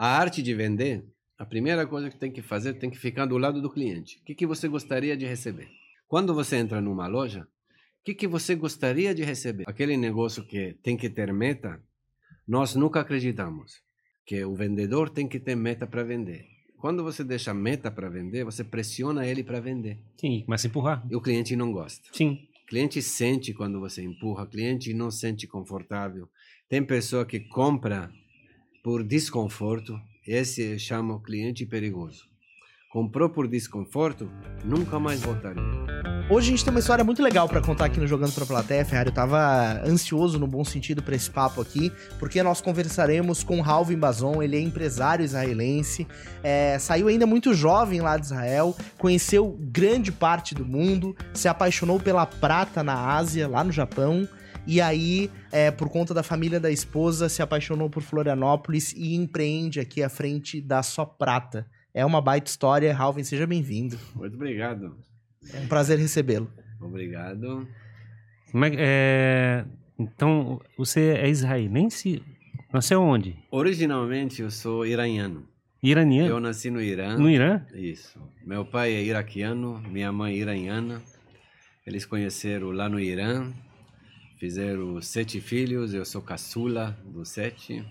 A arte de vender, a primeira coisa que tem que fazer tem que ficar do lado do cliente. O que, que você gostaria de receber? Quando você entra numa loja, o que, que você gostaria de receber? Aquele negócio que tem que ter meta, nós nunca acreditamos que o vendedor tem que ter meta para vender. Quando você deixa meta para vender, você pressiona ele para vender. Sim, começa a empurrar. E o cliente não gosta. Sim. O cliente sente quando você empurra, o cliente não sente confortável. Tem pessoa que compra por desconforto, esse eu chamo cliente perigoso. Comprou por desconforto, nunca mais voltaria. Hoje a gente tem uma história muito legal pra contar aqui no Jogando pra Plateia, Ferrari. Eu tava ansioso, no bom sentido, pra esse papo aqui, porque nós conversaremos com Halvin Bazon, ele é empresário israelense, é, saiu ainda muito jovem lá de Israel, conheceu grande parte do mundo, se apaixonou pela prata na Ásia, lá no Japão, e aí, é, por conta da família da esposa, se apaixonou por Florianópolis e empreende aqui à frente da Só Prata. É uma baita história. Halvin, seja bem-vindo. Muito obrigado. É um prazer recebê-lo. Obrigado. Como é, é, então, você é israelense? Nasceu onde? Originalmente eu sou iraniano. Iraniano? Eu nasci no Irã. No Irã? Isso. Meu pai é iraquiano, minha mãe é iraniana. Eles conheceram lá no Irã, fizeram sete filhos, eu sou caçula dos sete.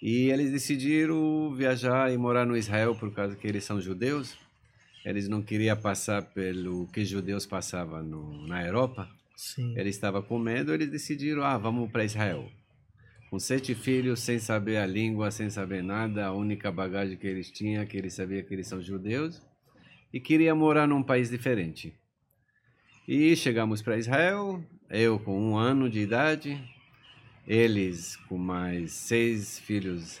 E eles decidiram viajar e morar no Israel por causa que eles são judeus. Eles não queriam passar pelo que judeus passavam no, na Europa. Sim. Ele estava com medo, eles decidiram, ah, vamos para Israel. Com sete filhos, sem saber a língua, sem saber nada, a única bagagem que eles tinham, que eles sabiam que eles são judeus, e queria morar num país diferente. E chegamos para Israel, eu com um ano de idade, eles com mais seis filhos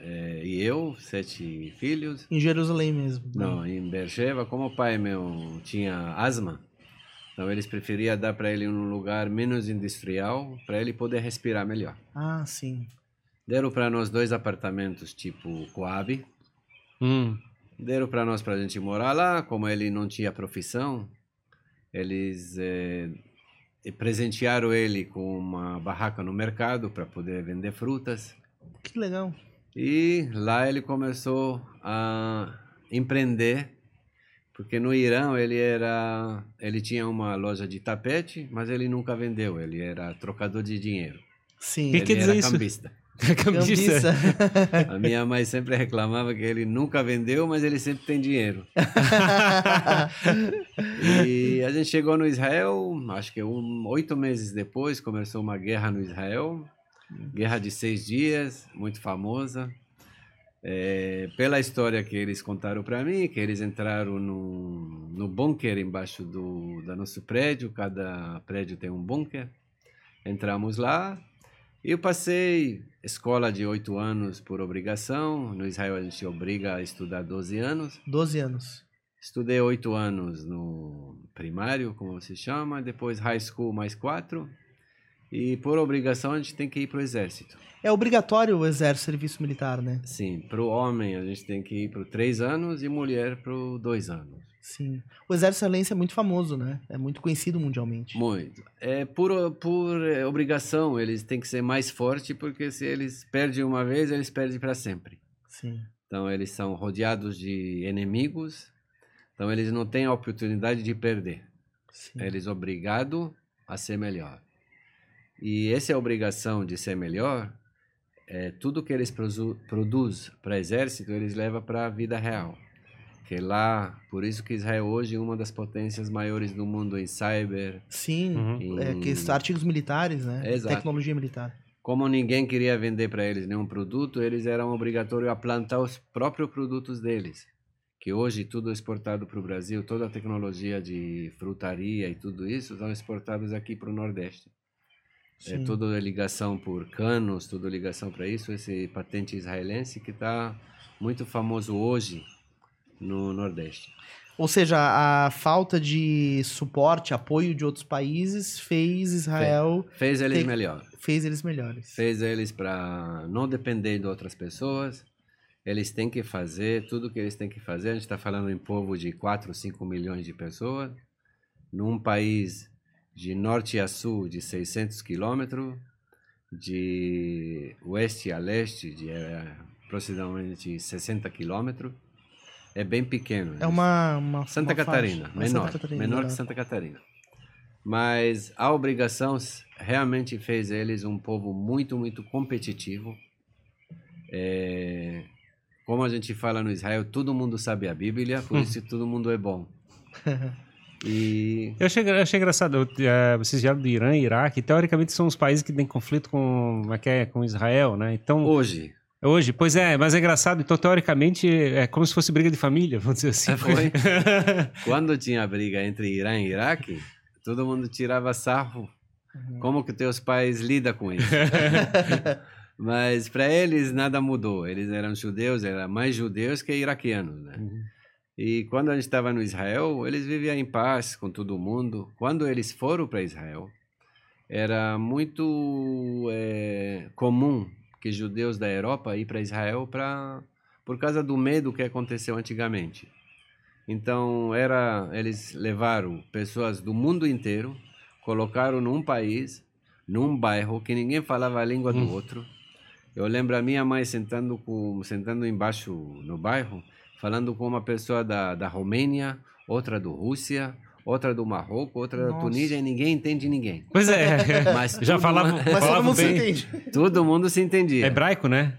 eh, e eu, sete filhos. Em Jerusalém mesmo. né? Não, em Beersheba, como o pai meu tinha asma, então eles preferiam dar para ele um lugar menos industrial, para ele poder respirar melhor. Ah, sim. Deram para nós dois apartamentos tipo Coab, Hum. deram para nós para a gente morar lá, como ele não tinha profissão, eles eh, presentearam ele com uma barraca no mercado para poder vender frutas. Que legal. E lá ele começou a empreender, porque no Irã ele era, ele tinha uma loja de tapete, mas ele nunca vendeu, ele era trocador de dinheiro. Sim. Que ele quer dizer era isso? Cambista. A minha mãe sempre reclamava que ele nunca vendeu, mas ele sempre tem dinheiro. E a gente chegou no Israel, acho que um, oito meses depois começou uma guerra no Israel, guerra de seis dias, muito famosa. É, pela história que eles contaram para mim, que eles entraram no, no bunker embaixo do, do nosso prédio, cada prédio tem um bunker. Entramos lá eu passei escola de oito anos por obrigação. No Israel a gente obriga a estudar 12 anos. 12 anos. Estudei oito anos no primário, como se chama, depois high school mais quatro. E por obrigação a gente tem que ir para o exército. É obrigatório o exército serviço militar, né? Sim, para o homem a gente tem que ir para três anos e mulher para dois anos. Sim. O exército israelense é muito famoso, né? É muito conhecido mundialmente. Muito. É por, por eh, obrigação, eles têm que ser mais fortes, porque se eles perdem uma vez, eles perdem para sempre. Sim. Então eles são rodeados de inimigos, então eles não têm a oportunidade de perder. Sim. Eles são obrigados a ser melhor. E essa obrigação de ser melhor, é, tudo que eles produ produz para exército, eles levam para a vida real. Que lá, por isso que Israel hoje é uma das potências maiores do mundo em cyber. Sim. Uhum. É, que artigos militares, né? Exato. Tecnologia militar. Como ninguém queria vender para eles nenhum produto, eles eram obrigatórios a plantar os próprios produtos deles. Que hoje tudo é exportado para o Brasil, toda a tecnologia de frutaria e tudo isso são exportados aqui para o Nordeste. É Sim. toda ligação por canos, toda ligação para isso, esse patente israelense que está muito famoso hoje no Nordeste. Ou seja, a falta de suporte, apoio de outros países fez Israel, Fez eles Tem- melhor. fez eles melhores. fez eles para não depender de outras pessoas. Eles têm que fazer tudo que eles têm que fazer. A gente está falando em povo de 4, 5 milhões de pessoas, num país de norte a sul de 600 quilômetros, de oeste a leste de eh, aproximadamente 60 quilômetros. É bem pequeno. É uma, uma Santa uma Catarina, faixa. menor, Santa Catarina, menor que? Santa Catarina. Mas a obrigação realmente fez eles um povo muito, muito competitivo. É, como a gente fala no Israel, todo mundo sabe a Bíblia, por isso todo mundo é bom. E Eu achei, eu achei engraçado, eh, vocês vieram do Irã e Iraque, teoricamente são os países que têm conflito com, é é, com Israel, né? Então, hoje, hoje, pois é, mas é engraçado, então teoricamente é como se fosse briga de família, vamos dizer assim. É, foi. quando tinha briga entre Irã e Iraque, todo mundo tirava sarro. Como que teus pais lidam com isso? Mas para eles nada mudou. Eles eram judeus, eram mais judeus que iraquianos, né? Uhum. E quando a gente estava no Israel, eles viviam em paz com todo mundo. Quando eles foram para Israel, era muito eh, comum que judeus da Europa ir para Israel para por causa do medo que aconteceu antigamente. Então era eles levaram pessoas do mundo inteiro, colocaram num país, num bairro que ninguém falava a língua do Hum. outro. Eu lembro a minha mãe sentando com sentando embaixo no bairro, falando com uma pessoa da, da Romênia, outra do Rússia, outra do Marrocos, outra da Nossa. Tunísia e ninguém entende ninguém. Pois é, Mas já todo falavam, mundo- Mas todo falavam mundo se bem entende. Todo mundo se entendia. hebraico, né?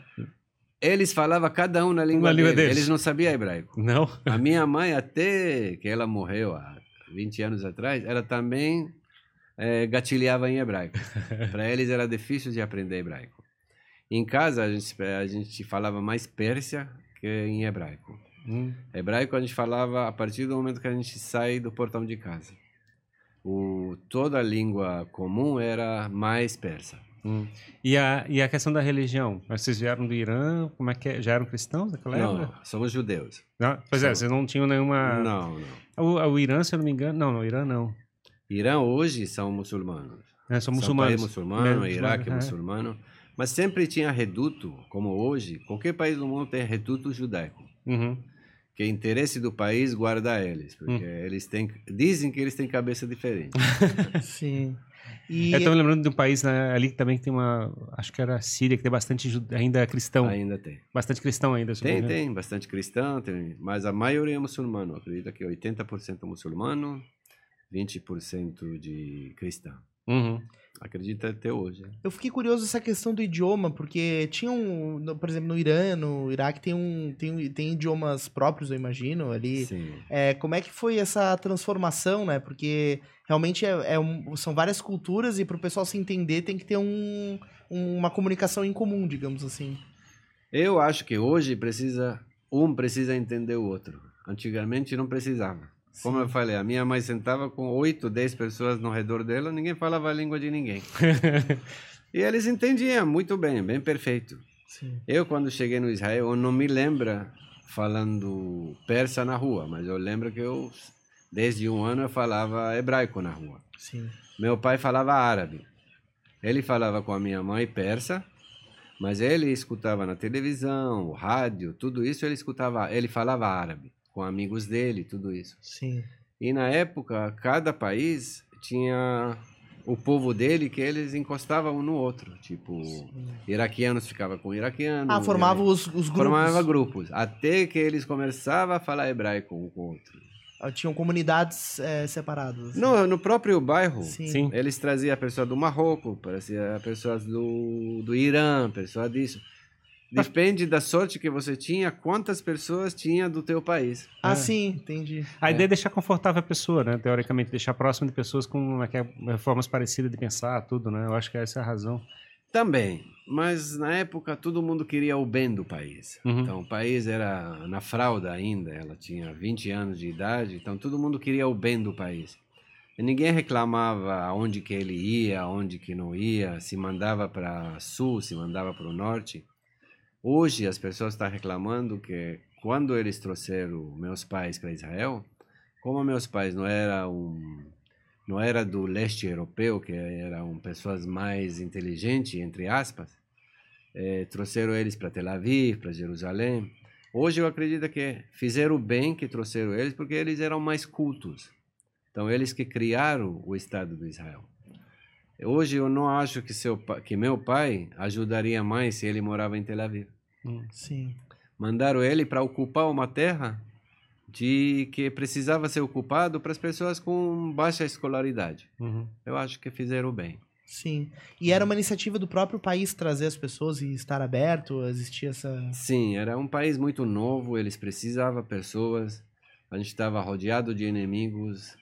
Eles falavam cada um na língua, Na língua deles. deles. Eles não sabiam hebraico. Não? A minha mãe, até que ela morreu há 20 anos atrás, ela também eh, gatilhava em hebraico. Para eles era difícil de aprender hebraico. Em casa, a gente, a gente falava mais pérsia que em hebraico. Hum. Hebraico a gente falava a partir do momento que a gente sai do portão de casa. O, toda a língua comum era mais persa. Hum. E, a, e a questão da religião? Vocês vieram do Irã, como é que é? Já eram cristãos naquela Não, época? somos judeus. Não? Pois é, Somos. vocês não tinham nenhuma... Não, não. O, o Irã, se eu não me engano... Não, no Irã não. Irã hoje são muçulmanos. É, são São muçulmanos. país muçulmano, É, Iraque é é. muçulmano. Mas sempre tinha reduto, como hoje, qualquer país do mundo tem reduto judaico. Uhum. Que é interesse do país guardar eles, porque Hum. eles têm, dizem que eles têm cabeça diferente. Sim. E Eu tô me lembrando de um país né, ali que também tem uma... Acho que era a Síria, que tem bastante ainda cristão. Ainda tem. Bastante cristão ainda. Tem, tem, bastante cristão, tem, mas a maioria é muçulmano. Acredito que 80% muçulmano, 20% de cristão. Uhum. Acredito até hoje. eu fiquei curioso essa questão do idioma, porque tinha um, no- por exemplo, no Irã, no Iraque tem um tem, tem idiomas próprios, eu imagino, ali. Sim. É, como é que foi essa transformação, né? Porque realmente é, é um- são várias culturas e para o pessoal se entender tem que ter um, uma comunicação em comum, digamos assim. Eu acho que hoje precisa um precisa entender o outro. Antigamente não precisava. Como eu falei, a minha mãe sentava com oito, dez pessoas no redor dela, ninguém falava a língua de ninguém. e eles entendiam muito bem, bem perfeito. Sim. Eu, quando cheguei no Israel, eu não me lembro falando persa na rua, mas eu lembro que eu, desde um ano, eu falava hebraico na rua. Sim. Meu pai falava árabe. Ele falava com a minha mãe persa, mas ele escutava na televisão, rádio, tudo isso ele escutava, ele falava árabe com amigos dele, tudo isso. Sim. E na época, cada país tinha o povo dele que eles encostavam um no outro, tipo, iraquianos ficava com iraquianos. Ah, formava os, os grupos. formava grupos, até que eles começavam a falar hebraico um com o outro. Ah, Tinham comunidades é, separadas. assim. No, no próprio bairro, Sim. Sim. Eles traziam a pessoa do Marrocos, trazia pessoas do, do Irã, pessoa disso. Depende da sorte que você tinha, quantas pessoas tinha do teu país. Ah, É. sim, entendi. A ideia é deixar confortável a pessoa, né? Teoricamente, deixar próximo de pessoas com aquela- formas parecidas de pensar, tudo, né? Eu acho que essa é a razão. Também, mas na época todo mundo queria o bem do país. Uhum. Então o país era na fralda ainda, ela tinha 20 anos de idade, então todo mundo queria o bem do país. E ninguém reclamava aonde que ele ia, aonde que não ia, se mandava para sul, se mandava para o norte. Hoje as pessoas estão reclamando que quando eles trouxeram meus pais para Israel, como meus pais não eram um, não era do leste europeu, que eram pessoas mais inteligentes, entre aspas, eh, trouxeram eles para Tel Aviv, para Jerusalém. Hoje eu acredito que fizeram bem que trouxeram eles, porque eles eram mais cultos. Então eles que criaram o Estado do Israel. Hoje eu não acho que, seu, que meu pai ajudaria mais se ele morava em Tel Aviv. Sim. Mandaram ele para ocupar uma terra de que precisava ser ocupado para as pessoas com baixa escolaridade. Uhum. Eu acho que fizeram bem. Sim. E era uma iniciativa do próprio país trazer as pessoas e estar aberto, existia essa. Sim, era um país muito novo, eles precisavam pessoas. A gente estava rodeado de inimigos.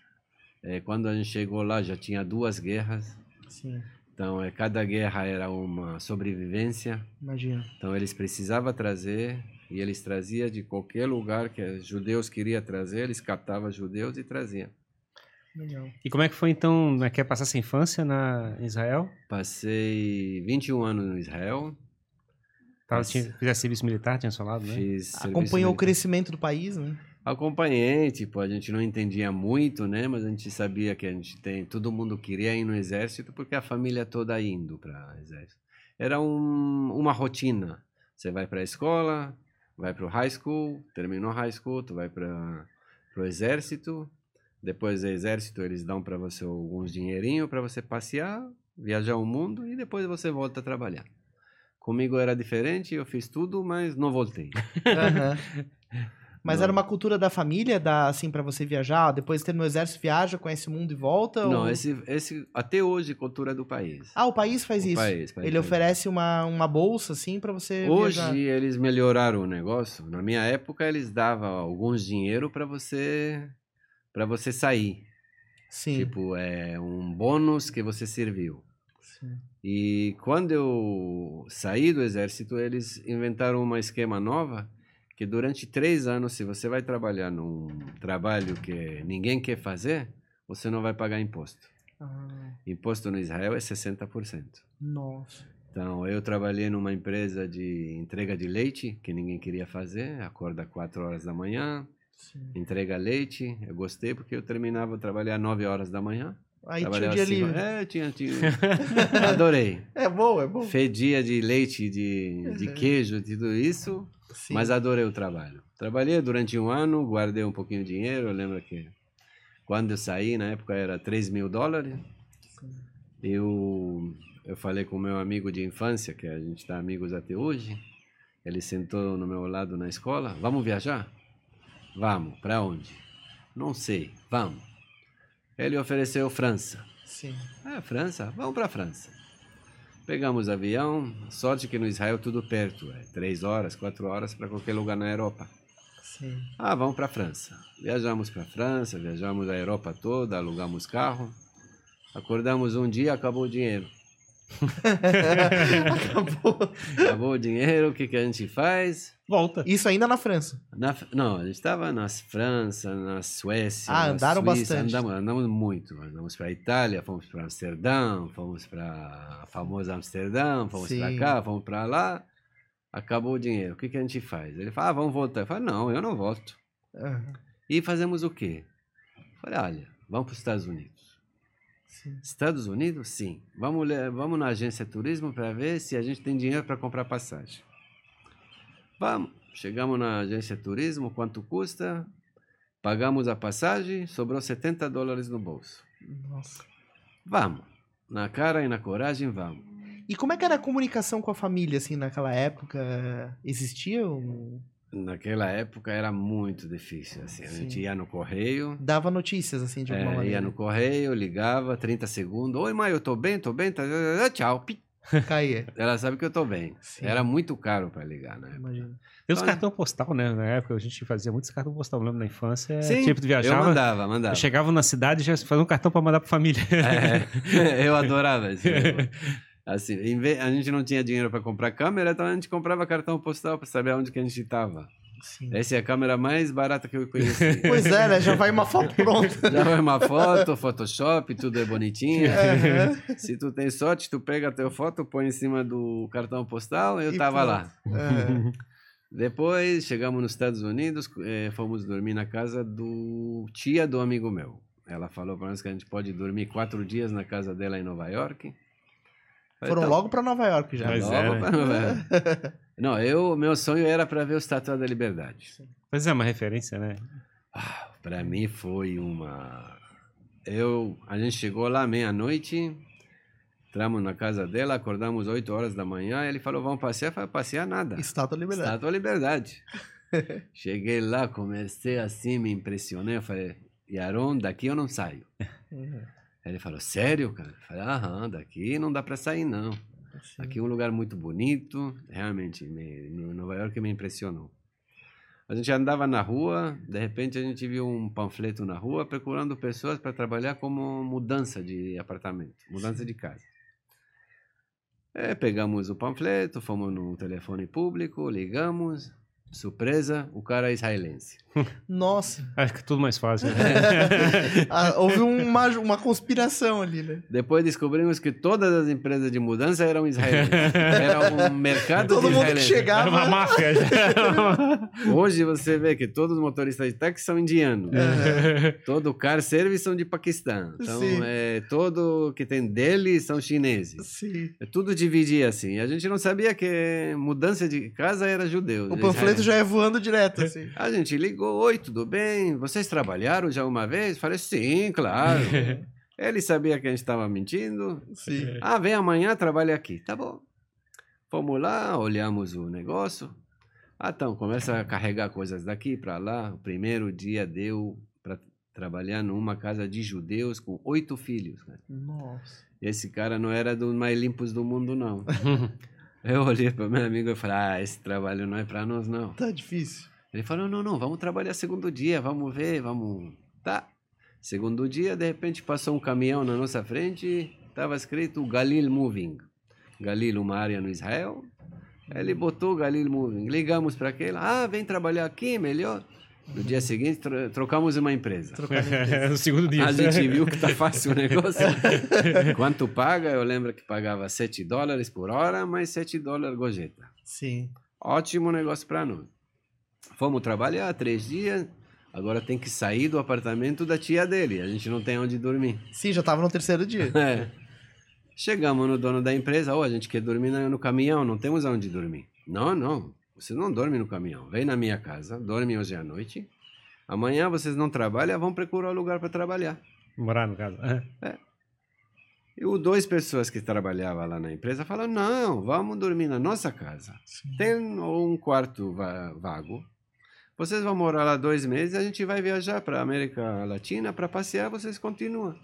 É, quando a gente chegou lá já tinha duas guerras. Sim, Então, é, cada guerra era uma sobrevivência. imagino. Então, eles precisavam trazer e eles traziam de qualquer lugar que os judeus queriam trazer, eles captavam judeus e traziam. Legal. E como é que foi então, né, quer passar essa infância na em Israel? Passei 21 anos no Israel. Tava, tinha, fizesse serviço militar, tinha falado, né? Fiz Acompanhou o crescimento do país, né? Acompanhei, tipo, a gente não entendia muito, né? Mas a gente sabia que a gente tem, todo mundo queria ir no exército porque a família toda indo para exército. Era um, uma rotina. Você vai para a escola, vai para o high school, terminou high school, tu vai para o exército. Depois do exército eles dão para você alguns dinheirinho para você passear, viajar o mundo e depois você volta a trabalhar. Comigo era diferente, eu fiz tudo, mas não voltei. Aham. Mas Não. era uma cultura da família, da, assim, pra você viajar? Depois de ter no exército, viaja, conhece o mundo e volta? Não, ou- esse, esse até hoje cultura do país. Ah, o país faz O isso. país, país Ele faz oferece uma, uma bolsa, assim, pra você Hoje viajar. eles melhoraram o negócio. Na minha época eles davam alguns dinheiro para você para você sair. Sim. Tipo, é um bônus que você serviu. Sim. E quando eu saí do exército, eles inventaram uma esquema nova que durante três anos, se você vai trabalhar num trabalho que ninguém quer fazer, você não vai pagar imposto. Ah, Imposto no Israel é 60%. nossa. Então, eu trabalhei numa empresa de entrega de leite, que ninguém queria fazer, acorda 4 horas da manhã, Sim. entrega leite. Eu gostei porque eu terminava de trabalhar 9 horas da manhã. Aí tinha o trabalhava dia cinco- livre. É, tinha, tinha. Adorei. É bom, é bom. Fedia de leite, de, de queijo, tudo isso, Sim. mas adorei o trabalho. Trabalhei durante um ano, guardei um pouquinho de dinheiro. Eu lembro que quando eu saí, na época era 3 mil dólares. Eu, eu falei com meu amigo de infância, que a gente está amigos até hoje. Ele sentou no meu lado na escola. Vamos viajar? Vamos. Para onde? Não sei. Vamos. Ele ofereceu França. Sim. Ah, França? Vamos para França. Pegamos avião. Sorte que no Israel tudo perto. É três horas, quatro horas para qualquer lugar na Europa. Sim. Ah, vamos para França. Viajamos para França, viajamos a Europa toda, alugamos carro. Acordamos um dia, acabou o dinheiro. Acabou. Acabou o dinheiro, o que, que a gente faz? Volta. Isso ainda na França. Na, não, a gente estava na França, na Suécia, Ah, na andaram Suíça, bastante. Andamos, andamos muito. Andamos para Itália, fomos para Amsterdã, fomos para a famosa Amsterdã, fomos para cá, fomos para lá. Acabou o dinheiro. O que, que a gente faz? Ele fala, ah, vamos voltar. Eu falo, não, eu não volto. Aham. E fazemos o quê? Eu falei, olha, vamos para os Estados Unidos. Sim. Estados Unidos, sim. Vamos, vamos na agência turismo para ver se a gente tem dinheiro para comprar passagem. Vamos. Chegamos na agência turismo, quanto custa? Pagamos a passagem, sobrou 70 dólares no bolso. Nossa. Vamos. Na cara e na coragem, vamos. E como é que era a comunicação com a família, assim, naquela época? Existia um... Naquela época era muito difícil. Assim. A gente ia no correio, Dava notícias, assim, de alguma é, maneira? ia no correio, ligava, 30 segundos. Oi, mãe, eu tô bem, tô bem. Tá... Tchau. Caía. Ela sabe que eu tô bem. Sim. Era muito caro para ligar, né? Imagina. Tem os Olha. cartão postal, né? Na época a gente fazia muitos cartão postal. Eu lembro na infância. Sim, tipo, tu eu viajava. mandava, mandava. eu chegava na cidade e já fazia um cartão pra mandar pra família. É, eu adorava isso. Assim, em vez- a gente não tinha dinheiro para comprar câmera, então a gente comprava cartão postal para saber onde que a gente estava. Sim. Essa é a câmera mais barata que eu conheci. Pois é, né? Já vai uma foto pronta. Já vai uma foto, Photoshop, tudo é bonitinho. Aham. Se tu tem sorte, tu pega a tua foto, põe em cima do cartão postal, eu E tava pronto. lá. Aham. Depois chegamos nos Estados Unidos, eh, fomos dormir na casa do tia do amigo meu. Ela falou para nós que a gente pode dormir quatro dias na casa dela em Nova York. Foram "Tá logo pra Nova York já. Mas- Logo é, né? pra Nova York." Não, eu, meu sonho era para ver o Estátua da Liberdade. Mas é uma referência, né? Ah, para mim foi uma. Eu, a gente chegou lá meia-noite, Entramos na casa dela, acordamos 8 horas da manhã. Ele falou: Vamos passear? Eu falei: Passear nada. Estátua da Liberdade. Estátua da Liberdade. Cheguei lá, comecei assim, me impressionei. Eu falei: Yaron, daqui eu não saio. Uhum. Ele falou: Sério, cara? Eu falei: Aham, daqui não dá pra sair, não. Aqui é um lugar muito bonito, realmente, me, no Nova York me impressionou. A gente andava na rua, de repente a gente viu um panfleto na rua procurando pessoas para trabalhar como mudança de apartamento, mudança de casa. É, pegamos o panfleto, fomos no telefone público, ligamos, Surpresa, o cara é israelense. Nossa. Acho que é tudo mais fácil. Né? Ah, houve uma, uma conspiração ali, né? Depois descobrimos que todas as empresas de mudança eram israelenses. Era um mercado Todo de mundo que chegava. Era uma máfia. Hoje você vê que todos os motoristas de táxi são indianos. Todo car service são de Paquistão. Então, Sim. é, todo que tem dele são chineses. Sim. É tudo dividia assim. A gente não sabia que mudança de casa era judeu. O panfleto já é voando direto, assim. A gente ligou, oi, tudo bem? Vocês trabalharam já uma vez? Falei, sim, claro. Ele sabia que a gente estava mentindo. Sim. Ah, vem amanhã, trabalha aqui. Tá bom. Fomos lá, olhamos o negócio. Ah, então, começa a carregar coisas daqui para lá. O primeiro dia deu para trabalhar numa casa de judeus com oito filhos. Né? Nossa. Esse cara não era dos mais limpos do mundo, não. Eu olhei para meu amigo e falei, ah, esse trabalho não é para nós, não. Tá difícil. Ele falou, não, não, vamos trabalhar segundo dia, vamos ver, vamos... Tá. Segundo dia, de repente, passou um caminhão na nossa frente, estava escrito Galil Moving. Galil, uma área no Israel. Ele botou Galil Moving. Ligamos para aquele, ah, vem trabalhar aqui, melhor. No dia seguinte, tro- trocamos uma empresa. Empresa. no segundo dia. A gente viu que tá fácil o negócio. Quanto paga? Eu lembro que pagava 7 dólares por hora, mais 7 dólares gorjeta. Sim. Ótimo negócio para nós. Fomos trabalhar três dias. Agora tem que sair do apartamento da tia dele. A gente não tem onde dormir. Sim, já tava no terceiro dia. É. Chegamos no dono da empresa. Oh, a gente quer dormir no no caminhão. Não temos onde dormir. Não, não. Você não dorme no caminhão. Vem na minha casa. Dorme hoje à noite. Amanhã vocês não trabalham. Vão procurar lugar para trabalhar. Morar no caso. E os dois pessoas que trabalhavam lá na empresa falaram: não, vamos dormir na nossa casa. Tem um quarto va- vago. Vocês vão morar lá dois meses, a gente vai viajar para a América Latina para passear, vocês continuam.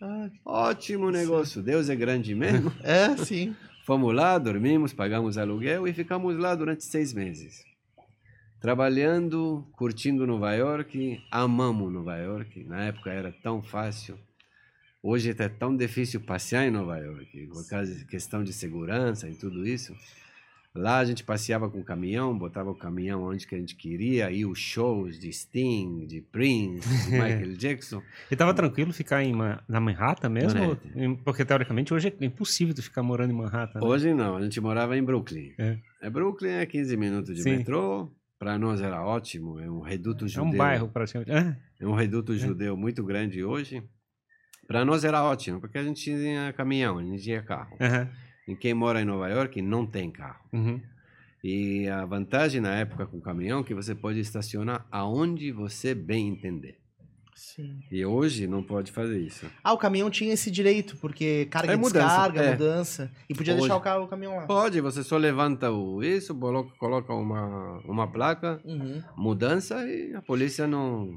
Ah, Ótimo negócio, Deus é grande mesmo. é, sim. Fomos lá, dormimos, pagamos aluguel e ficamos lá durante seis meses. Trabalhando, curtindo Nova York, amamos Nova York. Na época era tão fácil. Hoje está tão difícil passear em Nova York, por causa de questão de segurança e tudo isso. Lá a gente passeava com o caminhão, botava o caminhão onde que a gente queria, e os shows de Sting, de Prince, de Michael Jackson. E tava tranquilo ficar em Ma- na Manhattan mesmo? Manhattan. Porque teoricamente hoje é impossível tu ficar morando em Manhattan. né? Hoje não, a gente morava em Brooklyn. É. É, Brooklyn é 15 minutos de Sim. metrô. Para nós era ótimo, é um reduto É judeu. um bairro praticamente. Ah, É um reduto judeu muito grande hoje. Para nós era ótimo, porque a gente tinha caminhão, a gente tinha carro. aham, E quem mora em Nova York não tem carro. uhum. E a vantagem na época com o caminhão é que você pode estacionar aonde você bem entender. Sim. E hoje não pode fazer isso. Ah, o caminhão tinha esse direito, porque carga É e mudança, descarga, é. mudança. E podia Hoje. deixar o, carro, o caminhão lá. Pode, você só levanta o isso, coloca, coloca uma, uma placa, Uhum. mudança e a polícia não.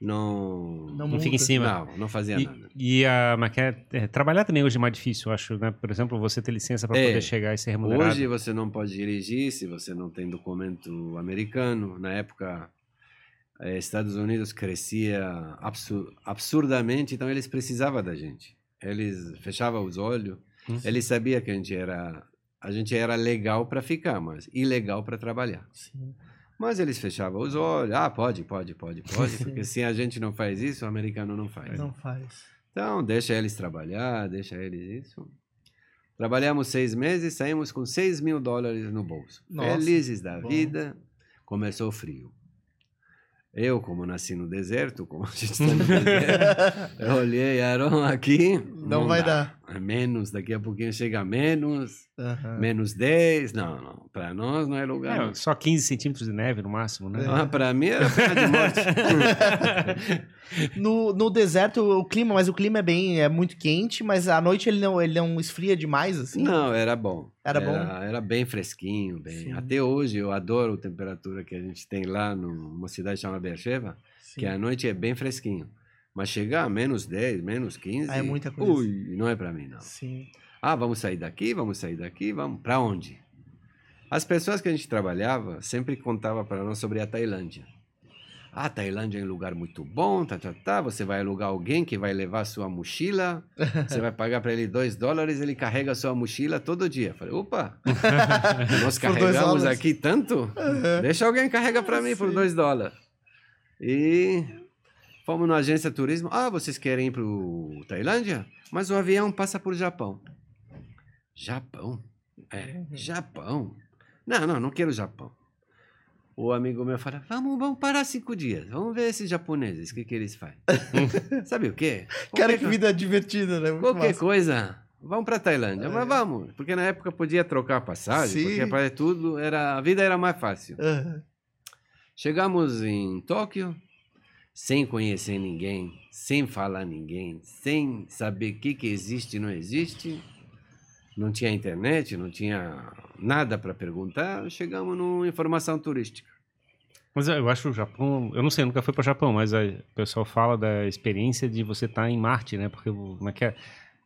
Não. Não Não fica em cima. Não, não fazia E, nada. e a maquete, é, trabalhar também hoje é mais difícil, eu acho, né? Por exemplo, você ter licença para É. poder chegar e ser remunerado. Hoje você não pode dirigir se você não tem documento americano. Na época, eh, Estados Unidos crescia absur- absurdamente, então eles precisavam da gente. Eles fechavam os olhos. Hum. Eles sabiam que a gente era a gente era legal para ficar, mas ilegal para trabalhar. Sim. Mas eles fechavam os olhos. Ah, pode, pode, pode, pode, porque se a gente não faz isso, o americano não faz. Não faz. Então, deixa eles trabalhar, deixa eles isso. Trabalhamos seis meses, saímos com seis mil dólares no bolso. Nossa, Felizes da bom. vida. Começou frio. Eu, como nasci no deserto, como a gente está no deserto, eu olhei, Aaron, aqui. Não, vai dá. dar. É menos, daqui a pouquinho chega a menos, Aham. menos 10. Não, não. Para nós não é lugar. É, não. só 15 centímetros de neve no máximo, né? Ah, para mim era pena de morte. No, no deserto, o clima, mas o clima é bem, é muito quente, mas à noite ele não, ele não esfria demais, assim? Não, era bom. Era bom? Era bem fresquinho, bem. Sim. Até hoje eu adoro a temperatura que a gente tem lá numa cidade chamada Beersheba, que à noite é bem fresquinho. Mas chegar a menos 10, menos 15, Ah, é muita coisa. ui, não é para mim não. Sim. Ah, vamos sair daqui, vamos sair daqui, vamos para onde? As pessoas que a gente trabalhava sempre contavam para nós sobre a Tailândia. Ah, a Tailândia é um lugar muito bom, tá, tá, tá. Você vai alugar alguém que vai levar sua mochila, você vai pagar para ele dois dólares, ele carrega a sua mochila todo dia. Falei, opa, nós carregamos aqui tanto? Deixa alguém carregar para mim por dois dólares. E fomos na agência de turismo. Ah, vocês querem ir para Tailândia? Mas o avião passa por Japão. Japão? É, Japão. Não, não, não quero Japão. O amigo meu fala, vamos, vamos parar cinco dias. Vamos ver esses japoneses, o que, que eles fazem. Sabe o quê? Cara, que vida divertida, né? Muito Qualquer massa. coisa, vamos para Tailândia. Mas vamos, porque na época podia trocar passagem, Sim. porque para tudo era, a vida era mais fácil. Aham. Chegamos em Tóquio, sem conhecer ninguém, sem falar ninguém, sem saber o que, que existe e não existe. Não tinha internet, não tinha nada para perguntar. Chegamos numa informação turística. Mas eu acho o Japão, eu não sei, eu nunca fui para o Japão, mas a- o pessoal fala da experiência de você estar em Marte, né? Porque como é que é?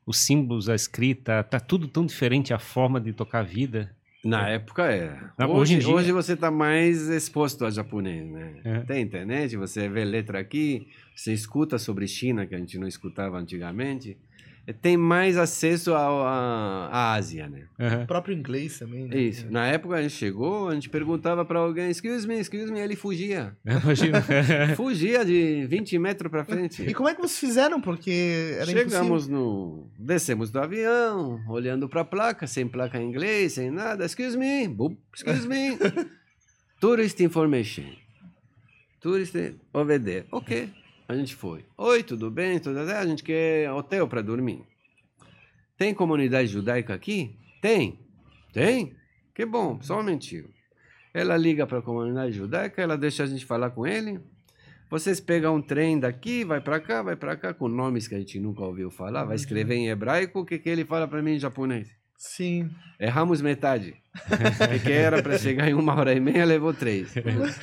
Os símbolos, a escrita, tá tudo tão diferente, a forma de tocar a vida. Na época era. Ah, Hoje, hoje hoje você está mais exposto a japonês, né? É. Tem internet, você vê letra aqui, você escuta sobre China, que a gente não escutava antigamente. Tem mais acesso à Ásia, né? Aham. O próprio inglês também. né? Isso. Na época a gente chegou, a gente perguntava para alguém, excuse me, excuse me, ele fugia. Imagina. Fugia de 20 metros para frente. E como é que vocês fizeram? Porque era Chegamos no. Descemos do avião, olhando para a placa, sem placa em inglês, sem nada. Excuse me, bup, excuse me. Tourist information. Tourist over there. Ok. A gente foi. Oi, tudo bem? Tudo bem? A gente quer hotel para dormir. Tem comunidade judaica aqui? Tem. Tem? Que bom, só um mentiu. Ela liga para a comunidade judaica, ela deixa a gente falar com ele. Vocês pegam um trem daqui, vai para cá, vai para cá, com nomes que a gente nunca ouviu falar, vai escrever em hebraico, o que, que ele fala para mim em japonês? Sim. Erramos metade. Que era para chegar em uma hora e meia, levou três.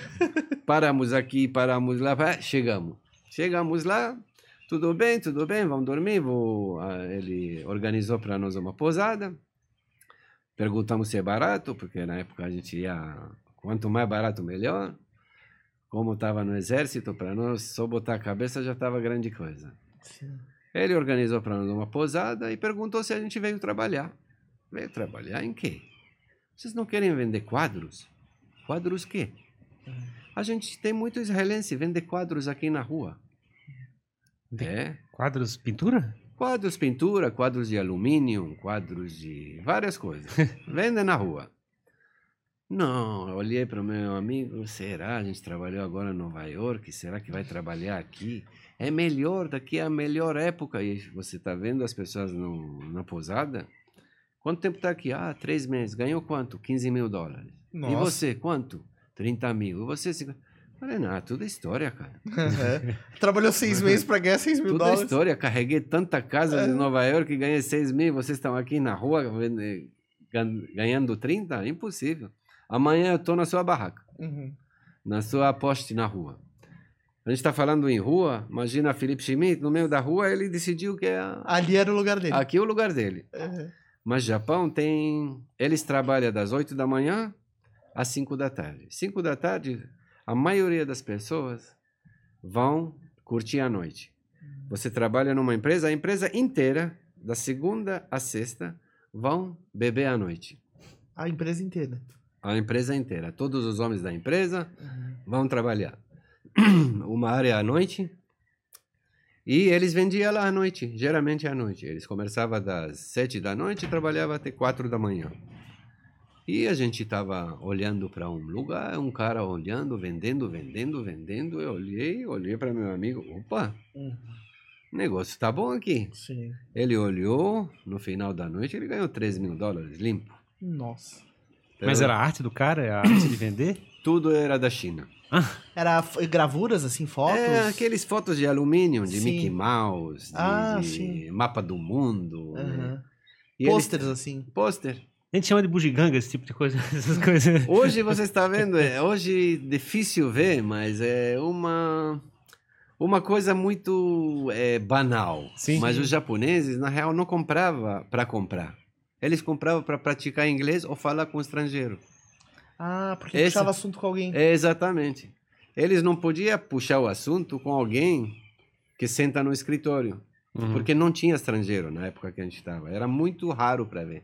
Paramos aqui, paramos lá, chegamos. Chegamos lá, tudo bem, tudo bem, vamos dormir. Vou, ah, ele organizou para nós uma posada. Perguntamos se é barato, porque na época a gente ia, quanto mais barato, melhor. Como estava no exército, para nós só botar a cabeça já estava grande coisa. Sim. Ele organizou para nós uma posada e perguntou se a gente veio trabalhar. Veio trabalhar em quê? Vocês não querem vender quadros? Quadros quê? A gente tem muito israelense vende quadros aqui na rua. É. Quadros, pintura? Quadros pintura, quadros de alumínio, quadros de várias coisas. Vende na rua. Não, olhei para o meu amigo, será? A gente trabalhou agora em Nova York, será que vai trabalhar aqui? É melhor, daqui é a melhor época. E você está vendo as pessoas no, na posada? Quanto tempo está aqui? Ah, três meses. Ganhou quanto? 15 mil dólares. E Nossa. você, quanto? 30 mil. E você, 50... Falei, não, tudo é história, cara. É. Trabalhou seis meses pra ganhar seis mil Tudo é dólares. história. Carreguei tanta casa de Nova York e ganhei 6 mil. Vocês estão aqui na rua ganhando 30? Impossível. Amanhã eu estou na sua barraca, Uhum. na sua poste na rua. A gente está falando em rua. Imagina Felipe Schmidt, no meio da rua, ele decidiu que é Ali era o lugar dele. aqui é o lugar dele. Uhum. Mas Japão tem. Eles trabalham das 8 da manhã às 5 da tarde. 5 da tarde, a maioria das pessoas vão curtir a noite. Você trabalha numa empresa, a empresa inteira, da segunda a sexta, vão beber à noite. A empresa inteira. A empresa inteira. Todos os homens da empresa vão trabalhar. Uma área à noite. E eles vendiam lá à noite, geralmente à noite. Eles começavam das sete da noite e trabalhavam até quatro da manhã. E a gente estava olhando para um lugar, um cara olhando, vendendo, vendendo, vendendo. Eu olhei, olhei para meu amigo. Opa, o negócio tá bom aqui. Sim. Ele olhou, no final da noite ele ganhou 3 mil dólares limpo. Nossa. Mas era a arte do cara? É a arte de vender? Tudo era da China. Era f- gravuras, assim, fotos? É, aqueles fotos de alumínio, de Sim. Mickey Mouse, de, Ah, de mapa do mundo. né? E eles- Pôsteres, assim. Pôster. A gente chama de bugiganga esse tipo de coisa. Essas coisas. Hoje você está vendo, é, hoje difícil ver, mas é uma uma coisa muito é, banal. Sim. mas os japoneses na real não compravam para comprar. Eles compravam para praticar inglês ou falar com o estrangeiro. Ah, porque Esse- puxava assunto com alguém. É, exatamente. Eles não podiam puxar o assunto com alguém que senta no escritório. Uhum. Porque não tinha estrangeiro na época que a gente estava. Era muito raro para ver.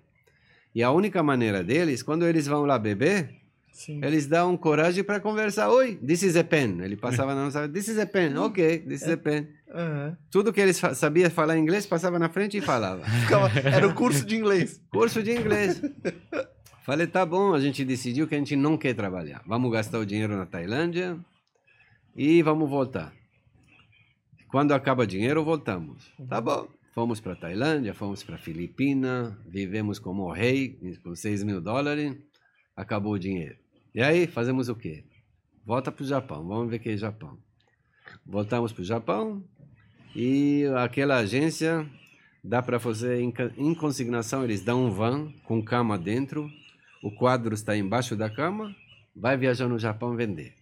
E a única maneira deles, quando eles vão lá beber, Sim. eles dão coragem para conversar. Oi, this is a pen. Ele passava na nossa, this is a pen. Ok, this is a pen. Aham. Tudo que eles fa- sabia falar inglês, passava na frente e falava. Era o curso de inglês. Curso de inglês. Falei, tá bom, a gente decidiu que a gente não quer trabalhar. Vamos gastar o dinheiro na Tailândia e vamos voltar. Quando acaba o dinheiro, voltamos. Tá bom. Fomos para Tailândia, fomos para Filipina, vivemos como rei, com 6 mil dólares, acabou o dinheiro. E aí, fazemos o quê? Volta para o Japão, vamos ver o que é Japão. Voltamos para o Japão e aquela agência dá para fazer em consignação, eles dão um van com cama dentro, o quadro está embaixo da cama, vai viajar no Japão vender.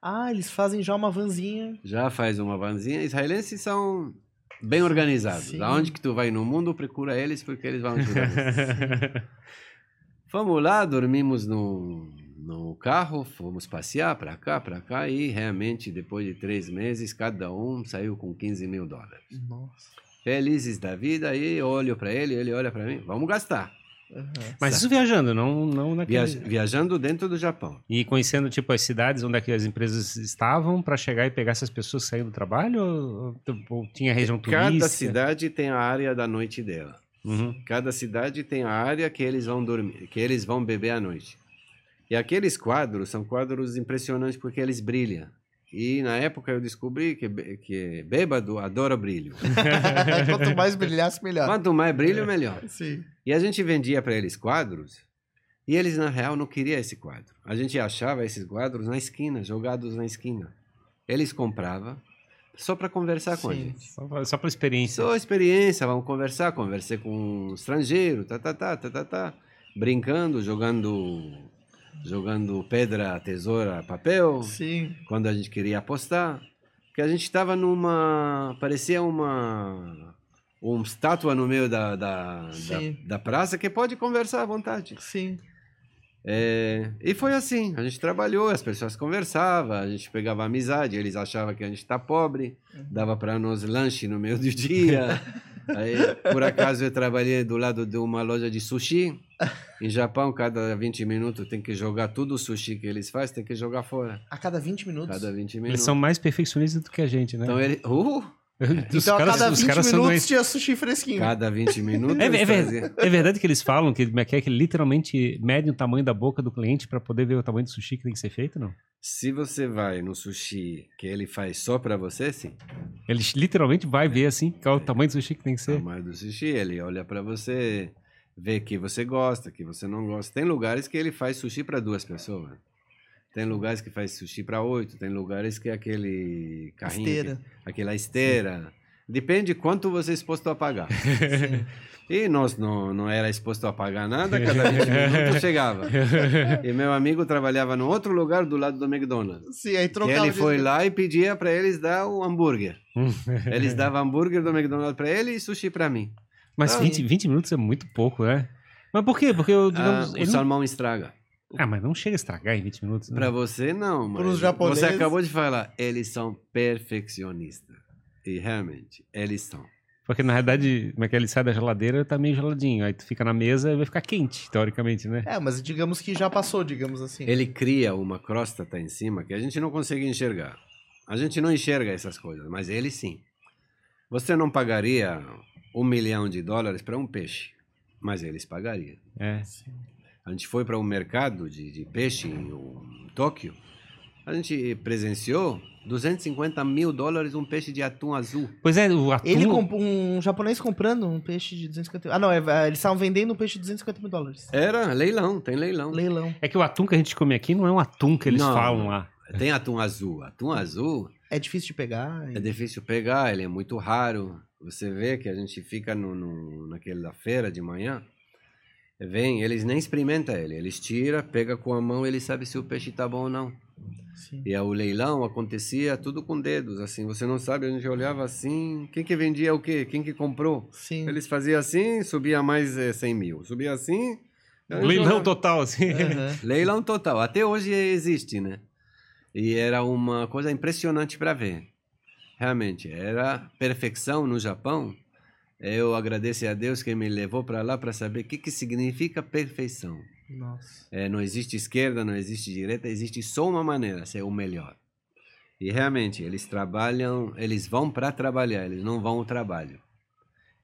Ah, eles fazem já uma vanzinha. Já faz uma vanzinha. Israelenses são bem organizados. Sim. Aonde que tu vai no mundo, procura eles porque eles vão ajudar. Fomos lá, dormimos no, no carro, fomos passear para cá, para cá e realmente depois de três meses cada um saiu com 15 mil dólares. Nossa. Felizes da vida aí olho para ele, ele olha para mim, vamos gastar. Mas isso viajando, não, não naquele... Viaj- viajando dentro do Japão. E conhecendo, tipo, as cidades onde é que as empresas estavam para chegar e pegar essas pessoas saíram do trabalho? Ou, ou tinha região turística? Cada cidade tem a área da noite dela. Uhum. Cada cidade tem a área que eles vão dormir, que eles vão beber à noite. E aqueles quadros são quadros impressionantes porque eles brilham. E na época eu descobri que, que bêbado adora brilho. Quanto mais brilhasse, melhor. Quanto mais brilho, melhor. Sim. E a gente vendia para eles quadros e eles na real não queriam esse quadro. A gente achava esses quadros na esquina, jogados na esquina. Eles compravam só para conversar com a Sim. gente. Só, pela experiência. Só experiência, vamos conversar. Conversei com um estrangeiro, tá, tá, tá, tá, tá, tá. Brincando, jogando, jogando pedra, tesoura, papel. Sim. Quando a gente queria apostar. Que a gente estava numa. parecia uma. uma estátua no meio da, da, da, da praça que pode conversar à vontade. Sim. É, e foi assim, a gente trabalhou, as pessoas conversavam, a gente pegava amizade, eles achavam que a gente está pobre, dava para nós lanche no meio do dia. Aí, por acaso eu trabalhei do lado de uma loja de sushi. Em Japão, cada 20 minutos tem que jogar tudo o sushi que eles fazem, tem que jogar fora. A cada 20 minutos. Cada 20 Eles minutos. são mais perfeccionistas do que a gente, né? Então ele, uh, Os Então, a caras- cada os 20 caras são minutos mais- tinha sushi fresquinho. cada 20 minutos. É, é ver- é verdade que eles falam que, é que é, que literalmente medem o tamanho da boca do cliente para poder ver o tamanho do sushi que tem que ser feito, não? Se você vai no sushi que ele faz só para você, sim. Eles literalmente vai ver assim qual é o tamanho do sushi que tem que O ser. tamanho do sushi, ele olha para você, vê que você gosta, que você não gosta. Tem lugares que ele faz sushi para duas pessoas. Tem lugares que faz sushi para oito, tem lugares que é aquele carrinho, Esteira. que- aquela esteira. Depende quanto você é exposto a pagar. E nós não, não era exposto a pagar nada, cada 20 minutos chegava. E meu amigo trabalhava no outro lugar do lado do McDonald's. Sim, aí trocava ele de- foi lá e pedia para eles dar o hambúrguer. Eles davam hambúrguer do McDonald's para ele e sushi para mim. Mas Ah, 20, 20 minutos é muito pouco, né? Mas por quê? Porque eu, digamos. Ah, o ele não- salmão estraga. Ah, mas não chega a estragar em 20 minutos. Né? Para você, não. Mas Pros japoneses- Você acabou de falar, eles são perfeccionistas. E realmente, eles são. Porque na realidade, como é que ele sai da geladeira, tá meio geladinho. Aí tu fica na mesa e vai ficar quente, teoricamente, né? É, mas digamos que já passou, digamos assim. Ele cria uma crosta tá em cima que a gente não consegue enxergar. A gente não enxerga essas coisas, mas ele sim. Você não pagaria um milhão de dólares para um peixe, mas eles pagariam. É. A gente foi para um mercado de, de peixe em um, Tóquio A gente presenciou 250 mil dólares um peixe de atum azul. Pois é, o atum... Ele comp- um japonês comprando um peixe de 250 Ah, não, é- é, eles estavam vendendo um peixe de 250 mil dólares. Era leilão, tem leilão. Leilão. É que o atum que a gente come aqui não é um atum que eles Não. falam lá. Tem atum azul. Atum azul É difícil de pegar. é difícil pegar, ele é muito raro. Você vê que a gente fica no, no, naquela feira de manhã, vem, eles nem experimentam ele, eles tiram, pega com a mão, ele sabe se o peixe tá bom ou não. Sim. E o leilão acontecia tudo com dedos, assim, você não sabe, a gente olhava assim, quem que vendia o quê? Quem que comprou? Sim. Eles faziam assim, subia mais eh, 100 mil. Subia assim... Leilão total, assim. Aham. Leilão total. Até hoje existe, né? E era uma coisa impressionante para ver. Realmente, era perfeição no Japão. Eu agradeço a Deus que me levou para lá para saber o que, que significa perfeição. Nossa. É, não existe esquerda, não existe direita, existe só uma maneira, ser o melhor. E realmente, eles trabalham, eles vão para trabalhar, eles não vão ao trabalho.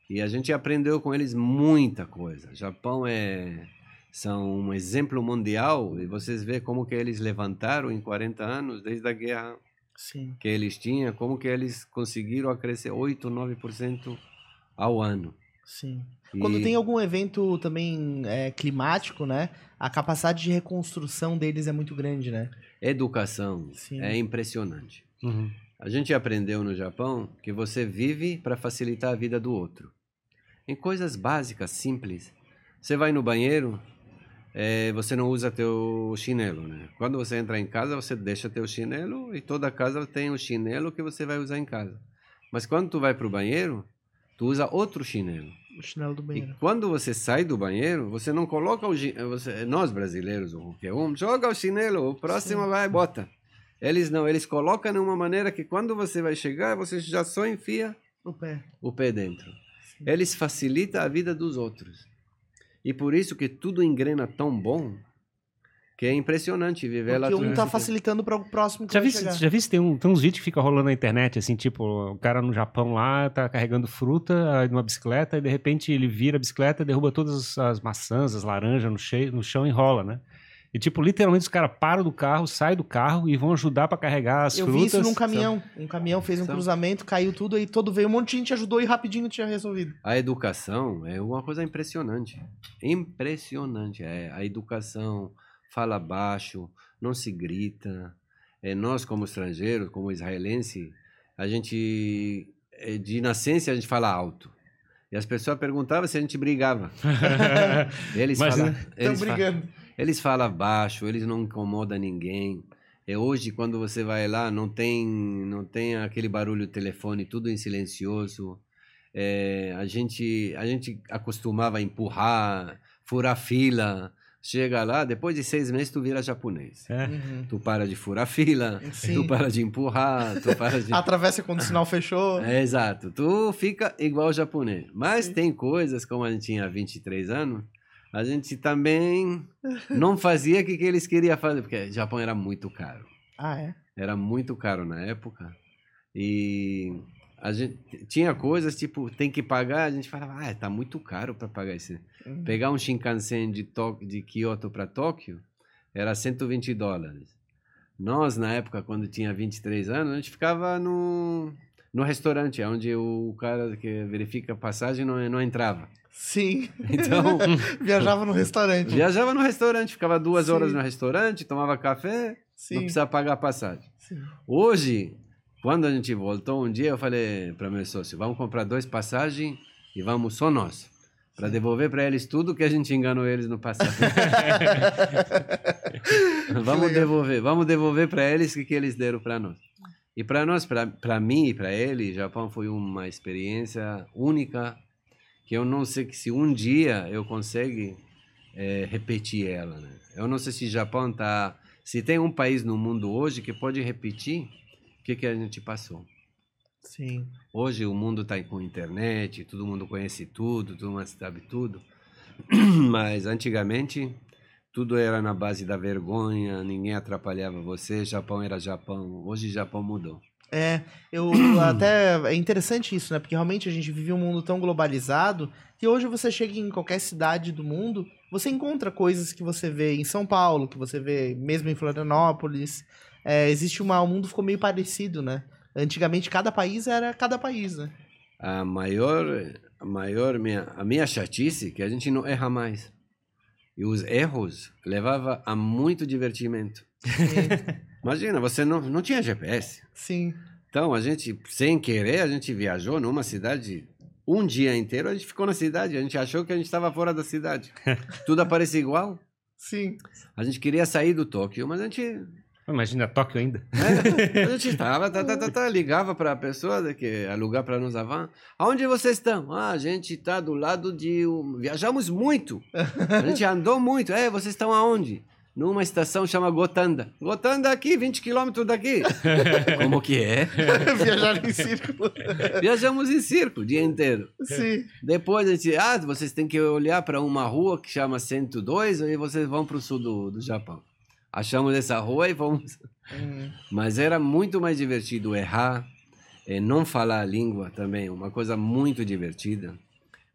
E a gente aprendeu com eles muita coisa. Japão é são um exemplo mundial e vocês vê como que eles levantaram em 40 anos desde a guerra Sim. que eles tinham, como que eles conseguiram crescer 8, 9% ao ano. Sim. E- Quando tem algum evento também é, climático, né? A capacidade de reconstrução deles é muito grande, né? educação Sim. é impressionante. Uhum. A gente aprendeu no Japão que você vive para facilitar a vida do outro. Em coisas básicas, simples. Você vai no banheiro, eh, você não usa teu chinelo, né? Quando você entra em casa, você deixa teu chinelo e toda casa tem o chinelo que você vai usar em casa. Mas quando tu vai para o banheiro, tu usa outro chinelo. O chinelo do E banheiro. quando você sai do banheiro, você não coloca o você Nós brasileiros, ou qualquer um, joga o chinelo, o próximo vai e bota. Eles não, eles colocam de uma maneira que quando você vai chegar, você já só enfia O pé. o pé dentro. Eles facilitam a vida dos outros. E por isso que tudo engrena tão bom que é impressionante viver lá. Porque um tudo tá facilitando para o próximo que Já vai vi, chegar. já vi se tem, um, tem uns vídeos que ficam rolando na internet, assim, tipo, o cara no Japão lá tá carregando fruta numa bicicleta e de repente ele vira a bicicleta, derruba todas as maçãs, as laranjas no, cheio, no chão e rola, né? E, tipo, literalmente os caras param do carro, saem do carro e vão ajudar pra carregar as Eu frutas. vi isso num caminhão. Um caminhão fez um São- cruzamento, caiu tudo, aí todo veio um monte de gente ajudou e rapidinho tinha resolvido. A educação é uma coisa impressionante. Impressionante. É, a educação fala baixo, não se grita. É, nós, como estrangeiros, como israelense, a gente, é, de nascença, a gente fala alto. E as pessoas perguntavam se a gente brigava. Eles Mas, falam, né? Eles, brigando. eles falam baixo, eles não incomodam ninguém. É hoje quando você vai lá não tem não tem aquele barulho do telefone, tudo em silencioso. É, a gente a gente acostumava a empurrar, furar fila. Chega lá, depois de seis meses tu vira japonês. É. Uhum. Tu para de furar fila, Sim. tu para de empurrar, tu para de Atravessa quando o sinal fechou. é, exato. Tu fica igual japonês. Mas Sim. tem coisas, como a gente tinha 23 anos, a gente também não fazia o que, que eles queriam fazer, porque o Japão era muito caro. Ah, é? Era muito caro na época. E a gente tinha coisas tipo, tem que pagar, a gente falava, ah, tá muito caro para pagar isso. Uhum. Pegar um Shinkansen de, Tóquio, de Kyoto para Tóquio era 120 dólares. Nós, na época, quando tinha 23 anos, a gente ficava no, no restaurante, onde o cara que verifica a passagem não, não entrava. Sim. Então, Viajava no restaurante. viajava no restaurante, ficava duas Sim. horas no restaurante, tomava café, Sim. não precisava pagar a passagem. Sim. Hoje, quando a gente voltou um dia, eu falei para meu sócio, vamos comprar dois passagens e vamos só nós. Para devolver para eles tudo que a gente enganou eles no passado. vamos devolver, vamos devolver para eles o que, que eles deram para nós. E para nós, para mim e para ele, Japão foi uma experiência única que eu não sei se um dia eu consigo eh, repetir ela. Né? Eu não sei se Japão tá, se tem um país no mundo hoje que pode repetir o que, que a gente passou. Sim. Hoje o mundo está com internet, todo mundo conhece tudo, todo mundo sabe tudo. Mas antigamente tudo era na base da vergonha, ninguém atrapalhava você, Japão era Japão. Hoje Japão mudou. É, eu até é interessante isso, né? Porque realmente a gente vive um mundo tão globalizado que hoje você chega em qualquer cidade do mundo, você encontra coisas que você vê em São Paulo, que você vê mesmo em Florianópolis. É, existe uma. O mundo ficou meio parecido, né? Antigamente cada país era cada país, né? A maior, a maior minha, a minha chatice é que a gente não erra mais. E os erros levava a muito divertimento. Imagina, você não, não tinha GPS. Sim. Então, a gente, sem querer, a gente viajou numa cidade um dia inteiro, a gente ficou na cidade, a gente achou que a gente estava fora da cidade. Tudo aparece igual. Sim. A gente queria sair do Tóquio, mas a gente Imagina, Tóquio ainda. É, a gente estava, tá, tá, tá, tá, ligava para a pessoa que alugar para nos a van. Aonde vocês estão? Ah, a gente está do lado de. Um... Viajamos muito. A gente andou muito. É, vocês estão aonde? Numa estação chama Gotanda. Gotanda aqui, 20 quilômetros daqui. Como que é? Viajar em círculo. Viajamos em círculo o dia inteiro. Sim. Depois a gente, ah, vocês têm que olhar para uma rua que chama 102 e vocês vão para o sul do, do Japão. Achamos essa rua e fomos. Hum. Mas era muito mais divertido errar, e não falar a língua também, uma coisa muito divertida.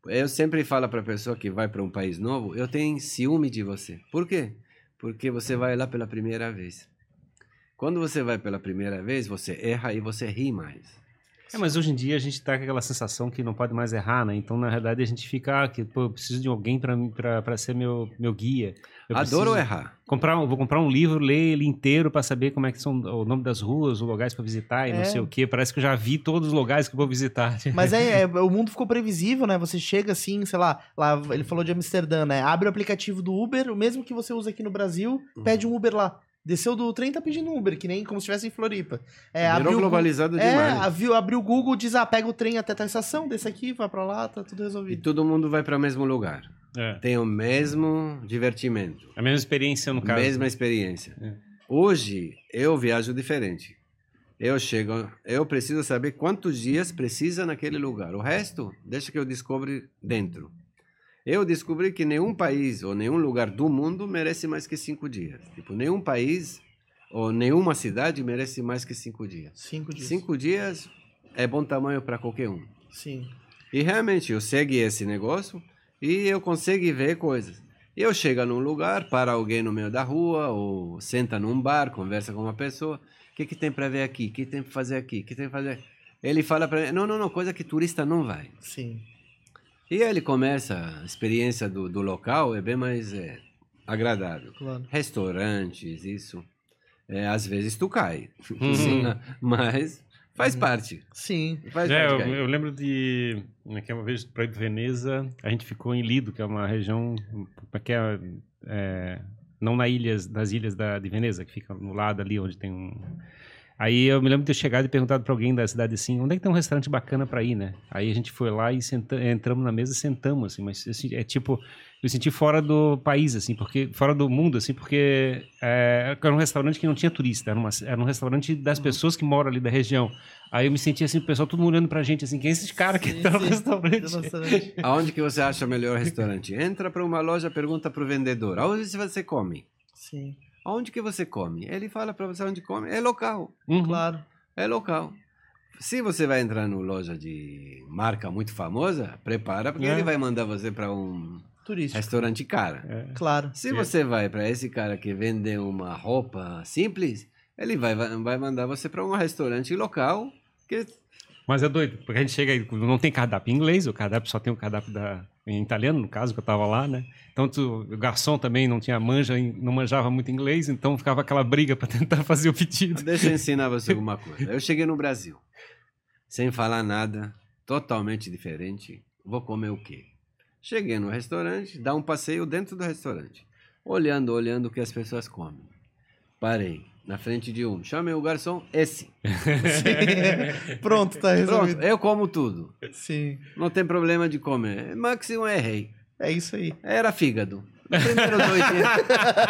Eu sempre falo para a pessoa que vai para um país novo, eu tenho ciúme de você. Por quê? Porque você vai lá pela primeira vez. Quando você vai pela primeira vez, você erra e você ri mais. É, mas hoje em dia a gente tá com aquela sensação que não pode mais errar, né? Então, na verdade, a gente fica, ah, que, pô, eu preciso de alguém para ser meu, meu guia. Eu Adoro errar. Comprar, um- vou comprar um livro, ler ele inteiro para saber como é que são o nome das ruas, os lugares para visitar e É. não sei o quê. Parece que eu já vi todos os lugares que eu vou visitar. Mas é, é, o mundo ficou previsível, né? Você chega assim, sei lá, lá ele falou de Amsterdã, né? Abre o aplicativo do Uber, o mesmo que você usa aqui no Brasil, pede um Uber lá. Desceu do trem, tá pedindo Uber, que nem como se estivesse em Floripa. É, Virou abriu globalizado É, demais. abriu, abriu o Google, diz, ah, pega o trem até tal estação, desce aqui, vai pra lá, tá tudo E resolvido. todo mundo vai para o mesmo lugar. É. Tem o mesmo divertimento, A mesma experiência no caso. mesma experiência. É. Hoje eu viajo diferente. Eu chego, eu preciso saber quantos dias precisa naquele lugar. O resto, deixa que eu descubro dentro. Eu descobri que nenhum país ou nenhum lugar do mundo merece mais que cinco dias. Tipo, nenhum país ou nenhuma cidade merece mais que cinco dias. Cinco dias. Cinco dias é bom tamanho para qualquer um. Sim. E realmente eu segui esse negócio e eu consegui ver coisas. Eu chego num lugar, para alguém no meio da rua, ou senta num bar, conversa com uma pessoa. O que, que tem para ver aqui? O que tem para fazer aqui? O que tem para fazer? Ele fala para mim: não, não, não, coisa que turista não vai. Sim. E aí ele começa, a experiência do, do local é bem mais é, agradável. Claro. Restaurantes, isso. É, às vezes tu cai. Sim, mas faz Uhum. parte. Sim. Faz É, parte eu, eu lembro de que uma vez para ir para Veneza, a gente ficou em Lido, que é uma região que é, é, não na ilhas, das ilhas da, de Veneza, que fica no lado ali onde tem um. Aí eu me lembro de ter chegado e perguntado para alguém da cidade assim, onde é que tem um restaurante bacana para ir, né? Aí a gente foi lá e senta, entramos na mesa e sentamos assim, mas assim, é tipo eu senti fora do país assim, porque fora do mundo assim, porque é, era um restaurante que não tinha turista, era, uma, era um restaurante das pessoas que moram ali da região. Aí eu me senti assim, o pessoal todo mundo olhando pra gente assim, quem é esses caras que estão no sim. restaurante? Aonde que você acha o melhor restaurante? Entra para uma loja, pergunta para o vendedor, aonde você come? Sim. Aonde que você come? Ele fala para você onde come. É local, Uhum. Claro. é local. Se você vai entrar numa loja de marca muito famosa, prepara, porque É. ele vai mandar você para um Turístico. restaurante cara. É. Claro. Se É. você vai para esse cara que vende uma roupa simples, ele vai, vai mandar você para um restaurante local que Mas é doido, porque a gente chega aí, não tem cardápio em inglês, o cardápio só tem o cardápio da, em italiano, no caso, que eu tava lá, né? Então tu- o garçom também não tinha manja, não manjava muito inglês, então ficava aquela briga para tentar fazer o pedido. Deixa eu ensinar você alguma coisa. Eu cheguei no Brasil, sem falar nada, totalmente diferente. Vou comer o quê? Cheguei no restaurante, dá um passeio dentro do restaurante, olhando, olhando o que as pessoas comem. Parei na frente de um, chamei o garçom, esse. Pronto, tá resolvido. Pronto, eu como tudo. Sim. Não tem problema de comer. Máximo errei. É isso aí. Era fígado. Primeiro dois dias.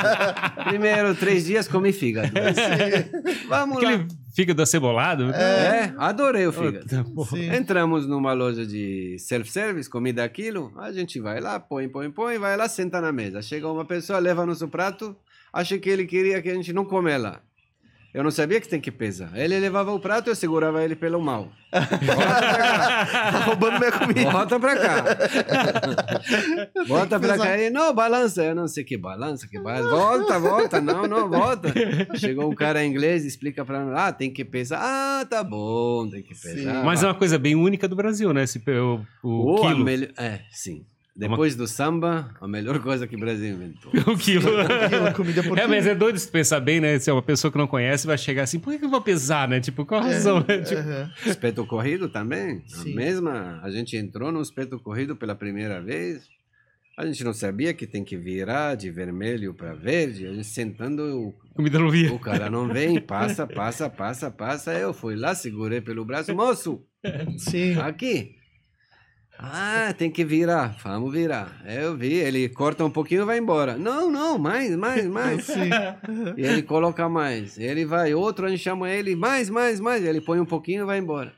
Primeiro três dias comi fígado. Vamos lá. Aquele fígado acebolado. É, adorei o fígado. Entramos numa loja de self-service, comida aquilo, a gente vai lá, põe, põe, põe, vai lá, senta na mesa. Chega uma pessoa, leva nosso prato, acha que ele queria que a gente não come lá. Eu não sabia que tem que pesar. Ele levava o prato, eu segurava ele pelo mal. Volta pra cá. Tá roubando minha comida. Volta pra cá. Volta pra cá. Ele, não, balança. Eu não sei que balança, que balança. Volta, volta. Não, não, volta. Chegou um cara em inglês, explica pra mim. Ah, tem que pesar. Ah, tá bom, tem que pesar. Mas é uma coisa bem única do Brasil, né? Esse, o o a quilo. melhor- É, sim. Depois do samba, a melhor coisa que o Brasil inventou. O quilo. Aquilo, comida por É, mas é doido se pensar bem, né? Se é uma pessoa que não conhece, vai chegar assim, por que eu vou pesar, né? Tipo, qual a razão? né? Tipo, Aham. Espeto corrido também. Sim. A mesma, a gente entrou no espeto corrido pela primeira vez. A gente não sabia que tem que virar de vermelho para verde. A gente sentando, comida não o, via. o cara não vem, passa, passa, passa, passa. Eu fui lá, segurei pelo braço, moço, Sim. aqui. Ah, tem que virar. Vamos virar. Eu vi, ele corta um pouquinho e vai embora. Não, não, mais, mais, mais. Sim. E ele coloca mais. Ele vai, outro, a gente chama ele, mais, mais, mais. Ele põe um pouquinho e vai embora.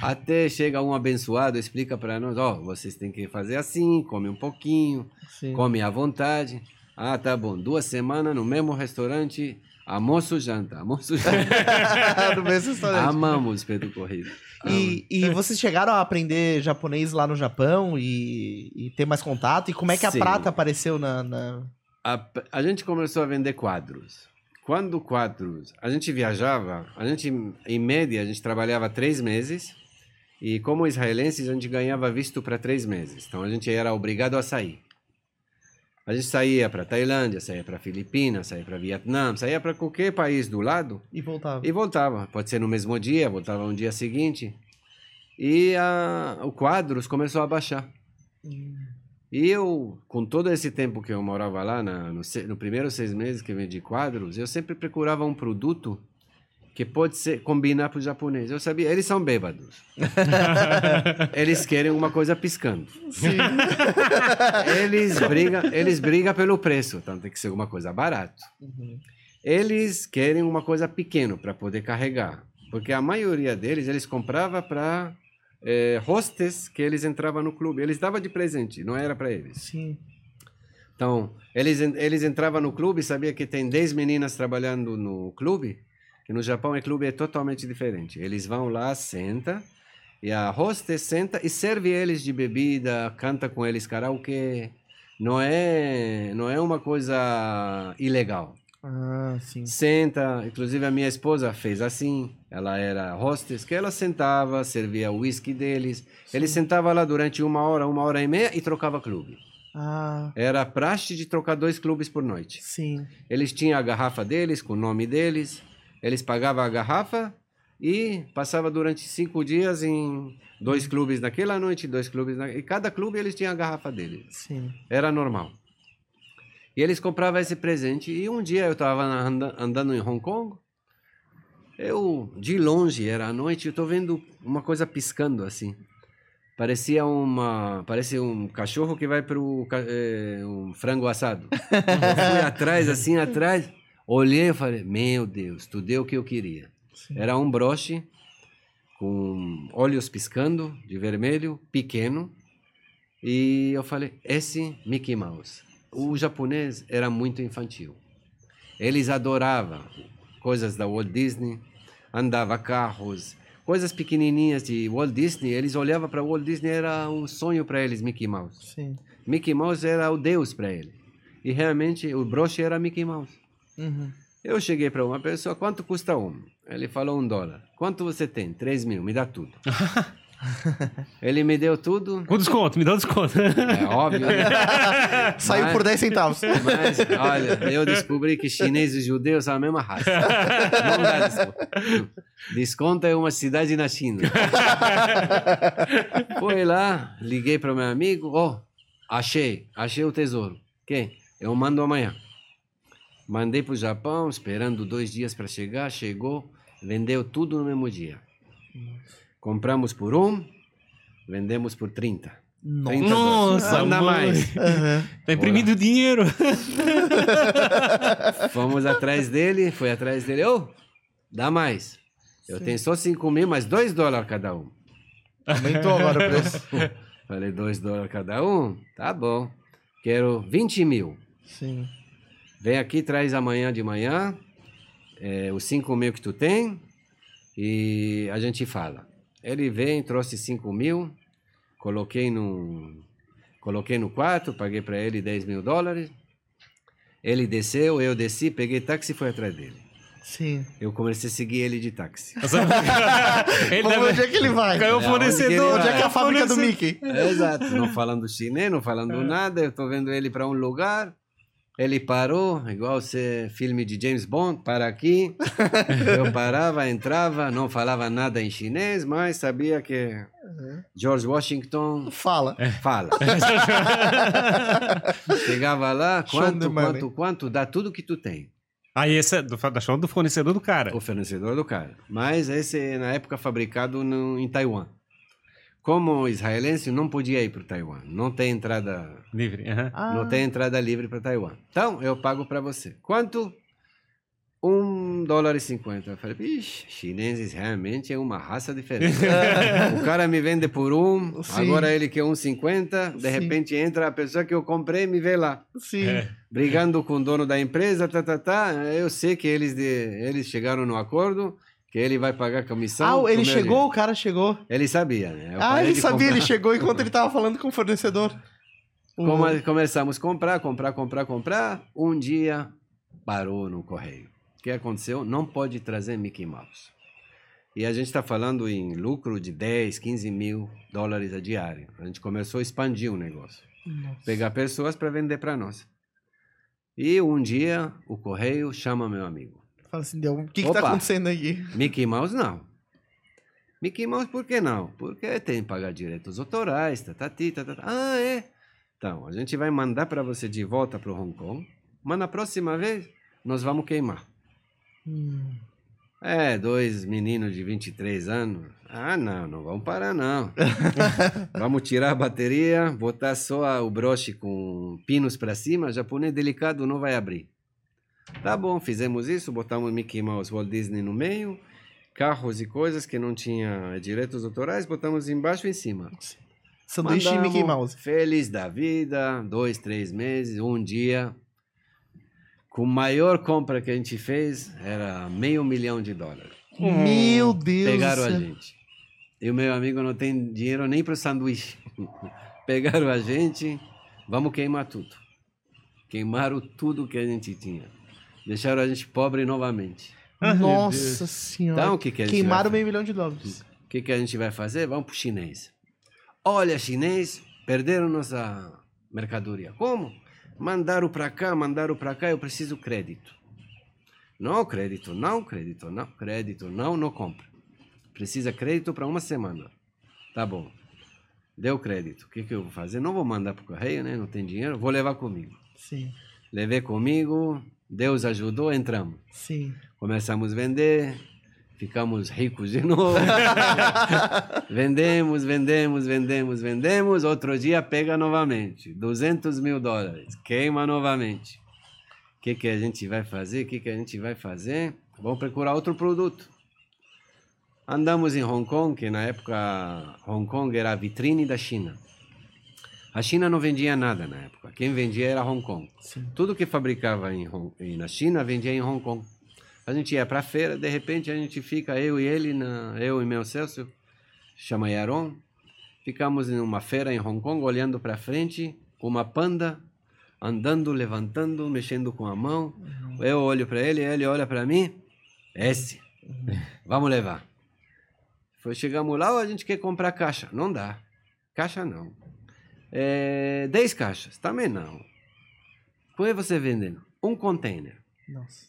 Até chega um abençoado, explica para nós: ó, vocês têm que fazer assim, come um pouquinho, Sim. come à vontade. Ah, tá bom. Duas semanas no mesmo restaurante, almoço, janta, almoço, janta. no mesmo restaurante. Amamos espeto corrido. E, e vocês chegaram a aprender japonês lá no Japão e, e ter mais contato? E como é que a Sim. prata apareceu na. na- a, a gente começou a vender quadros. Quando quadros, a gente viajava, a gente, em média, a gente trabalhava três meses e como israelenses a gente ganhava visto para três meses. Então a gente era obrigado a sair. A gente saía para Tailândia, saía para Filipinas, saía para Vietnã, saía para qualquer país do lado E voltava. e voltava. Pode ser no mesmo dia, voltava no dia seguinte. E a, o quadros começou a baixar. E eu, com todo esse tempo que eu morava lá, na, no, no primeiro seis meses que vendi quadros, eu sempre procurava um produto que pode ser combinar para o japonês. Eu sabia, eles são bêbados. eles querem uma coisa piscando. Sim. Eles brigam, eles brigam pelo preço, então tem que ser uma coisa barata. Uhum. Eles querem uma coisa pequena para poder carregar, porque a maioria deles eles comprava para eh, hostes que eles entravam no clube. Eles davam de presente, não era para eles. Sim. Então, eles, eles entravam no clube, sabia que tem 10 meninas trabalhando no clube, que no Japão o clube é totalmente diferente. Eles vão lá, senta, e a hostess senta e serve eles de bebida, canta com eles karaokê. Não é, não é uma coisa ilegal. Ah, sim. Senta, inclusive a minha esposa fez assim, ela era hostess, que ela sentava, servia o whisky deles, ele sentava lá durante uma hora, uma hora e meia e trocava clube. Ah, Era praxe de trocar dois clubes por noite. sim. Eles tinham a garrafa deles, com o nome deles, eles pagavam a garrafa e passava durante cinco dias em dois clubes naquela noite, dois clubes na... E cada clube eles tinham a garrafa deles. Sim. Era normal. E eles compravam esse presente. E um dia eu estava andando em Hong Kong. Eu, de longe, era à noite, eu estou vendo uma coisa piscando assim. Parecia uma, parecia um cachorro que vai para um frango assado. eu fui atrás, assim, atrás. Olhei e falei, meu Deus, tu deu o que eu queria. Sim. Era um broche com olhos piscando de vermelho, pequeno. E eu falei, esse Mickey Mouse. O japonês era muito infantil. Eles adoravam coisas da Walt Disney, andava carros, coisas pequenininhas de Walt Disney. Eles olhavam para Walt Disney, era um sonho para eles, Mickey Mouse. Sim. Mickey Mouse era o deus para ele. E realmente o broche era Mickey Mouse. Uhum. Eu cheguei para uma pessoa, quanto custa um? Ele falou um dólar. Quanto você tem? Três mil, me dá tudo. Ele me deu tudo. Com desconto, me dá um desconto. É óbvio, né? Saiu Mas- por 10 centavos. Mas, olha, eu descobri que chinês e judeu são a mesma raça. Não dá desconto. Desconto é uma cidade na China. Fui lá, liguei para o meu amigo. Oh, achei, achei o tesouro. Quem? Eu mando amanhã. Mandei para o Japão, esperando dois dias para chegar. Chegou, vendeu tudo no mesmo dia. Compramos por um, vendemos por 30. 30 Nossa. Manda mãe. mais. Aham. Tá imprimindo dinheiro. Fomos atrás dele, foi atrás dele. Ô, dá mais. Eu tenho só 5 mil, mas 2 dólares cada um. Aumentou agora o preço. Falei, 2 dólares cada um? Tá bom. Quero 20 mil. Sim. Vem aqui, traz amanhã de manhã. é, os 5 mil que tu tem e a gente fala. Ele vem, trouxe 5 mil, coloquei no, coloquei no quarto, paguei para ele 10 mil dólares. Ele desceu, eu desci, peguei táxi e fui atrás dele. Sim. Eu comecei a seguir ele de táxi. ele Vamos ver onde é que ele vai? Ganhou o É, onde fornecedor. Onde é que é a fábrica do. Mickey? É, Exato, não falando chinês, não falando nada. Eu tô vendo ele para um lugar. Ele parou, igual ser filme de James Bond, para aqui. Eu parava, entrava, não falava nada em chinês, mas sabia que George Washington Fala. fala. Chegava lá, quanto, quanto, quanto, dá tudo que tu tem. Aí esse é do, da show do fornecedor do cara. O fornecedor do cara. Mas esse, na época, fabricado no, em Taiwan. Como israelense, não podia ir para Taiwan. Não tem entrada Livre. Ah, Não tem entrada livre para Taiwan. Então, eu pago para você. Quanto? Um dólar e cinquenta. Eu falei, bicho, chineses realmente é uma raça diferente. o cara me vende por um, Sim. agora ele quer um cinquenta. De Sim. repente entra a pessoa que eu comprei e me vê lá. Sim. É. Brigando com o dono da empresa, tá, tá, tá. Eu sei que eles, de, eles chegaram no acordo, que ele vai pagar comissão. Ah, ele chegou, dinheiro. o cara chegou. Ele sabia, né? Eu Ah, ele sabia, ele comprar. chegou enquanto ele tava falando com o fornecedor. Come- começamos a comprar, comprar, comprar, comprar. Um dia parou no correio. O que aconteceu? Não pode trazer Mickey Mouse. E a gente está falando em lucro de 10, 15 mil dólares a diário. A gente começou a expandir o negócio. Nossa. Pegar pessoas para vender para nós. E um dia o correio chama meu amigo. Fala assim, deu, o que que tá acontecendo aqui? Mickey Mouse não. Mickey Mouse por que não? Porque tem que pagar direitos autorais, tatati, tatata. Ah, é? Então, a gente vai mandar para você de volta para Hong Kong, mas na próxima vez nós vamos queimar. Hum, É, dois meninos de 23 anos. Ah, não, não vamos parar não. vamos tirar a bateria, botar só o broche com pinos para cima, japonês delicado não vai abrir. Tá bom, fizemos isso, botamos Mickey Mouse, Walt Disney no meio, carros e coisas que não tinha direitos autorais, botamos embaixo e em cima. sanduíche e Mickey Mouse. Feliz da vida, dois, três meses, um dia. Com a maior compra que a gente fez, era meio milhão de dólares. Meu Deus Pegaram a gente. E o meu amigo não tem dinheiro nem para o sanduíche. Pegaram a gente, vamos queimar tudo. Queimaram tudo que a gente tinha. Deixaram a gente pobre novamente. Nossa senhora. Então, o que, que a gente Queimaram vai meio milhão de dólares. o que, que a gente vai fazer? Vamos para o chinês. Olha, chinês, perderam nossa mercadoria. Como? Mandaram para cá, mandaram para cá, eu preciso crédito. Não, crédito, não, crédito, não, crédito, não, não compra. Precisa crédito para uma semana. Tá bom. Deu crédito. O que, que eu vou fazer? Não vou mandar para o correio, né? Não tem dinheiro. Vou levar comigo. Sim, Levei comigo, Deus ajudou, entramos. sim. Começamos a vender, ficamos ricos de novo. vendemos, vendemos, vendemos, vendemos. Outro dia pega novamente, 200 mil dólares, queima novamente. O que, que a gente vai fazer? O que, que a gente vai fazer? Vamos procurar outro produto. Andamos em Hong Kong, que na época Hong Kong era a vitrine da China. A China não vendia nada na época. Quem vendia era Hong Kong. Sim. Tudo que fabricava em na China vendia em Hong Kong. A gente ia para a feira, de repente a gente fica, eu e ele, na, eu e meu Celso, chama Yaron, ficamos em uma feira em Hong Kong, olhando para frente, uma panda, andando, levantando, mexendo com a mão. Eu olho para ele, ele olha para mim, esse, vamos levar. Foi, chegamos lá, "Ó, a gente quer comprar caixa. Não dá. Caixa não. É, 10 caixas, também não. Põe você vendendo um container. Nossa.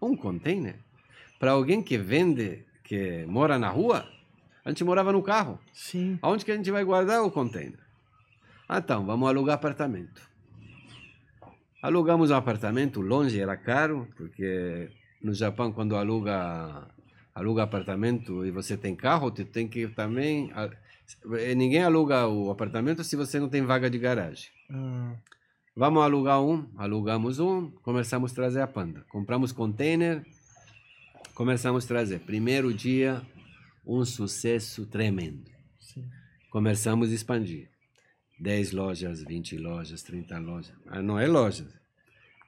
Um container? Para alguém que vende, que mora na rua, a gente morava no carro. Sim. Aonde que a gente vai guardar o container? Ah, então, vamos alugar apartamento. Alugamos um apartamento longe, era caro, porque no Japão, quando aluga, aluga apartamento e você tem carro, você tem que também. A- Ninguém aluga o apartamento se você não tem vaga de garagem. Ah, Vamos alugar um, alugamos um, começamos a trazer a panda. Compramos container, começamos a trazer. Primeiro dia, um sucesso tremendo. sim. Começamos a expandir. 10 lojas, 20 lojas, 30 lojas. Ah, não é lojas.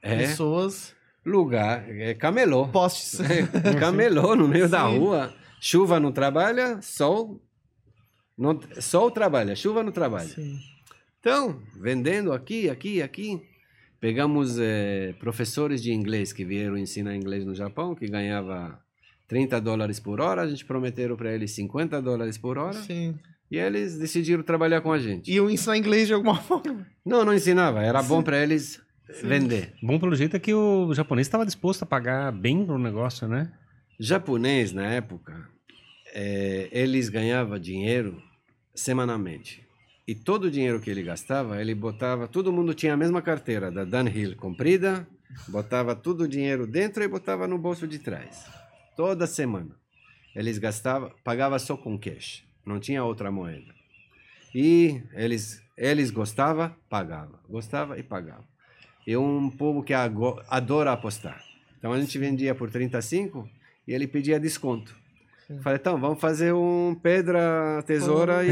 É Pessoas. lugar, é camelô. Postes. É, camelô no meio da rua. Chuva não trabalha, sol. Não, sol trabalha, chuva não trabalha. Sim. Então, vendendo aqui, aqui, aqui. Pegamos eh, professores de inglês que vieram ensinar inglês no Japão, que ganhava 30 dólares por hora. A gente prometeram para eles 50 dólares por hora. Sim. E eles decidiram trabalhar com a gente. Iam ensinar inglês de alguma forma. Não, não ensinava. Era bom para eles vender. Bom pelo jeito é que o japonês estava disposto a pagar bem pro negócio, né? Japonês, na época, eh, eles ganhavam dinheiro semanalmente. E todo o dinheiro que ele gastava, ele botava. Todo mundo tinha a mesma carteira da Dunhill comprida, botava todo o dinheiro dentro e botava no bolso de trás. Toda semana. Eles gastavam, pagava só com cash, não tinha outra moeda. E eles, eles gostavam, pagava. Gostava e pagava. E um povo que adora apostar. Então a gente vendia por 35 e ele pedia desconto. Falei, então, vamos fazer um pedra, tesoura e.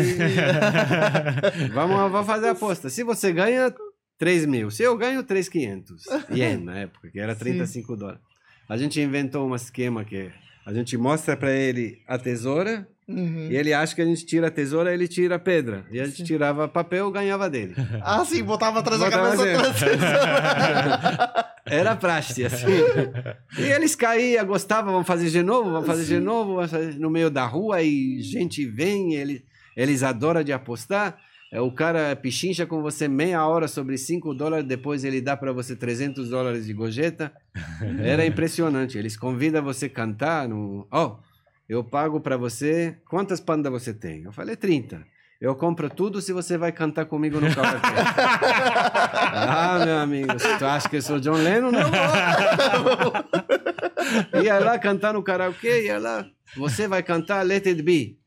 vamos, vamos fazer a aposta. Se você ganha 3 mil, se eu ganho 3,500 ien na época, que era 35 dólares. A gente inventou um esquema que a gente mostra para ele a tesoura Uhum. e ele acha que a gente tira a tesoura, ele tira a pedra. E a gente tirava papel, ganhava dele. Ah, sim, botava atrás da cabeça. atrás. Era praxe, assim. E eles caíam, gostavam, vamos fazer de novo, vamos fazer de novo, vamos fazer no meio da rua e gente vem, ele, eles adoram de apostar. É, O cara pichincha com você meia hora sobre 5 dólares, depois ele dá para você 300 dólares de gorjeta. Era impressionante. Eles convidam você a cantar no... Oh, eu pago para você... Quantas pandas você tem? Eu falei, 30. Eu compro tudo se você vai cantar comigo no karaokê. ah, meu amigo, se tu acha que eu sou John Lennon, não vou. ia lá cantar no karaokê, ia lá. Você vai cantar Let It Be.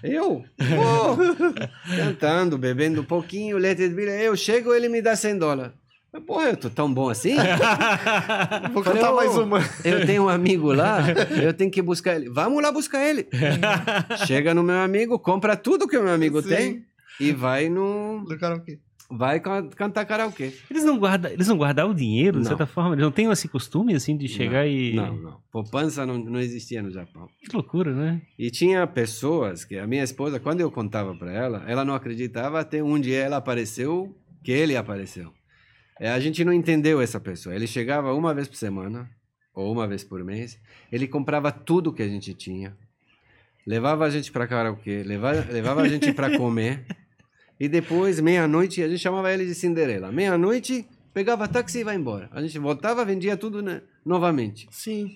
Eu? Vou. Cantando, bebendo um pouquinho, Let It Be. Eu chego, ele me dá 100 dólares. Mas, porra, eu tô tão bom assim? Vou Falei, cantar "Ô, mais uma. Eu tenho um amigo lá, eu tenho que buscar ele. Vamos lá buscar ele. Chega no meu amigo, compra tudo que o meu amigo Sim. tem e vai no Do karaokê. vai can- cantar karaokê. Eles não guardam, eles não guardam o dinheiro, de Não. certa forma? Eles não têm esse costume, assim, de chegar não, e... Não, não. Poupança não, não existia no Japão. Que loucura, né? E tinha pessoas que a minha esposa, quando eu contava para ela, ela não acreditava até um dia ela apareceu, que ele apareceu. É, a gente não entendeu essa pessoa. Ele chegava uma vez por semana, ou uma vez por mês, ele comprava tudo que a gente tinha, levava a gente para karaokê, levava, levava a gente para comer, e depois, meia-noite, a gente chamava ele de Cinderela. Meia-noite, pegava táxi e vai embora. A gente voltava, vendia tudo né, novamente. Sim.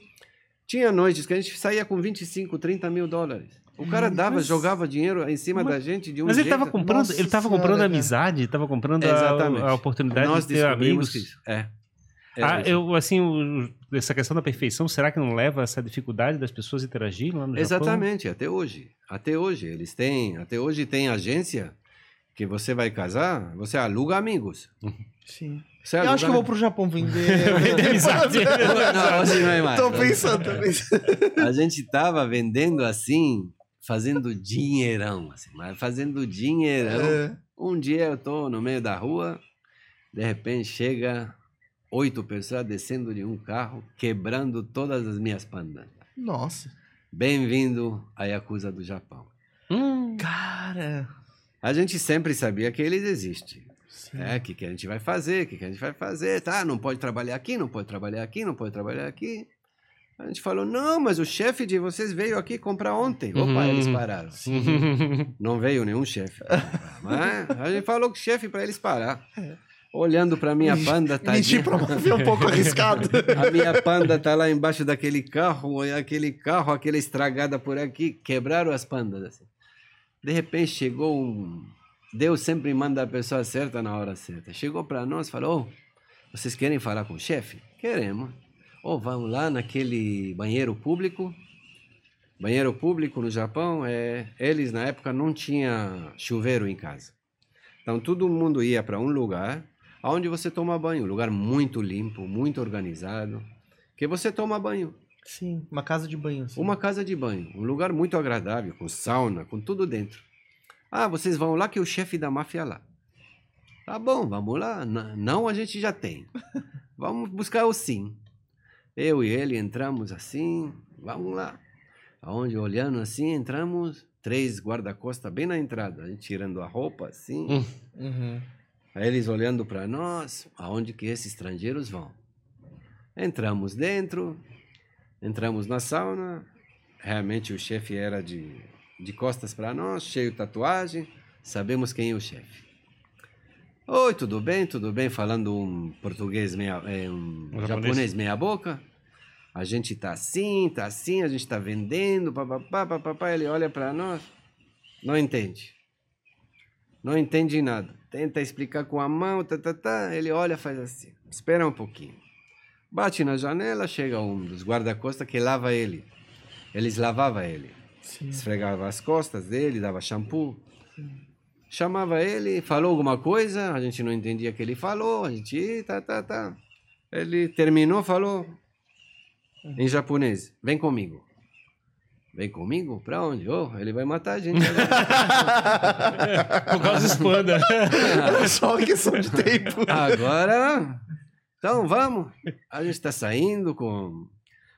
Tinha noites que a gente saía com 25, 30 mil dólares. O cara dava, mas- jogava dinheiro em cima da gente de um Mas ele estava comprando, Nossa ele tava comprando cara. amizade, estava comprando a, a oportunidade Nós de ter amigos. que isso. É. Era Ah, eu, assim, o- essa questão da perfeição, será que não leva a essa dificuldade das pessoas interagirem lá no Japão? Exatamente, até hoje. Até hoje. Eles têm... Até hoje tem agência que você vai casar, você aluga amigos. Sim. Você Eu aluga acho que eu vou pro Japão vender. Vender amizade. Não, hoje não é mais. Tô pensando, tô pensando. A gente tava vendendo assim, fazendo dinheirão, assim, mas fazendo dinheirão. É. Um dia eu tô no meio da rua, de repente chega oito pessoas descendo de um carro, quebrando todas as minhas pandas. Nossa. Bem-vindo à Yakuza do Japão. Hum, Cara. A gente sempre sabia que eles existem. Sim. É, o que, que a gente vai fazer, o que, que a gente vai fazer, tá? Não pode trabalhar aqui, não pode trabalhar aqui, não pode trabalhar aqui. A gente falou, não, mas o chefe de vocês veio aqui comprar ontem. Opa, Uhum. eles pararam. Não veio nenhum chefe. Mas a gente falou que chefe para eles parar. Olhando para minha panda, tá Mentir é um pouco arriscado. A minha panda tá lá embaixo daquele carro, aquele carro, aquela estragada por aqui, quebraram as pandas. Assim. De repente chegou um. Deus sempre manda a pessoa certa na hora certa. Chegou para nós falou: "Ô, vocês querem falar com o chefe? Queremos. Ou vamos lá naquele banheiro público. Banheiro público no Japão, é, eles na época não tinha chuveiro em casa. Então todo mundo ia para um lugar onde você toma banho, um lugar muito limpo, muito organizado, que você toma banho. Sim, uma casa de banho. assim. Uma casa de banho, um lugar muito agradável, com sauna, com tudo dentro. Ah, vocês vão lá que o chefe da máfia é lá. Tá bom, vamos lá. Não, a gente já tem. Vamos buscar o sim. Eu e ele entramos assim, vamos lá. Aonde olhando assim, entramos, três guarda-costas bem na entrada, a gente tirando a roupa assim. Hum. Uhum. Aí eles olhando para nós, aonde que esses estrangeiros vão? Entramos dentro, entramos na sauna. Realmente o chefe era de, de costas para nós, cheio de tatuagem. Sabemos quem é o chefe. Oi, tudo bem? Tudo bem? Falando um português meia, é, um japonês. japonês meia boca. A gente tá assim, tá assim, a gente tá vendendo, papapá, papapá. Ele olha para nós, não entende. Não entende nada. Tenta explicar com a mão, tá, tá, tá. Ele olha, faz assim. Espera um pouquinho. Bate na janela, chega um dos guarda-costas que lava ele. Eles lavavam ele. Sim. Esfregava as costas dele, dava shampoo. Chamava ele, falou alguma coisa, a gente não entendia o que ele falou, a gente, "Ih, tá, tá, tá. Ele terminou, falou em japonês, vem comigo. Vem comigo? Pra onde? Oh, ele vai matar a gente. agora." Por causa dos panda. Só questão de tempo. Agora, então vamos. A gente está saindo com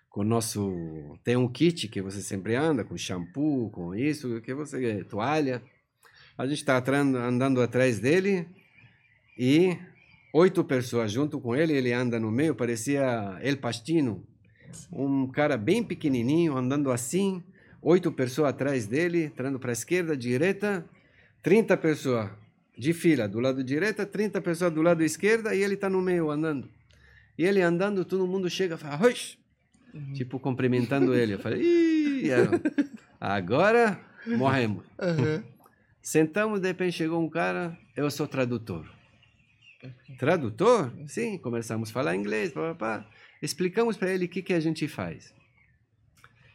com o nosso tem um kit que você sempre anda com shampoo, com isso, que você toalha. A gente está andando atrás dele e oito pessoas junto com ele. Ele anda no meio, parecia El Pastino, um cara bem pequenininho andando assim. Oito pessoas atrás dele, entrando para a esquerda, direita, 30 pessoas de fila do lado direito, 30 pessoas do lado esquerdo e ele está no meio andando. E ele andando, todo mundo chega e fala, "Oix!" tipo cumprimentando ele. Eu falei, Ih, agora morremos. Uhum. Sentamos, de repente chegou um cara, eu sou tradutor. Tradutor? Sim, começamos a falar inglês, explicamos para ele o que, que a gente faz.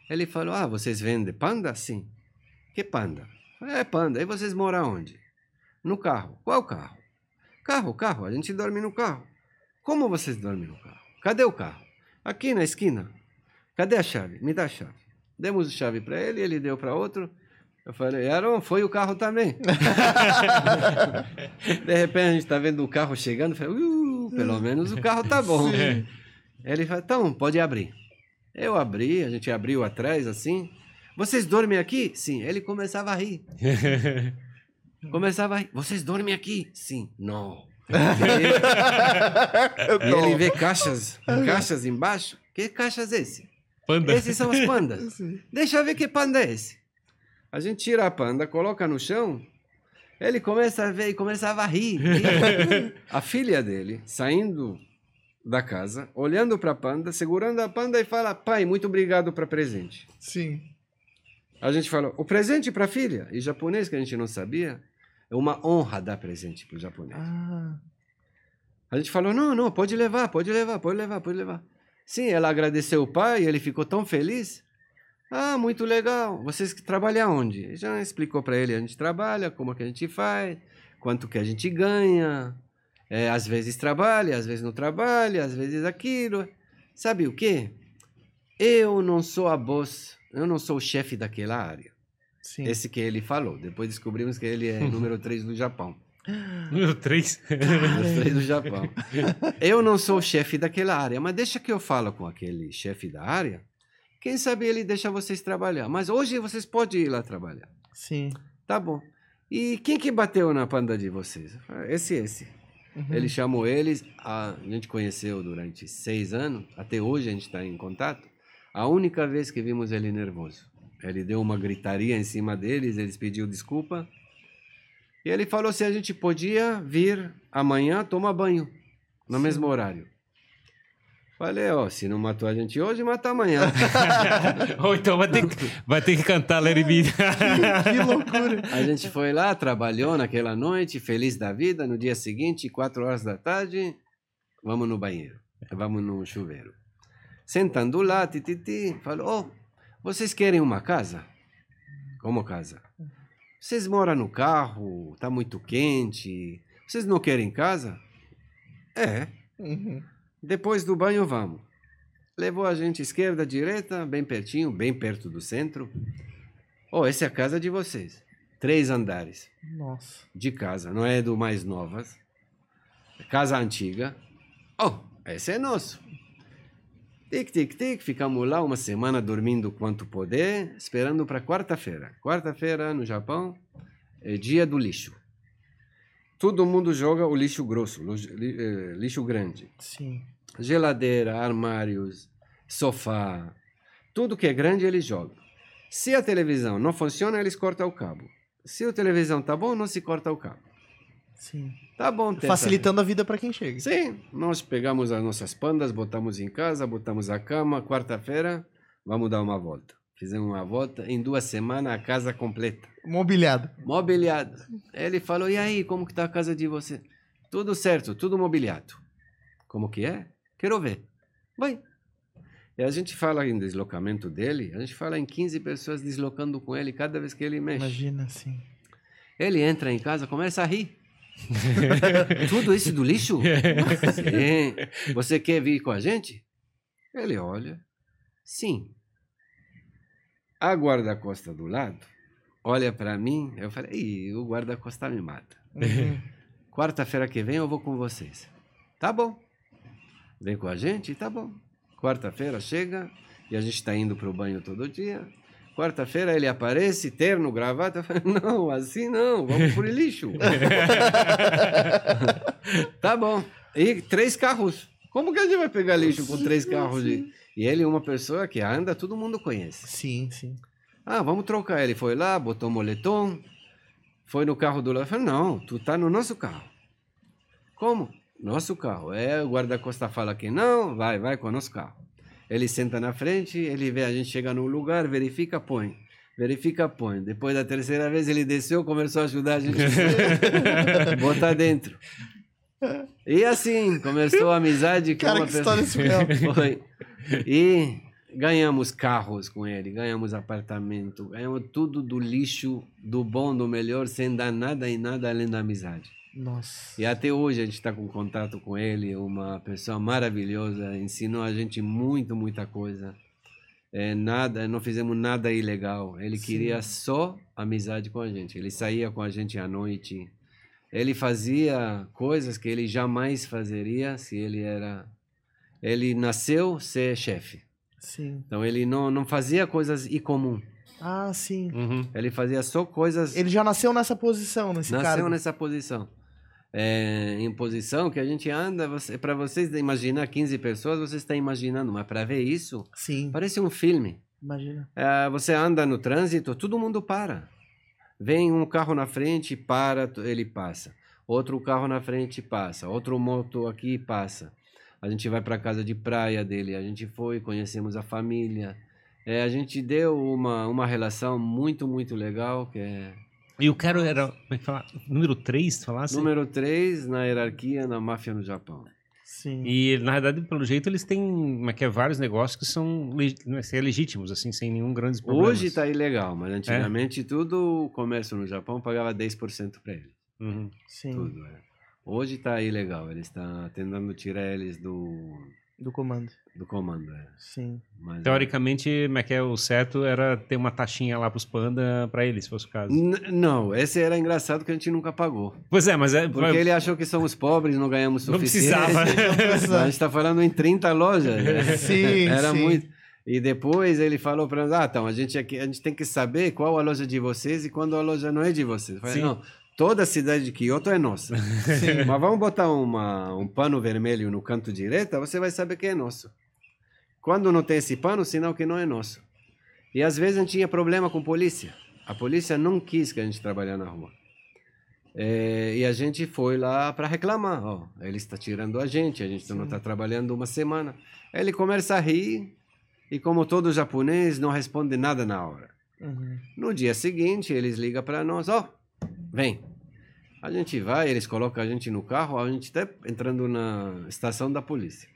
Ele falou, ah, vocês vendem panda? Sim. Que panda? É panda. E vocês moram onde? No carro. Qual carro? Carro, carro. A gente dorme no carro. Como vocês dormem no carro? Cadê o carro? Aqui na esquina. Cadê a chave? Me dá a chave. Demos a chave para ele, ele deu para outro. Eu falei, Aaron, foi o carro também. De repente a gente está vendo o carro chegando. Falei, uh, pelo menos o carro tá bom. Ele falou, então, pode abrir. Eu abri, a gente abriu atrás assim. Vocês dormem aqui? Sim. Ele começava a rir. Começava a rir. Vocês dormem aqui? Sim. Não. E ele vê caixas, caixas embaixo. Que caixas é esse? Panda. Esses são os pandas. Deixa eu ver que panda é esse. A gente tira a panda, coloca no chão. Ele começa a ver e começava a rir. rir. A filha dele, saindo da casa, olhando para a panda, segurando a panda e fala: Pai, muito obrigado para presente. Sim. A gente falou: O presente para a filha? Em japonês, que a gente não sabia, é uma honra dar presente para o japonês. Ah, A gente falou: não, não, pode levar, pode levar, pode levar, pode levar. Sim, ela agradeceu o pai, ele ficou tão feliz. Ah, muito legal. Vocês que trabalham onde? Já explicou para ele: a gente trabalha, como que a gente faz, quanto que a gente ganha. É, às vezes trabalha, às vezes não trabalha, às vezes aquilo. Sabe o quê? Eu não sou a boss, eu não sou o chefe daquela área. sim. Esse que ele falou. Depois descobrimos que ele é número 3 do Japão. Número 3. Os três do Japão. Eu não sou o chefe daquela área, mas deixa que eu falo com aquele chefe da área. Quem sabe ele deixa vocês trabalhar. Mas hoje vocês podem ir lá trabalhar. Sim. Tá bom. E quem que bateu na panda de vocês? Esse, esse. Uhum. Ele chamou eles. A gente conheceu durante seis anos. Até hoje a gente está em contato. A única vez que vimos ele nervoso. Ele deu uma gritaria em cima deles. Eles pediu desculpa. E ele falou se a gente podia vir amanhã tomar banho. No mesmo horário. Falei, ó, se não matou a gente hoje, mata amanhã. Ou então vai ter, que, vai ter que cantar It Be. que loucura. A gente foi lá, trabalhou naquela noite, feliz da vida. No dia seguinte, quatro horas da tarde, vamos no banheiro, vamos no chuveiro. Sentando lá, tititi, falou: oh, vocês querem uma casa? Como casa? Vocês moram no carro, tá muito quente. Vocês não querem casa? É. Uhum. Depois do banho, vamos. Levou a gente esquerda, direita, bem pertinho, bem perto do centro. Oh, essa é a casa de vocês. Três andares Nossa. de casa, não é do mais novas. É Casa antiga. Oh, esse é nosso. Tic, tic, tic, ficamos lá uma semana dormindo quanto poder, esperando para quarta-feira. Quarta-feira no Japão é dia do lixo. Todo mundo joga o lixo grosso, eh, lixo grande. Sim. Geladeira, armários, sofá, tudo que é grande eles jogam. Se a televisão não funciona, eles cortam o cabo. Se a televisão tá bom, não se corta o cabo. Sim. Tá bom, Facilitando a vida pra quem chega. Sim, nós pegamos as nossas pandas, botamos em casa, botamos a cama, quarta-feira, vamos dar uma volta. Fizemos uma volta, em duas semanas a casa completa, Mobiliado. mobiliada. Ele falou, e aí, como que tá a casa de você? Tudo certo, tudo mobiliado. Como que é? Quero ver. Vai. E a gente fala em deslocamento dele, a gente fala em 15 pessoas deslocando com ele cada vez que ele mexe. Imagina, sim. Ele entra em casa, começa a rir. Tudo isso do lixo? Sim. Você quer vir com a gente? Ele olha. Sim. A guarda-costa do lado olha para mim. Eu falei, o guarda-costa me mata. Uhum. Quarta-feira que vem eu vou com vocês. Tá bom. Vem com a gente? Tá bom. Quarta-feira chega e a gente está indo para o banho todo dia. Quarta-feira ele aparece, terno, gravata. Eu falei, não, assim não, vamos por lixo. tá bom. E três carros. Como que a gente vai pegar lixo com três carros? De... E ele é uma pessoa que anda, todo mundo conhece. Sim, sim. Ah, vamos trocar. Ele foi lá, botou moletom, foi no carro do lado. Eu falei, não, tu tá no nosso carro. Como? Nosso carro. É, o guarda-costa fala que não, vai, vai com o nosso carro. Ele senta na frente, ele vê a gente chega no lugar, verifica, põe. Verifica, põe. Depois da terceira vez ele desceu, começou a ajudar a gente a botar dentro. E assim, começou a amizade com Cara, uma que história pessoa. surreal. Foi. E ganhamos carros com ele, ganhamos apartamento, ganhamos tudo do lixo, do bom, do melhor, sem dar nada e nada além da amizade. Nossa. E até hoje a gente está com contato com ele, uma pessoa maravilhosa, ensinou a gente muito, muita coisa. É, nada, não fizemos nada ilegal. Ele Sim. queria só amizade com a gente. Ele saía com a gente à noite. Ele fazia coisas que ele jamais fazeria se ele era. Ele nasceu ser chefe. Sim. Então ele não, não fazia coisas incomum. Ah, sim. Uhum. Ele fazia só coisas Ele já nasceu nessa posição, nesse Nasceu cargo. nessa posição. É, em posição que a gente anda, você, para vocês imaginar 15 pessoas, você está imaginando, mas para ver isso, Sim, parece um filme. imagina. É, você anda no trânsito, todo mundo para. Vem um carro na frente, para, ele passa. Outro carro na frente passa. Outro moto aqui passa. A gente vai para casa de praia dele. A gente foi, conhecemos a família. É, a gente deu uma, uma relação muito, muito legal, que é E o cara era, como é que fala? Número 3, falasse? Número 3 na hierarquia na máfia no Japão. Sim. E, na verdade, pelo jeito, eles têm é que é, vários negócios que são é, ser legítimos, assim, sem nenhum grande problema. Hoje está ilegal, mas antigamente tudo o comércio no Japão pagava 10% para ele. Uhum. Sim. Tudo, é. Hoje está ilegal, eles estão tentando tirar eles do, Do comando. Do comando. É. Sim. Mas, Teoricamente, como é que é, o certo era ter uma taxinha lá pros panda pra eles, se fosse o caso. N- Não, esse era engraçado que a gente nunca pagou. Pois é, mas é... Porque ele achou que somos pobres, não ganhamos Não suficiente. precisava. Mas a gente está falando em 30 lojas. né? Sim, Era sim. muito. E depois ele falou para nós: ah, então, a gente, aqui, a gente tem que saber qual a loja de vocês e quando a loja não é de vocês. Eu falei, Sim. não, toda a cidade de Kyoto é nossa. Mas vamos botar uma, um pano vermelho no canto direito, você vai saber que é nosso. Quando não tem esse pano, sinal que não é nosso. E às vezes a gente tinha problema com polícia. A polícia não quis que a gente trabalhasse na rua. É, e a gente foi lá para reclamar. Ó, ele está tirando a gente, a gente não está trabalhando uma semana. Ele começa a rir e, como todo japonês, não responde nada na hora. Uhum. No dia seguinte, eles ligam para nós: Ó, vem. A gente vai, eles colocam a gente no carro, a gente está entrando na estação da polícia.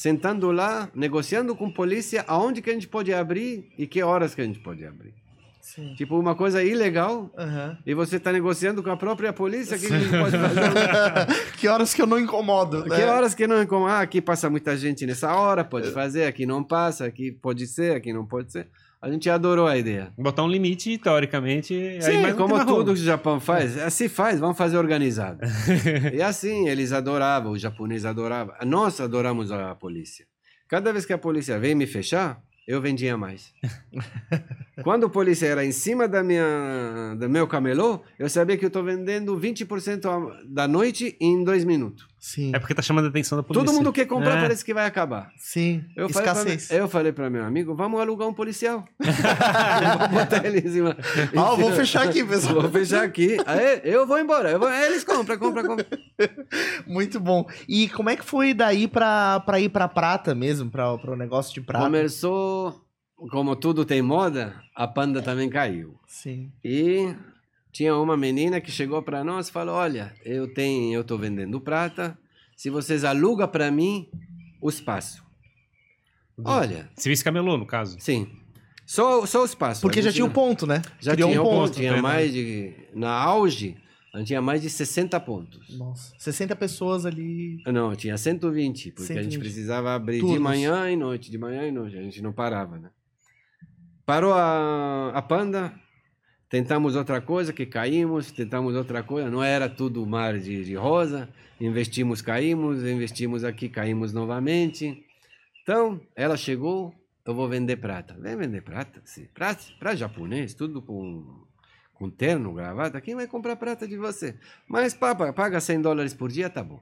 Sentando lá, negociando com a polícia aonde que a gente pode abrir e que horas que a gente pode abrir. Sim. Tipo, uma coisa ilegal Aham. e você está negociando com a própria polícia o que a gente pode fazer. que horas que eu não incomodo, né? Que horas que não como ah, aqui passa muita gente nessa hora, pode fazer, aqui não passa, aqui pode ser, aqui não pode ser. A gente adorou a ideia. Botar um limite, teoricamente. aí Sim, não como tudo que o Japão faz, assim faz, vamos fazer organizado. e assim, eles adoravam, os japoneses adoravam. Nós adoramos a polícia. Cada vez que a polícia veio me fechar, eu vendia mais. Quando a polícia era em cima da minha, do meu camelô, eu sabia que eu estou vendendo 20% a- da noite em dois minutos. Sim. É porque tá chamando a atenção da polícia. Todo mundo quer comprar, É. parece que vai acabar. Sim. Eu falei, pra, Escassez. eu falei para meu amigo, vamos alugar um policial. vou botar ele em cima. Ah, vou fechar aqui, pessoal. Vou fechar aqui. Aí, eu vou embora. Eu vou- eles compram, compram, compram. Muito bom. E como é que foi daí pra, pra ir pra prata mesmo, pra, pro negócio de prata? Começou, como tudo tem moda, a panda também caiu. Sim. E tinha uma menina que chegou para nós e falou: Olha, eu tenho, eu tô vendendo prata. Se vocês alugam para mim o espaço. Olha, Serviço camelô, no caso. sim. Só, só o espaço. Porque A já tinha o não- ponto, né? Já Criou tinha um o ponto. ponto. Tinha verdade. mais de. Na auge, a gente tinha mais de 60 pontos. Nossa. 60 pessoas ali. Não, tinha 120, porque a 120. gente precisava abrir de Turnos. manhã e noite, de manhã e noite, a gente não parava, né? Parou a, a panda, tentamos outra coisa, que caímos, tentamos outra coisa, não era tudo mar de, de rosa, investimos, caímos, investimos aqui, caímos novamente. Então, ela chegou, eu vou vender prata. Vem vender prata? Sim. Prata para japonês, tudo com, com terno, gravata, quem vai comprar prata de você? Mas paga, paga 100 dólares por dia, tá bom.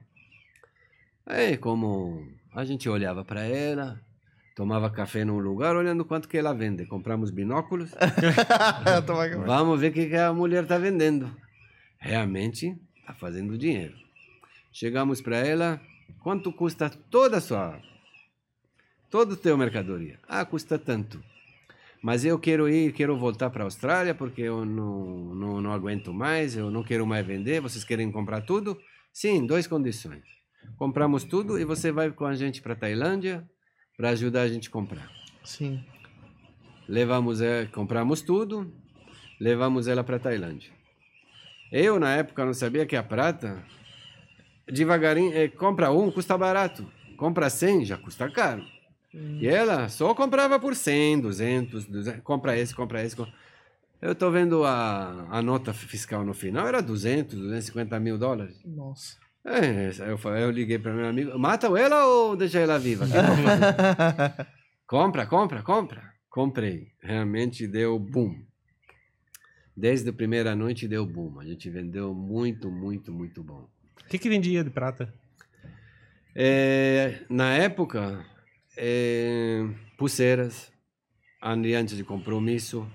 Aí, como a gente olhava para ela, tomava café num lugar, olhando quanto que ela vende. Compramos binóculos, vamos ver o que, que a mulher está vendendo. Realmente, está fazendo dinheiro. Chegamos para ela, quanto custa toda a sua... Todo o teu mercadoria? Ah, custa tanto. Mas eu quero ir, quero voltar para a Austrália porque eu não, não, não aguento mais, eu não quero mais vender. Vocês querem comprar tudo? Sim, duas condições. Compramos tudo e você vai com a gente para Tailândia para ajudar a gente a comprar. Sim. Levamos, eh, compramos tudo, levamos ela para Tailândia. Eu na época não sabia que a prata devagarinho eh, compra um custa barato, compra 100 já custa caro. E ela só comprava por 100, 200, 200 compra esse, compra esse. com- Eu tô vendo a, a nota fiscal no final, era 200, 250 mil dólares. Nossa. É, eu, falei- eu liguei para meu amigo, mata ela ou deixa ela viva? Compra, compra, compra. Comprei. Realmente deu boom. Desde a primeira noite deu boom. A gente vendeu muito, muito, muito bom. O que, que vendia de prata? É, na época, é, pulseiras, alianças de compromisso.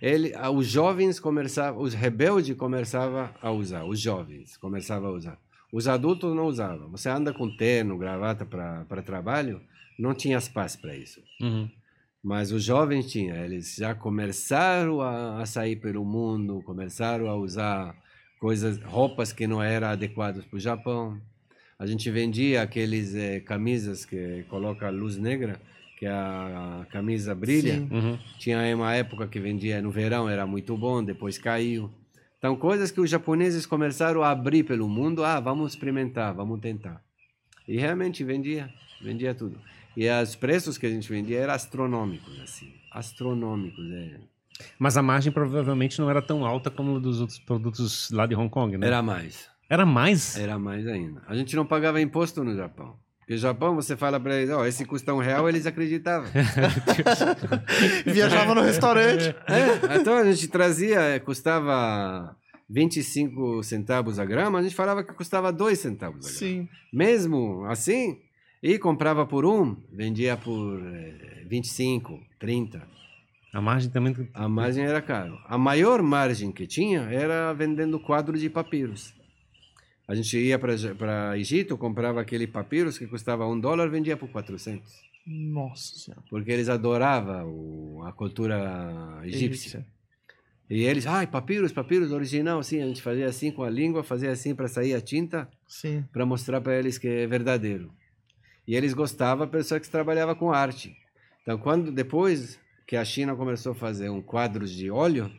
Ele, os jovens começavam, os rebeldes começavam a usar, os jovens começavam a usar. Os adultos não usavam. Você anda com terno, gravata para trabalho, não tinha espaço para isso. Uhum. Mas os jovens tinham, eles já começaram a, a sair pelo mundo, começaram a usar coisas, roupas que não eram adequadas para o Japão. A gente vendia aqueles eh, camisas que coloca luz negra, que a, camisa brilha. Uhum. Tinha uma época que vendia no verão, era muito bom, depois caiu. Então, coisas que os japoneses começaram a abrir pelo mundo, ah, vamos experimentar, vamos tentar. E realmente vendia, vendia tudo. E os preços que a gente vendia eram astronômicos, assim, astronômicos. É. Mas a margem provavelmente não era tão alta como dos outros produtos lá de Hong Kong, né? Era mais, Era mais? era mais ainda. A gente não pagava imposto no Japão. Porque no Japão, você fala para eles, ó, esse custa um real, eles acreditavam. Viajava no restaurante. É, então a gente trazia, eh, custava 25 centavos a grama, a gente falava que custava 2 centavos a grama. Sim. Mesmo assim, e comprava por um, vendia por eh, 25, 30. A margem também. A margem era caro. A maior margem que tinha era vendendo quadros de papiros. A gente ia para Egito, comprava aquele papiros que custava um dólar, vendia por 400. Nossa senhora. Porque eles adoravam o- a cultura egípcia. E eles, ai, papiros, papiros, original, sim. A gente fazia assim com a língua, fazia assim para sair a tinta, para mostrar para eles que é verdadeiro. E eles gostavam, pessoa que trabalhava com arte. Então, quando depois que a China começou a fazer um quadros de óleo,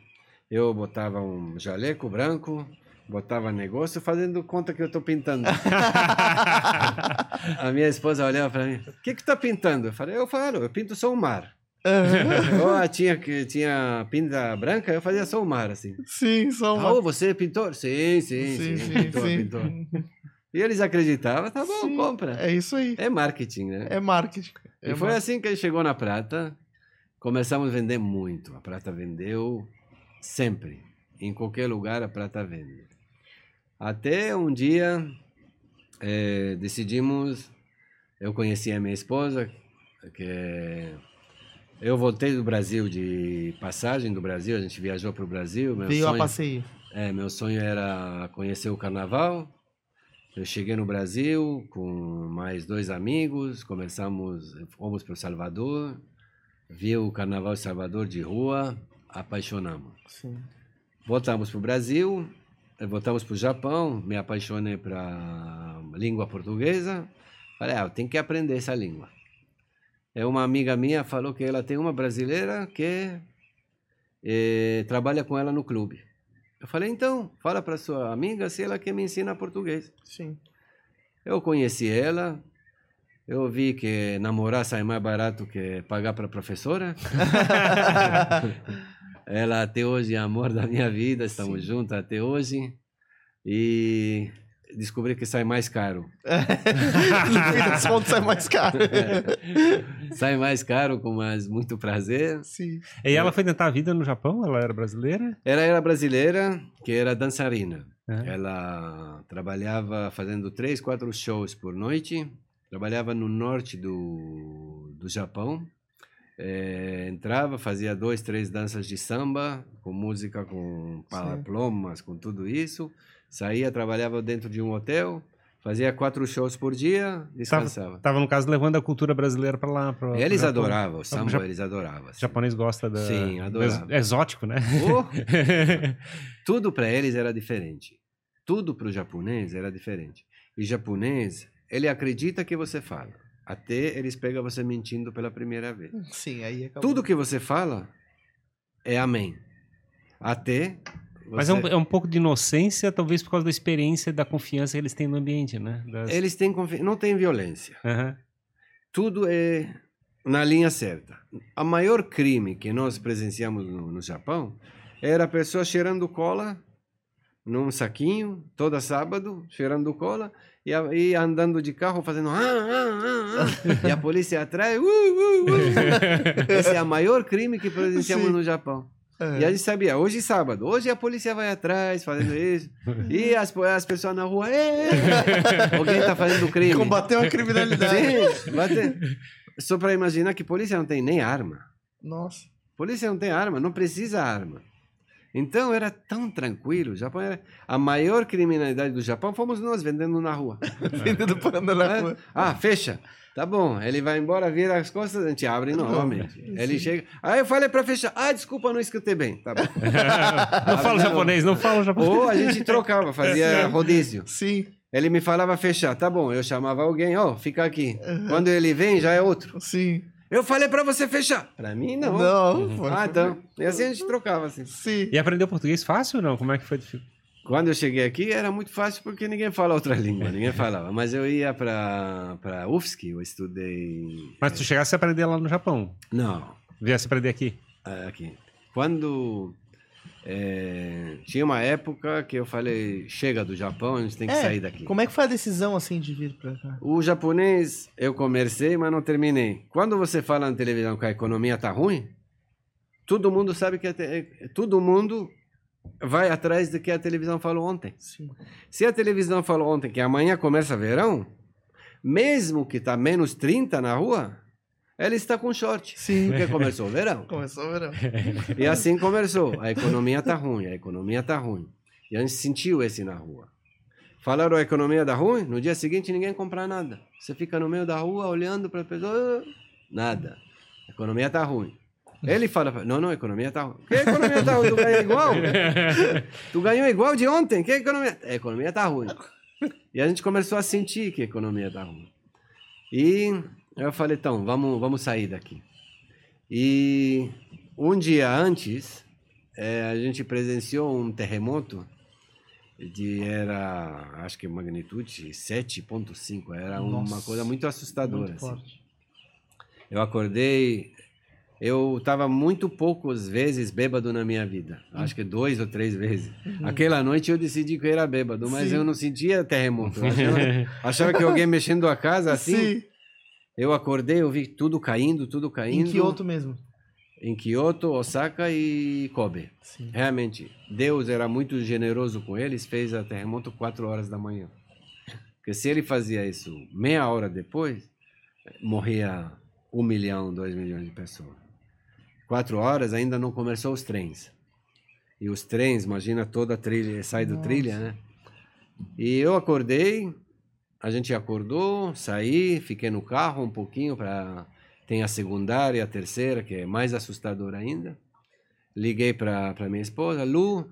eu botava um jaleco branco, botava negócio, fazendo conta que eu estou pintando. a minha esposa olhava para mim, o que que tá pintando? Eu falei, eu falo, eu pinto só o mar. A tinha tinha pinta branca, eu fazia só o mar assim. Sim, só uma. Ah, ô, você é pintor? Sim, sim, sim, sim, sim, pintor, sim. pintor. E eles acreditavam, tá bom, Sim, compra. É isso aí. É marketing, né? É marketing. É e foi assim que ele chegou na prata. Começamos a vender muito. A prata vendeu sempre. Em qualquer lugar a prata vende. Até um dia eh, decidimos. Eu conheci a minha esposa, que eu voltei do Brasil de passagem do Brasil. A gente viajou para o Brasil. Meu Veio a sonho- passeio. é, meu sonho era conhecer o carnaval. Eu cheguei no Brasil com mais dois amigos, começamos, fomos para o Salvador, vi o carnaval de Salvador de rua, apaixonamos. Sim. Voltamos para o Brasil, voltamos para o Japão, me apaixonei para língua portuguesa. Falei, ah, eu tenho que aprender essa língua. É uma amiga minha falou que ela tem uma brasileira que eh, trabalha com ela no clube. Eu falei, então, fala para sua amiga se ela quer me ensinar português. Sim. Eu conheci ela, eu vi que namorar sai mais barato que pagar para professora. ela até hoje é amor da minha vida, estamos juntos até hoje. E descobri que sai mais caro. no fim das contas é mais caro. Sai mais caro, com mais muito prazer. Sim. E ela foi tentar a vida no Japão? Ela era brasileira? Ela era brasileira, que era dançarina. Aham. Ela trabalhava fazendo três, quatro shows por noite. Trabalhava no norte do, do Japão. Eh, entrava, fazia dois, três danças de samba, com música, com plomas, com tudo isso. Saía, trabalhava dentro de um hotel, fazia quatro shows por dia, descansava. Tava, no caso, levando a cultura brasileira pra lá. Pra, Eles Japão. adoravam, o samba eles adoravam. O assim. japonês gosta da, Sim, do adorava. ex- exótico, né? Oh, tudo para eles era diferente. Tudo para o japonês era diferente. E japonês, ele acredita que você fala. Até eles pegam você mentindo pela primeira vez. Sim, aí acabou. Tudo que você fala é amém. Até você... Mas é um, é um pouco de inocência, talvez por causa da experiência e da confiança que eles têm no ambiente, né? Das- eles têm confi... não tem violência. Aham. Tudo é na linha certa. A maior crime que nós presenciamos no, no Japão era a pessoa cheirando cola num saquinho, toda sábado, cheirando cola, e, a- e andando de carro fazendo... Ah, ah, ah, ah, e a polícia atrás... Uh, uh, uh. Esse é o maior crime que presenciamos Sim. no Japão. É. E a gente sabia, hoje é sábado, hoje a polícia vai atrás fazendo isso, e as, as pessoas na rua... "Ê, Alguém está fazendo crime. Combateu a criminalidade. Sim, bate- Só para imaginar que polícia não tem nem arma. Nossa. Polícia não tem arma, não precisa arma. Então era tão tranquilo. O Japão era a maior criminalidade do Japão. Fomos nós vendendo na rua. Vendendo panda na É? rua. Ah, fecha. Tá bom. Ele vai embora, vira as costas, a gente abre novamente. Sim. Ele chega. Aí eu falei para fechar. Ah, desculpa, não escutei bem. Tá bom. não fala não. japonês, não fala japonês. Ou a gente trocava, fazia rodízio. Sim, Ele me falava fechar. Tá bom. Eu chamava alguém, ó, fica aqui. Quando ele vem, já é outro. sim. Eu falei pra você fechar. Pra mim, não. Não, foi- Ah, então. E assim a gente trocava, assim. Sim. E aprendeu português fácil ou não? Como é que foi difícil? Quando eu cheguei aqui, era muito fácil porque ninguém fala outra língua, ninguém falava. Mas eu ia pra, pra UFSC, eu estudei... Mas tu chegasse a aprender lá no Japão. Não, Viesse aprender aqui. ah, aqui. Quando... eh, tinha uma época que eu falei, chega do Japão, a gente tem que É, sair daqui. Como é que foi a decisão, assim, de vir pra cá? O japonês eu comecei, mas não terminei. Quando você fala na televisão que a economia tá ruim, todo mundo sabe que te- todo mundo vai atrás do que a televisão falou ontem. Sim. Se a televisão falou ontem que amanhã começa verão, mesmo que tá menos 30 na rua, ela está com short. Sim. Porque começou o verão. Começou o verão. E assim começou. A economia tá ruim, a economia tá ruim. E a gente sentiu esse na rua. Falaram a economia tá ruim, no dia seguinte ninguém compra nada. Você fica no meio da rua olhando para a pessoa, "Ah, nada. A economia tá ruim. Ele fala, não, não, a economia tá ruim. Que economia tá ruim? Tu ganhou igual? Tu ganhou igual de ontem? Que economia? A economia tá ruim. E a gente começou a sentir que a economia tá ruim. E eu falei, então, vamos, vamos sair daqui. E um dia antes, eh, a gente presenciou um terremoto de era, acho que magnitude 7.5, era uma Nossa, coisa muito assustadora. Muito assim. Eu acordei, eu estava muito poucas vezes bêbado na minha vida, acho que dois ou três vezes. Aquela noite eu decidi que eu era bêbado, mas Sim. eu não sentia terremoto. Eu achava, achava que alguém mexendo a casa assim, Sim. Eu acordei, eu vi tudo caindo, tudo caindo. Em Kyoto mesmo. Em Kyoto, Osaka e Kobe. Sim. Realmente, Deus era muito generoso com eles, fez a terremoto 4 horas da manhã. Porque se ele fazia isso meia hora depois, morria um milhão, dois milhões de pessoas. Quatro horas ainda não começou os trens. E os trens, imagina toda a trilha, sai do Nossa. trilha, né? E eu acordei, a gente acordou, saí, fiquei no carro um pouquinho para tem a secundária, a terceira, que é mais assustadora ainda. Liguei para minha esposa, Lu,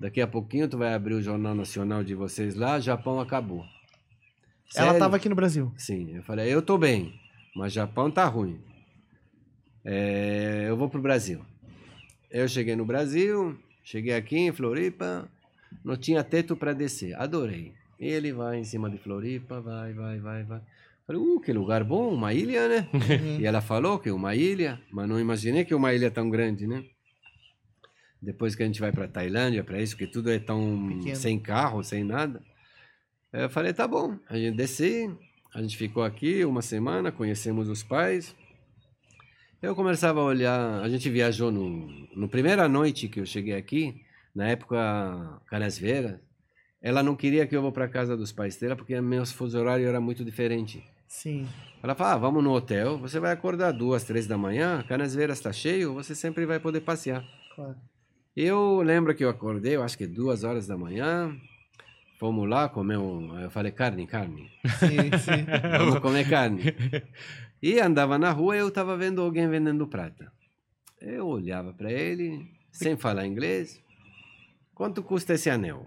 daqui a pouquinho tu vai abrir o Jornal Nacional de vocês lá, Japão acabou. Ela Sério? estava aqui no Brasil. Sim, eu falei, eu tô bem, mas Japão tá ruim. É, eu vou pro Brasil. Eu cheguei no Brasil, cheguei aqui em Floripa, não tinha teto para descer, adorei. Ele vai em cima de Floripa, vai, vai, vai, vai. Falei, uh, que lugar bom, uma ilha, né? Uhum. E ela falou que uma ilha, mas não imaginei que uma ilha tão grande, né? Depois que a gente vai para Tailândia, para isso, que tudo é tão Pequeno. sem carro, sem nada. Eu falei, tá bom. A gente desci, a gente ficou aqui uma semana, conhecemos os pais. Eu começava a olhar, a gente viajou no, no primeira noite que eu cheguei aqui, na época Canasveira. Ela não queria que eu vou para casa dos pais dela porque meus fuso horário era muito diferente. Sim. Ela fala, ah, vamos no hotel, você vai acordar duas, três da manhã, Canasveiras está cheio, você sempre vai poder passear. Claro. Eu lembro que eu acordei, eu acho que duas horas da manhã, fomos lá comer um, eu falei, carne, carne, Sim, sim. vamos comer carne. E andava na rua e eu estava vendo alguém vendendo prata. Eu olhava para ele, sem falar inglês, quanto custa esse anel?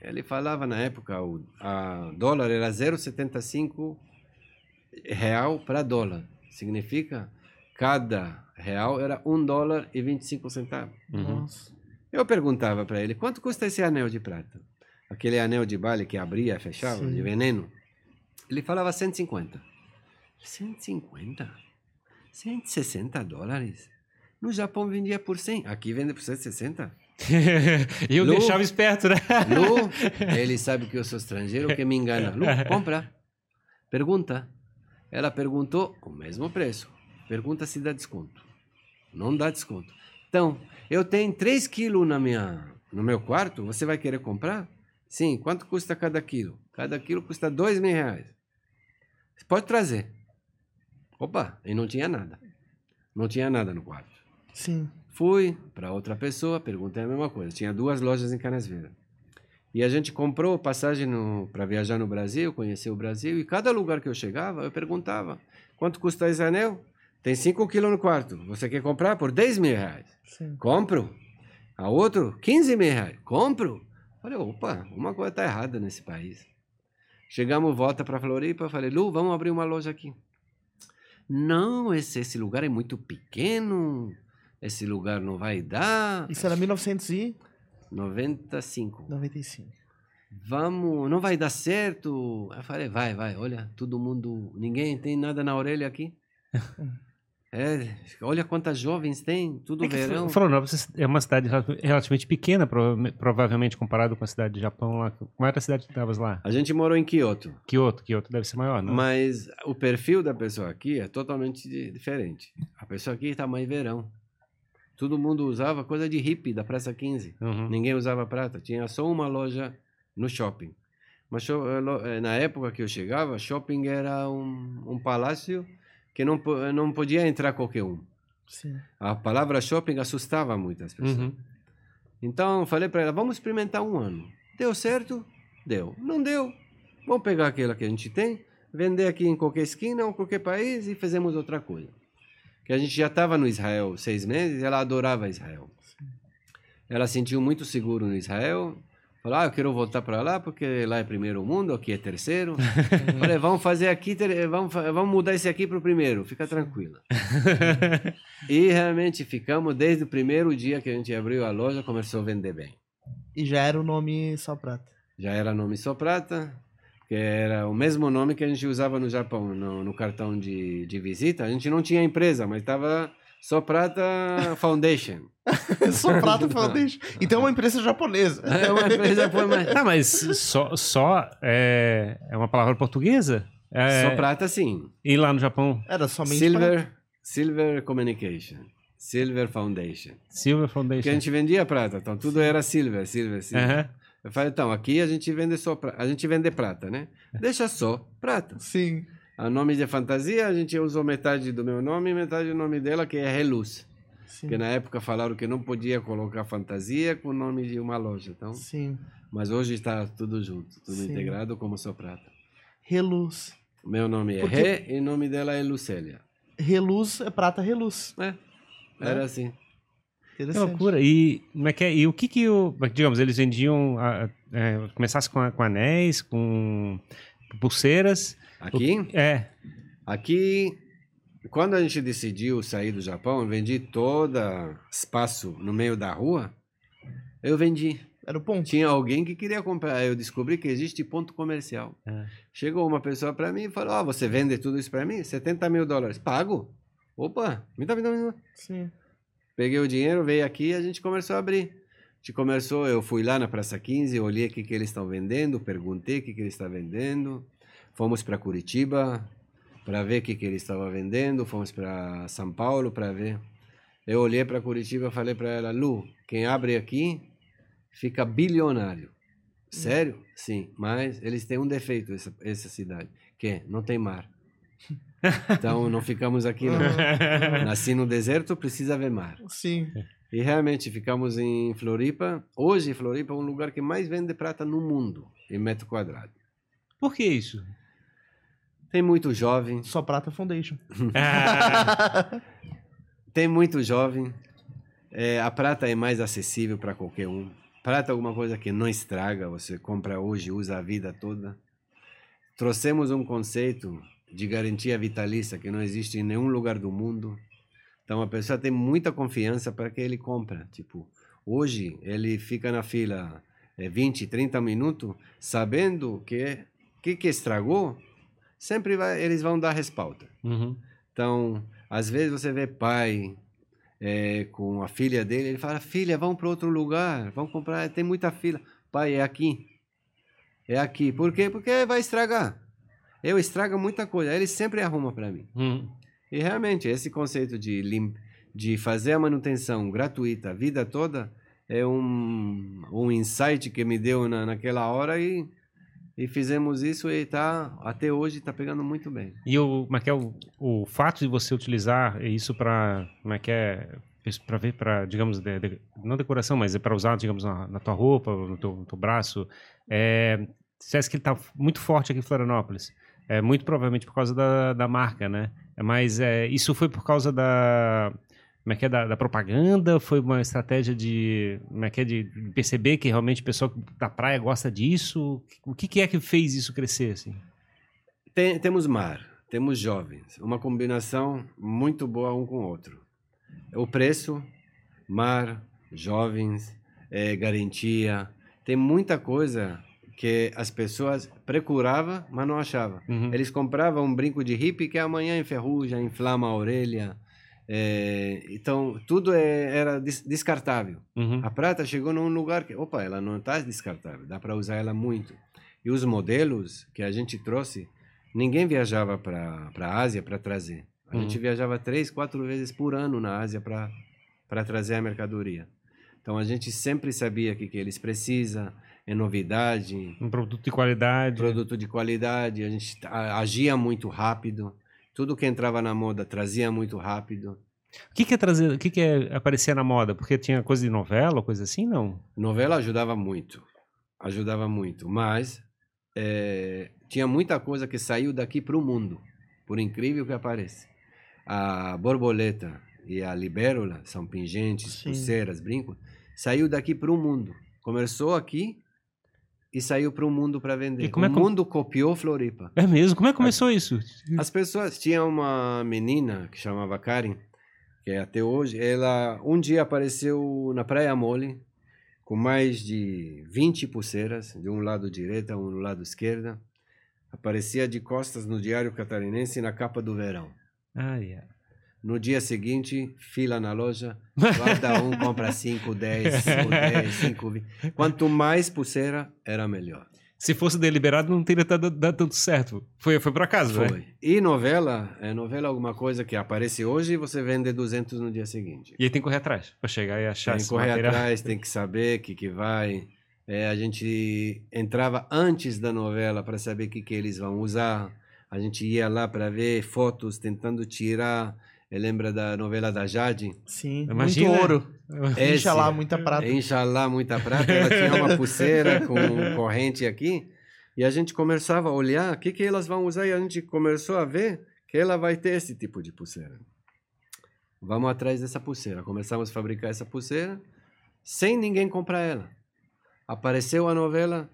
Ele falava na época, o a dólar era 0,75 real para dólar. Significa, cada real era 1 dólar e 25 centavos. Uhum. Nossa. Eu perguntava para ele, quanto custa esse anel de prata? Aquele anel de bale que abria e fechava, Sim. de veneno. Ele falava 150. 150? 160 dólares? No Japão vendia por 100, aqui vende por 160. E eu Lu- deixava esperto, né? Lu, ele sabe que eu sou estrangeiro, que me engana. Lu, compra. Pergunta. Ela perguntou o mesmo preço. Pergunta se dá desconto. Não dá desconto. Então, eu tenho 3 quilos na minha, no meu quarto, você vai querer comprar? Sim, quanto custa cada quilo? Cada quilo custa 2 mil reais. Você pode trazer. Opa, e não tinha nada. Não tinha nada no quarto. Sim. Fui para outra pessoa, perguntei a mesma coisa. Tinha duas lojas em Canasveira. E a gente comprou passagem para viajar no Brasil, conhecer o Brasil. E cada lugar que eu chegava, eu perguntava: quanto custa esse anel? Tem 5 quilos no quarto. Você quer comprar por 10 mil reais? Sim. Compro. A outro, 15 mil reais. Compro. Falei, opa, uma coisa está errada nesse país. Chegamos, volta para Floripa. Falei, Lu, vamos abrir uma loja aqui. Não, esse, esse lugar é muito pequeno. Esse lugar não vai dar. Isso era 1995. 95. Hum. Vamos, não vai dar certo. Eu falei, vai, vai, olha, todo mundo, ninguém tem nada na orelha aqui. É, olha quantas jovens tem, tudo É verão. Florianópolis é uma cidade rel- relativamente pequena, prova- provavelmente comparado com a cidade de Japão lá. Como era a cidade que estavas lá? A gente morou em Kyoto, Kyoto, Kyoto deve ser maior, não? mas o perfil da pessoa aqui é totalmente di- diferente. A pessoa aqui está mais verão. Todo mundo usava coisa de hippie da Praça 15. Uhum. Ninguém usava prata, tinha só uma loja no shopping. Mas eh, na época que eu chegava, shopping era um, um palácio que não, não podia entrar qualquer um. Sim. A palavra shopping assustava muitas pessoas. Uhum. Então falei para ela, vamos experimentar um ano. Deu certo? Deu. Não deu? Vamos pegar aquela que a gente tem, vender aqui em qualquer esquina ou qualquer país e fazemos outra coisa. Que a gente já estava no Israel seis meses, ela adorava Israel. Ela sentiu muito seguro no Israel. Falou, ah, eu quero voltar para lá porque lá é primeiro mundo, aqui é terceiro. Falei, vamos fazer aqui, vamos, vamos mudar esse aqui para o primeiro, fica tranquila. E realmente ficamos desde o primeiro dia que a gente abriu a loja, começou a vender bem. E já era o nome Só Prata. Já era nome Só Prata, que era o mesmo nome que a gente usava no Japão, no, no cartão de, de visita. A gente não tinha empresa, mas estava Só Prata Foundation. Só Prata Foundation. Então é uma empresa japonesa. É uma empresa foi mais... Ah, mas só, só é, é uma palavra portuguesa? É, Só prata, sim. E lá no Japão, Era somente Silver, Silver Communication. Silver Foundation. Silver Porque Foundation. a gente vendia prata, então tudo era silver, silver, silver. Eu falei, então, aqui a gente vende só pra... a gente vende prata, né? Deixa só prata. Sim. A nome de fantasia, a gente usou metade do meu nome e metade do nome dela, que é Reluz. Sim. Que na época falaram que não podia colocar fantasia com o nome de uma loja. Então, Sim. mas hoje está tudo junto, tudo Sim. integrado como só prata. Reluz. Meu nome é Porque- Rê e o nome dela é Lucélia. Reluz é prata reluz. É, era assim. Que loucura. E, como é que é? e o que que o... Digamos, eles vendiam... a- é, começasse com, a- com anéis, com pulseiras. Aqui, É. aqui, quando a gente decidiu sair do Japão, eu vendi todo espaço no meio da rua. Eu vendi. Era o ponto. Tinha alguém que queria comprar. Eu descobri que existe ponto comercial. É. Chegou uma pessoa para mim e falou: Ah, você vende tudo isso para mim? 70 mil dólares. Pago? Opa, me dá, me dá, me dá. Sim. Peguei o dinheiro, veio aqui e a gente começou a abrir. A gente começou, eu fui lá na Praça 15, olhei o que, que eles estão vendendo, perguntei o que, que eles estão vendendo. Fomos para Curitiba para ver o que, que eles estavam vendendo. Fomos para São Paulo para ver. Eu olhei para Curitiba e falei para ela: Lu, quem abre aqui fica bilionário. Sério? Sim, mas eles têm um defeito, essa, essa cidade, que é, não tem mar. Então não ficamos aqui não. Nasci no deserto, precisa ver mar. Sim. E realmente ficamos em Floripa. Hoje, Floripa é um lugar que mais vende prata no mundo, em metro quadrado. Por que isso? Tem muito jovem, Só prata foundation. Ah, tem muito jovem. É, a prata é mais acessível para qualquer um. Prata é alguma coisa que não estraga, você compra hoje, usa a vida toda. Trouxemos um conceito de garantia vitalícia que não existe em nenhum lugar do mundo. Então a pessoa tem muita confiança para que ele compra. Tipo, hoje ele fica na fila é, 20, 30 minutos, sabendo que que que estragou, sempre vai, eles vão dar respaldo. uhum. Então, às vezes você vê pai é, com a filha dele, ele fala: Filha, vamos para outro lugar, vamos comprar, tem muita fila. Pai, é aqui. É aqui. Por quê? Porque vai estragar. Eu estrago muita coisa. Ele sempre arruma para mim. Uhum. E realmente, esse conceito de, lim... de fazer a manutenção gratuita a vida toda é um, um insight que me deu na, naquela hora e, e fizemos isso e tá, até hoje está pegando muito bem. E o, como é que é o, o fato de você utilizar isso para, como é que é, para ver, para, digamos, de- de- não decoração, mas é para usar, digamos, na, na tua roupa, no teu, no teu braço, é, dissesse que ele está muito forte aqui em Florianópolis. É muito provavelmente por causa da, da marca, né? É, Mas é, isso foi por causa da, como é que é, da, da propaganda? Foi uma estratégia de, como é que é, de perceber que realmente o pessoal da praia gosta disso? O que, que é que fez isso crescer, assim? Tem- temos mar, temos jovens, uma combinação muito boa um com o outro. O preço, mar, jovens, eh, garantia, tem muita coisa que as pessoas procuravam, mas não achavam. Uhum. Eles compravam um brinco de hippie que amanhã enferruja, inflama a orelha. eh, então, tudo é- era des- descartável. Uhum. A prata chegou num lugar que, opa, ela não está descartável, dá para usar ela muito. E os modelos que a gente trouxe, ninguém viajava para a Ásia para trazer. A Uhum. gente viajava três, quatro vezes por ano na Ásia para trazer a mercadoria. Então a gente sempre sabia o que, que eles precisam, é novidade, Um produto de qualidade. produto de qualidade, a gente agia muito rápido. Tudo que entrava na moda trazia muito rápido. O que, que é trazer, o que, que é aparecer na moda? Porque tinha coisa de novela coisa assim, não? Novela ajudava muito, ajudava muito, mas eh, tinha muita coisa que saiu daqui para o mundo, por incrível que pareça. A borboleta e a libélula são pingentes, Sim. pulseiras, brincos, saiu daqui para o mundo. Começou aqui e saiu para o mundo para vender. E como é o mundo copiou Floripa. É mesmo? Como é que começou isso? As pessoas tinha uma menina que chamava Karen, que é até hoje, ela um dia apareceu na Praia Mole com mais de 20 pulseiras, de um lado direita, um do lado esquerda. Aparecia de costas no Diário Catarinense na capa do verão. Ai, ai. No dia seguinte, fila na loja, cada um compra 5, 10, 5, 10, 5, 20. Quanto mais pulseira, era melhor. Se fosse deliberado, não teria dado, dado tanto certo. Foi, foi por acaso, né? Foi. E novela, é novela é alguma coisa que aparece hoje e você vende 200 no dia seguinte. E aí tem que correr atrás, pra chegar e achar Tem que correr material. atrás, tem que saber o que, que vai. É, a gente entrava antes da novela para saber o que, que eles vão usar. A gente ia lá para ver fotos, tentando tirar. É, lembra da novela da Jade? Sim, Imagina. muito ouro. Esse- Incha lá, muita prata. Inxalá, muita prata. Ela tinha uma pulseira com corrente aqui. E a gente começava a olhar o que, que elas vão usar. E a gente começou a ver que ela vai ter esse tipo de pulseira. Vamos atrás dessa pulseira. Começamos a fabricar essa pulseira sem ninguém comprar ela. Apareceu a novela.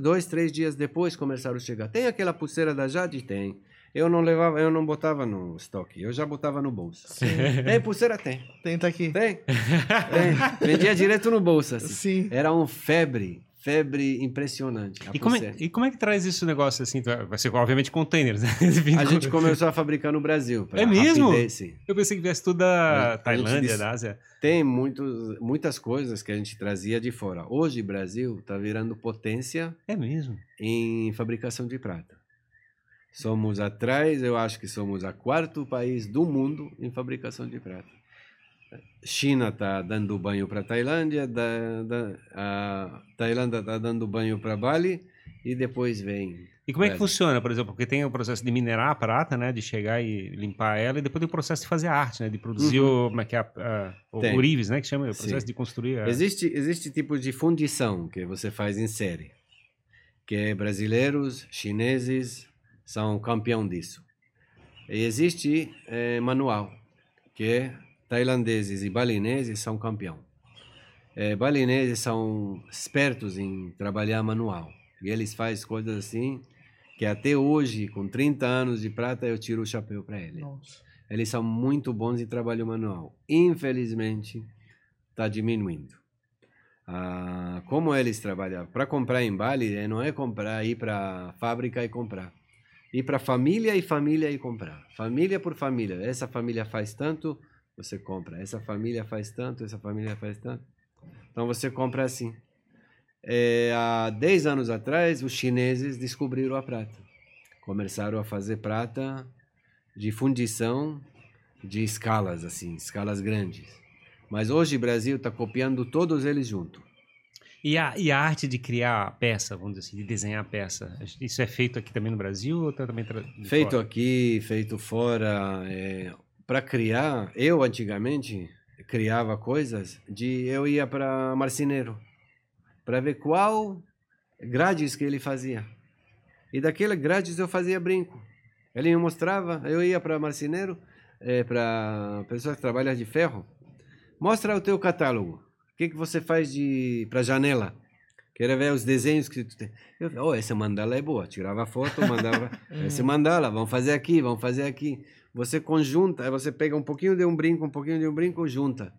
Dois, três dias depois começaram a chegar. Tem aquela pulseira da Jade? Tem. Eu não levava, eu não botava no estoque, eu já botava no bolso. Tem pulseira? Tem. Tenta aqui. Tem. Tem. Vendia direto no bolso. Assim. Sim. Era um febre, febre impressionante. E como, é, e como é que traz esse negócio assim? Vai ser, obviamente, containers, né? A gente começou a fabricar no Brasil. É mesmo? rapidez, sim. Eu pensei que viesse tudo da Tailândia, disse- da Ásia. Tem muitos, muitas coisas que a gente trazia de fora. Hoje o Brasil está virando potência É mesmo. em fabricação de prata. Somos atrás, eu acho que somos a quarto país do mundo em fabricação de prata. China está dando banho para Tailândia, da, da, a Tailândia está dando banho para Bali e depois vem. E como é que funciona, por exemplo? Porque tem o processo de minerar a prata, né? De chegar e limpar ela, e depois tem o processo de fazer a arte, né? De produzir o, como é que é, a, a, o Tem. ourives, né? Que chama, o processo Sim. de construir. A... Existe existe tipo de fundição que você faz em série, que é brasileiros, chineses são campeão disso. E existe eh, manual, que é tailandeses e balineses são campeão. Eh, balineses são espertos em trabalhar manual. E eles fazem coisas assim que até hoje, com 30 anos de prata, eu tiro o chapéu para eles. Nossa. Eles são muito bons em trabalho manual. Infelizmente, está diminuindo. Ah, como eles trabalham? Para comprar em Bali, eh, não é comprar, ir para a fábrica e comprar. Ir para família e família e comprar. Família por família. Essa família faz tanto, você compra. Essa família faz tanto, essa família faz tanto. Então você compra assim. Eh, há 10 anos atrás, os chineses descobriram a prata. Começaram a fazer prata de fundição de escalas, assim, escalas grandes. Mas hoje o Brasil está copiando todos eles juntos. E, a, e a arte de criar a peça, vamos dizer assim, de desenhar a peça, isso é feito aqui também no Brasil ou tá também Feito fora? aqui, feito fora. para criar, eu antigamente criava coisas de eu ia para marceneiro para ver qual grades que ele fazia. E daquele grades eu fazia brinco. Ele me mostrava, eu ia para marceneiro, para pessoas que trabalham de ferro. Mostra o teu catálogo. O que, que você faz de para janela? Quero ver os desenhos que tu tem. Eu, oh, essa mandala é boa. Tirava foto, mandava. essa mandala, vamos fazer aqui, vamos fazer aqui. Você conjunta, aí você pega um pouquinho de um brinco, um pouquinho de um brinco, junta.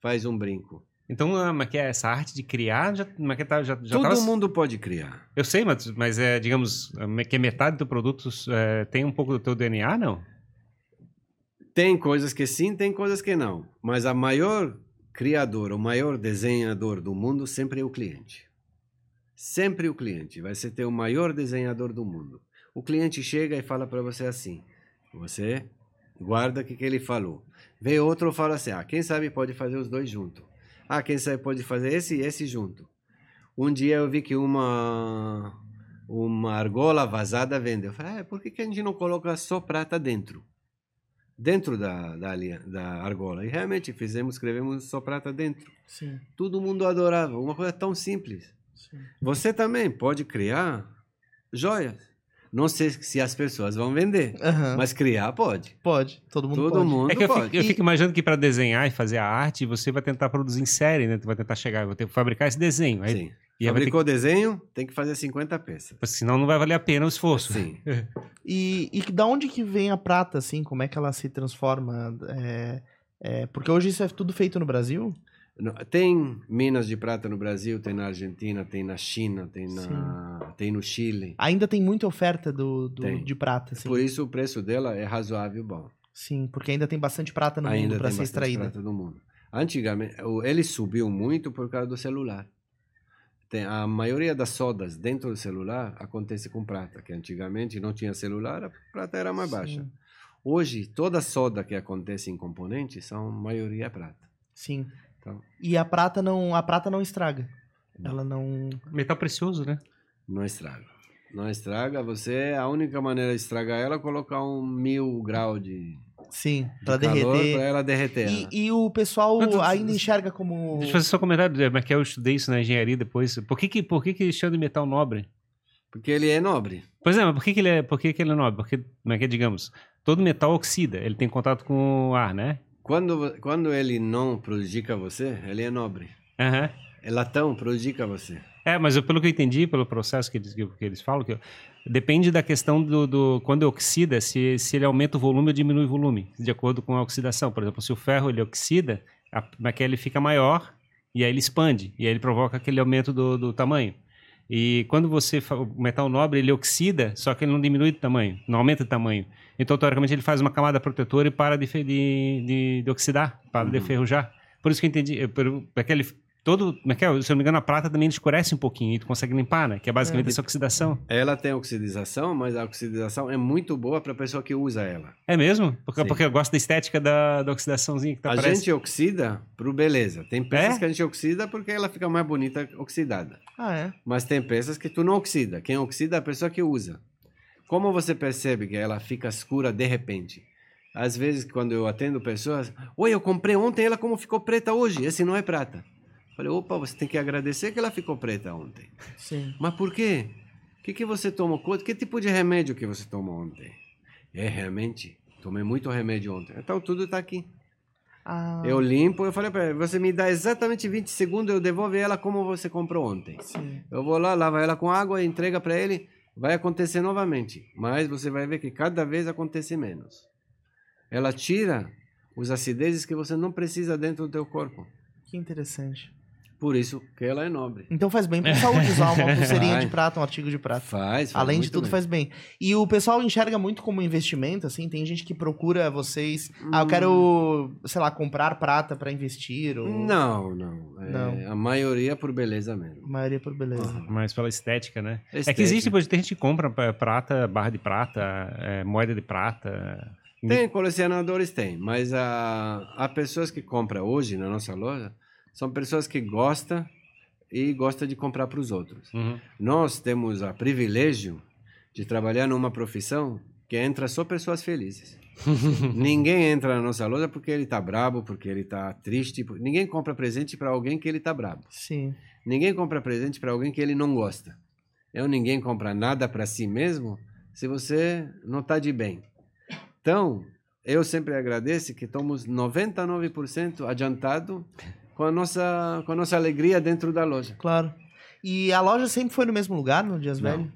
Faz um brinco. Então, ah, mas que é essa arte de criar, já, mas que tá, já, já Todo tava- mundo pode criar. Eu sei, mas, mas é, digamos, é que metade do produto é, tem um pouco do teu DNA, não? Tem coisas que sim, tem coisas que não. Mas a maior criador, o maior desenhador do mundo sempre é o cliente. Sempre o cliente vai ser ter o maior desenhador do mundo. O cliente chega e fala para você assim: você guarda o que, que ele falou. Vem outro fala assim: ah, quem sabe pode fazer os dois juntos. Ah, quem sabe pode fazer esse e esse junto. Um dia eu vi que uma uma argola vazada vendeu. Eu falei: ah, por que, que a gente não coloca só prata dentro? Dentro da, da, linha- da argola. E realmente fizemos, escrevemos só prata dentro. Sim, Todo mundo adorava. Uma coisa tão simples. sim. Você também pode criar joias. Não sei se as pessoas vão vender, Aham. mas criar pode. Pode, todo mundo Todo pode. mundo É que eu pode. fico, eu fico imaginando que para desenhar e fazer a arte, você vai tentar produzir em série, né? Tu vai tentar chegar, vai ter que fabricar esse desenho. Aí, Sim. E ter Fabricou desenho, tem que fazer 50 peças. senão não vai valer a pena o esforço. Sim. E, e da onde que vem a prata, assim? Como é que ela se transforma? É, é, porque hoje isso é tudo feito no Brasil? No- Tem minas de prata no Brasil, tem na Argentina, tem na China, tem, na, tem no Chile. Ainda tem muita oferta do, do- Tem. de prata, assim. Por isso o preço dela é razoável bom. Sim, porque ainda tem bastante prata no Ainda mundo para tem ser bastante extraída. prata do mundo. Antigamente, o- ele subiu muito por causa do celular. Tem, a maioria das sodas dentro do celular acontece com prata, que antigamente não tinha celular, a prata era mais baixa. Sim. Hoje, toda soda que acontece em componentes são maioria prata. Sim. Então, E a prata não, a prata não estraga. Ela não. Metal precioso, né? não estraga. Não estraga, você, a única maneira de estragar ela é colocar um mil grau de, Sim, de pra calor derreter. para ela derreter. E, ela. e o pessoal ainda enxerga como. Deixa eu fazer só um comentário, mas que eu estudei isso na engenharia depois. Por que que, por que, que chama de metal nobre? Porque ele é nobre. Pois é, mas por que, que, ele, é, por que, que ele é nobre? Porque, como é que é, digamos, todo metal oxida, ele tem contato com o ar, né? Quando, quando ele não prejudica você, ele é nobre. Aham. É latão, prejudica você. É, mas eu, pelo que eu entendi, pelo processo que eles, que eles falam, que eu- depende da questão do, do- quando oxida, se, se ele aumenta o volume ou diminui o volume, de acordo com a oxidação. Por exemplo, se o ferro ele oxida, a, ele fica maior e aí ele expande e aí ele provoca aquele aumento do, do tamanho. E quando você o metal nobre ele oxida, só que ele não diminui de tamanho, não aumenta de tamanho. Então teoricamente ele faz uma camada protetora e para de, de, de, de oxidar, para de Uhum. ferrujar. Por isso que eu entendi, por- aquele todo, como é que é? se eu não me engano, a prata também escurece um pouquinho e tu consegue limpar, né? Que é basicamente É. essa oxidação. Ela tem oxidação, mas a oxidação é muito boa para a pessoa que usa ela. É mesmo? Porque, Sim. porque eu gosto da estética da, da oxidaçãozinha que tá a aparece. gente oxida pro beleza. Tem peças É? que a gente oxida porque ela fica mais bonita oxidada. Ah, é? Mas tem peças que tu não oxida. Quem oxida é a pessoa que usa. Como você percebe que ela fica escura de repente? Às vezes, quando eu atendo pessoas, oi, eu comprei ontem ela como ficou preta hoje. Esse não é prata. Falei, opa, você tem que agradecer que ela ficou preta ontem. Sim. Mas por quê? O que, que você tomou? Que tipo de remédio que você tomou ontem? É, realmente, tomei muito remédio ontem. Então, tudo está aqui. Ah, Eu limpo, eu falei para ele, você me dá exatamente 20 segundos, eu devolvo ela como você comprou ontem. sim. Eu vou lá, lavo ela com água, entrega para ele, vai acontecer novamente. Mas você vai ver que cada vez acontece menos. Ela tira os acidezes que você não precisa dentro do teu corpo. Que interessante. Por isso que ela é nobre. Então faz bem pra saúde usar uma pulseirinha de prata, um artigo de prata. Faz, faz Além de tudo, bem. faz bem. E o pessoal enxerga muito como investimento, assim? Tem gente que procura vocês. Ah, eu Hum. quero, sei lá, comprar prata pra investir. Ou... Não, não. É, Não. A maioria por beleza mesmo. A maioria por beleza. Mas pela estética, né? É que Estética. existe, depois tem gente que compra pa- prata, barra de prata, é, moeda de prata. Tem, colecionadores tem, mas há, há pessoas que compram hoje na nossa loja, são pessoas que gostam e gostam de comprar para os outros. Uhum. Nós temos o privilégio de trabalhar numa profissão que entra só pessoas felizes. Ninguém entra na nossa loja porque ele está brabo, porque ele está triste. Ninguém compra presente para alguém que ele está brabo. Sim. Ninguém compra presente para alguém que ele não gosta. Eu ninguém compra nada para si mesmo se você não está de bem. Então, eu sempre agradeço que estamos 99% adiantado com a nossa com a nossa alegria dentro da loja. Claro. E a loja sempre foi no mesmo lugar, no Dias Não. Velho?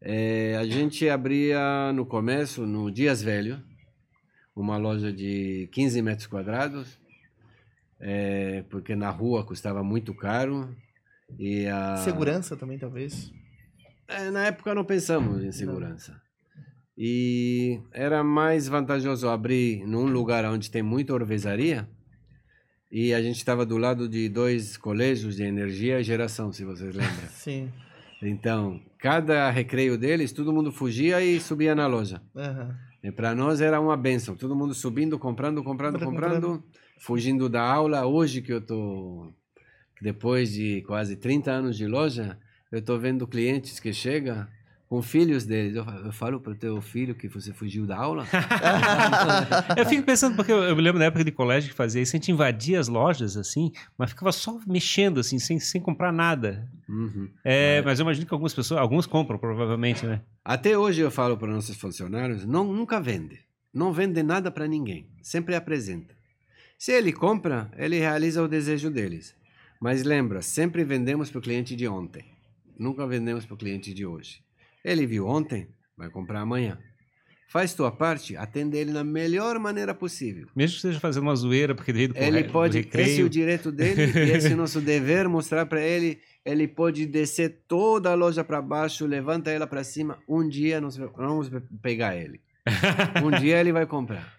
É, a gente abria no começo, no Dias Velho, uma loja de 15 metros quadrados, é, porque na rua custava muito caro. E a... Segurança também, talvez. É, na época não pensamos em segurança. E era mais vantajoso abrir num lugar onde tem muita orvesaria. E a gente estava do lado de dois colégios de energia e geração, se vocês lembram. Sim. Então, cada recreio deles, todo mundo fugia e subia na loja. E para nós era uma benção. Todo mundo subindo, comprando, comprando, Comprando, comprando, fugindo da aula. Hoje que eu tô depois de quase 30 anos de loja, eu tô vendo clientes que chegam com filhos deles. Eu, fa- eu falo para o teu filho que você fugiu da aula? Eu fico pensando, porque eu, eu me lembro na época de colégio que fazia isso, a gente invadia as lojas, assim, mas ficava só mexendo, assim, sem, sem comprar nada. Uhum. É, Mas eu imagino que algumas pessoas, alguns compram, provavelmente, né? Até hoje eu falo para nossos funcionários, não, nunca vende. Não vende nada para ninguém. Sempre apresenta. Se ele compra, ele realiza o desejo deles. Mas lembra, sempre vendemos para o cliente de ontem. Nunca vendemos para o cliente de hoje. Ele viu ontem, vai comprar amanhã. Faz tua parte, atende ele na melhor maneira possível. Mesmo que esteja fazendo uma zoeira, porque veio do Ele do pode, esse é recreio. o direito dele e esse é o nosso dever, mostrar para ele. Ele pode descer toda a loja para baixo, levanta ela para cima. Um dia nós vamos pegar ele. Um dia ele vai comprar.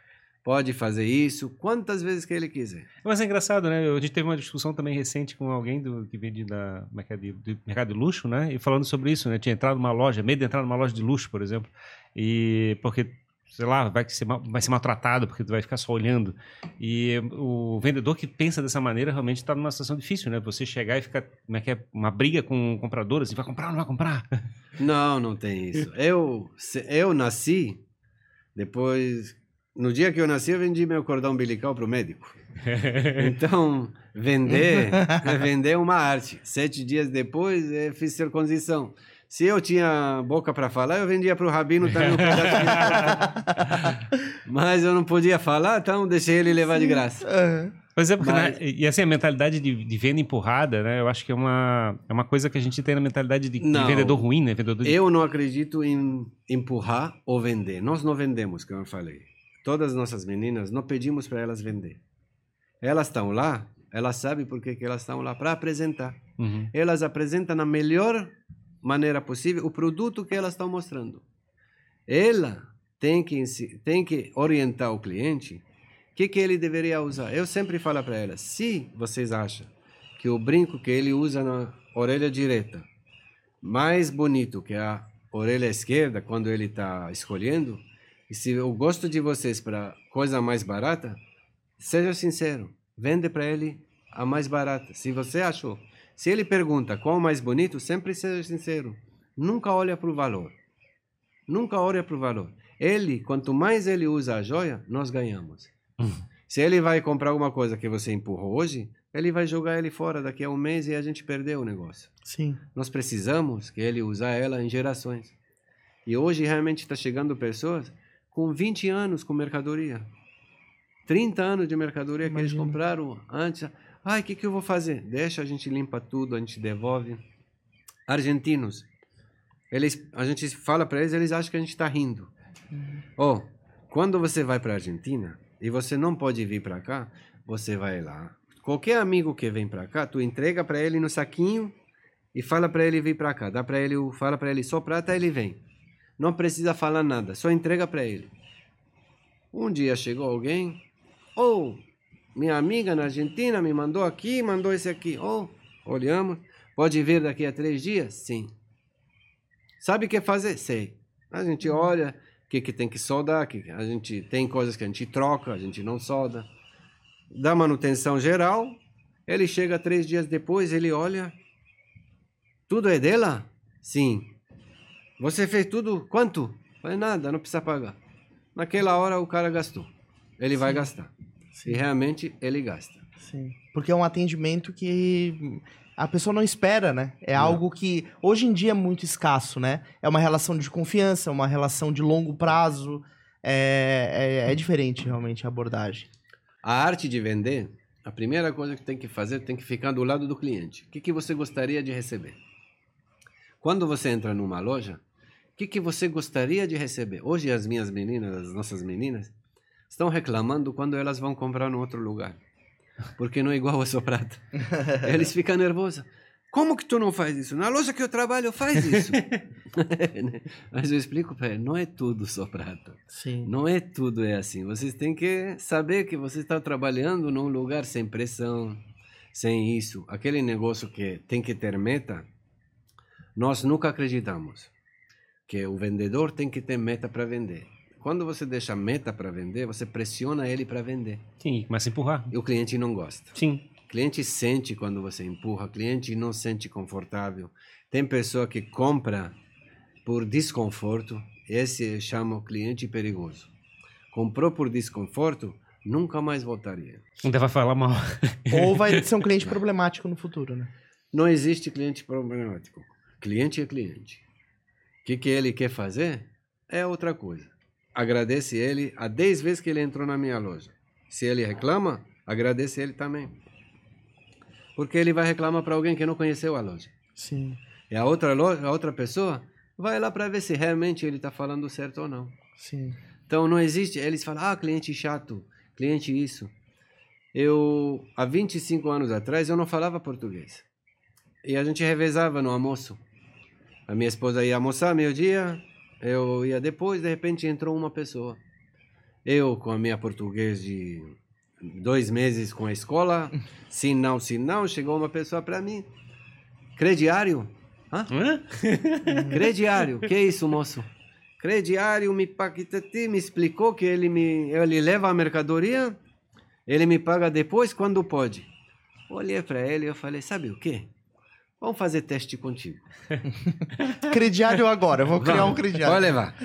Pode fazer isso quantas vezes que ele quiser. Mas é engraçado, né? A gente teve uma discussão também recente com alguém do, que vende da mercado de, do mercado de luxo, né? E falando sobre isso, né? Tinha entrado numa loja, medo de entrar numa loja de luxo, por exemplo, e porque sei lá, vai ser, vai ser maltratado porque tu vai ficar só olhando. E o vendedor que pensa dessa maneira realmente está numa situação difícil, né? Você chegar e ficar, como é que é, uma briga com o comprador, assim, vai comprar ou não vai comprar? Não, não tem isso. Eu, eu nasci, depois, no dia que eu nasci, eu vendi meu cordão umbilical para o médico. Então, vender é vender uma arte. Sete dias depois, eu fiz circuncisão. Se eu tinha boca para falar, eu vendia para o Rabino também um Mas eu não podia falar, então deixei ele levar de graça. Uhum. Pois é, porque Mas... né, e assim, a mentalidade de, de, venda empurrada, né? Eu acho que é uma, é uma coisa que a gente tem na mentalidade de, não, de vendedor ruim, né? Vendedor de... Eu não acredito em empurrar ou vender. Nós não vendemos, como eu falei. Todas as nossas meninas, não pedimos para elas vender. Elas estão lá, elas sabem por que, que elas estão lá, para apresentar. Uhum. Elas apresentam na melhor maneira possível o produto que elas estão mostrando. Ela tem que, tem que orientar o cliente o que, que ele deveria usar. Eu sempre falo para ela, se vocês acham que o brinco que ele usa na orelha direita mais bonito que a orelha esquerda quando ele está escolhendo, e se o gosto de vocês para coisa mais barata, seja sincero, vende para ele a mais barata. Se você achou se ele pergunta qual o mais bonito, sempre seja sincero. Nunca olha para o valor. Nunca olha para o valor. Ele, quanto mais ele usa a joia, nós ganhamos. Hum. Se ele vai comprar alguma coisa que você empurrou hoje, ele vai jogar ele fora daqui a um mês e a gente perdeu o negócio. Sim. Nós precisamos que ele use ela em gerações. E hoje realmente está chegando pessoas com 20 anos com mercadoria. 30 anos de mercadoria Imagina. que eles compraram antes. Ai, o que, que eu vou fazer? Deixa, a gente limpa tudo, a gente devolve. Argentinos, eles, a gente fala para eles, eles acham que a gente está rindo. Uhum. Oh, quando você vai para a Argentina e você não pode vir para cá, você vai lá. Qualquer amigo que vem para cá, tu entrega para ele no saquinho e fala para ele vir para cá. Dá para ele, fala para ele só prata, ele vem. Não precisa falar nada, só entrega para ele. Um dia chegou alguém, ou oh, minha amiga na Argentina me mandou aqui, mandou esse aqui. Oh, olhamos. Pode vir daqui a três dias? Sim. Sabe o que fazer? Sei. A gente olha o que, que tem que soldar, que a gente tem coisas que a gente troca, a gente não solda. Dá manutenção geral. Ele chega três dias depois, ele olha. Tudo é dela? Sim. Você fez tudo? Quanto? Falei, nada, não precisa pagar. Naquela hora o cara gastou. Ele Sim. vai gastar. Sim. E realmente ele gasta. Sim. Porque é um atendimento que a pessoa não espera, né? É não. algo que hoje em dia é muito escasso, né? É uma relação de confiança, uma relação de longo prazo. É, é, é diferente realmente a abordagem. A arte de vender, a primeira coisa que tem que fazer tem que ficar do lado do cliente. O que, que você gostaria de receber? Quando você entra numa loja, o que, que você gostaria de receber? Hoje as minhas meninas, as nossas meninas, estão reclamando quando elas vão comprar em outro lugar. Porque não é igual a Soprata. Eles ficam nervosos. Como que tu não faz isso? Na loja que eu trabalho, faz isso. Mas eu explico para ele, não é tudo Soprata. Sim. Não é tudo é assim. Vocês têm que saber que você está trabalhando num lugar sem pressão, sem isso. Aquele negócio que tem que ter meta, nós nunca acreditamos. Que o vendedor tem que ter meta para vender. Quando você deixa meta para vender, você pressiona ele para vender. Sim, começa a empurrar. E o cliente não gosta. Sim. O cliente sente quando você empurra, o cliente não sente confortável. Tem pessoa que compra por desconforto, esse chama o cliente perigoso. Comprou por desconforto, nunca mais voltaria. Ainda vai falar mal. Ou vai ser um cliente problemático no futuro, né? Não existe cliente problemático. Cliente é cliente. O que, que ele quer fazer é outra coisa agradece ele a 10 vezes que ele entrou na minha loja. Se ele reclama, agradece ele também. Porque ele vai reclamar para alguém que não conheceu a loja. Sim. E a outra, loja, a outra pessoa vai lá para ver se realmente ele está falando certo ou não. Sim. Então não existe. Eles falam, ah, cliente chato, cliente isso. Eu, há 25 anos atrás, eu não falava português. E a gente revezava no almoço. A minha esposa ia almoçar meio-dia, eu ia depois, de repente entrou uma pessoa. Eu, com a minha português de dois meses com a escola, sim, não, sim, não, chegou uma pessoa para mim. Crediário? Hã? Hã? Crediário, que isso, moço? Crediário me me explicou que ele me ele leva a mercadoria, ele me paga depois quando pode. Olhei para ele e eu falei, sabe o quê? Vamos fazer teste contigo. Crediário agora, eu vou criar Vamos, um crediário. Pode levar.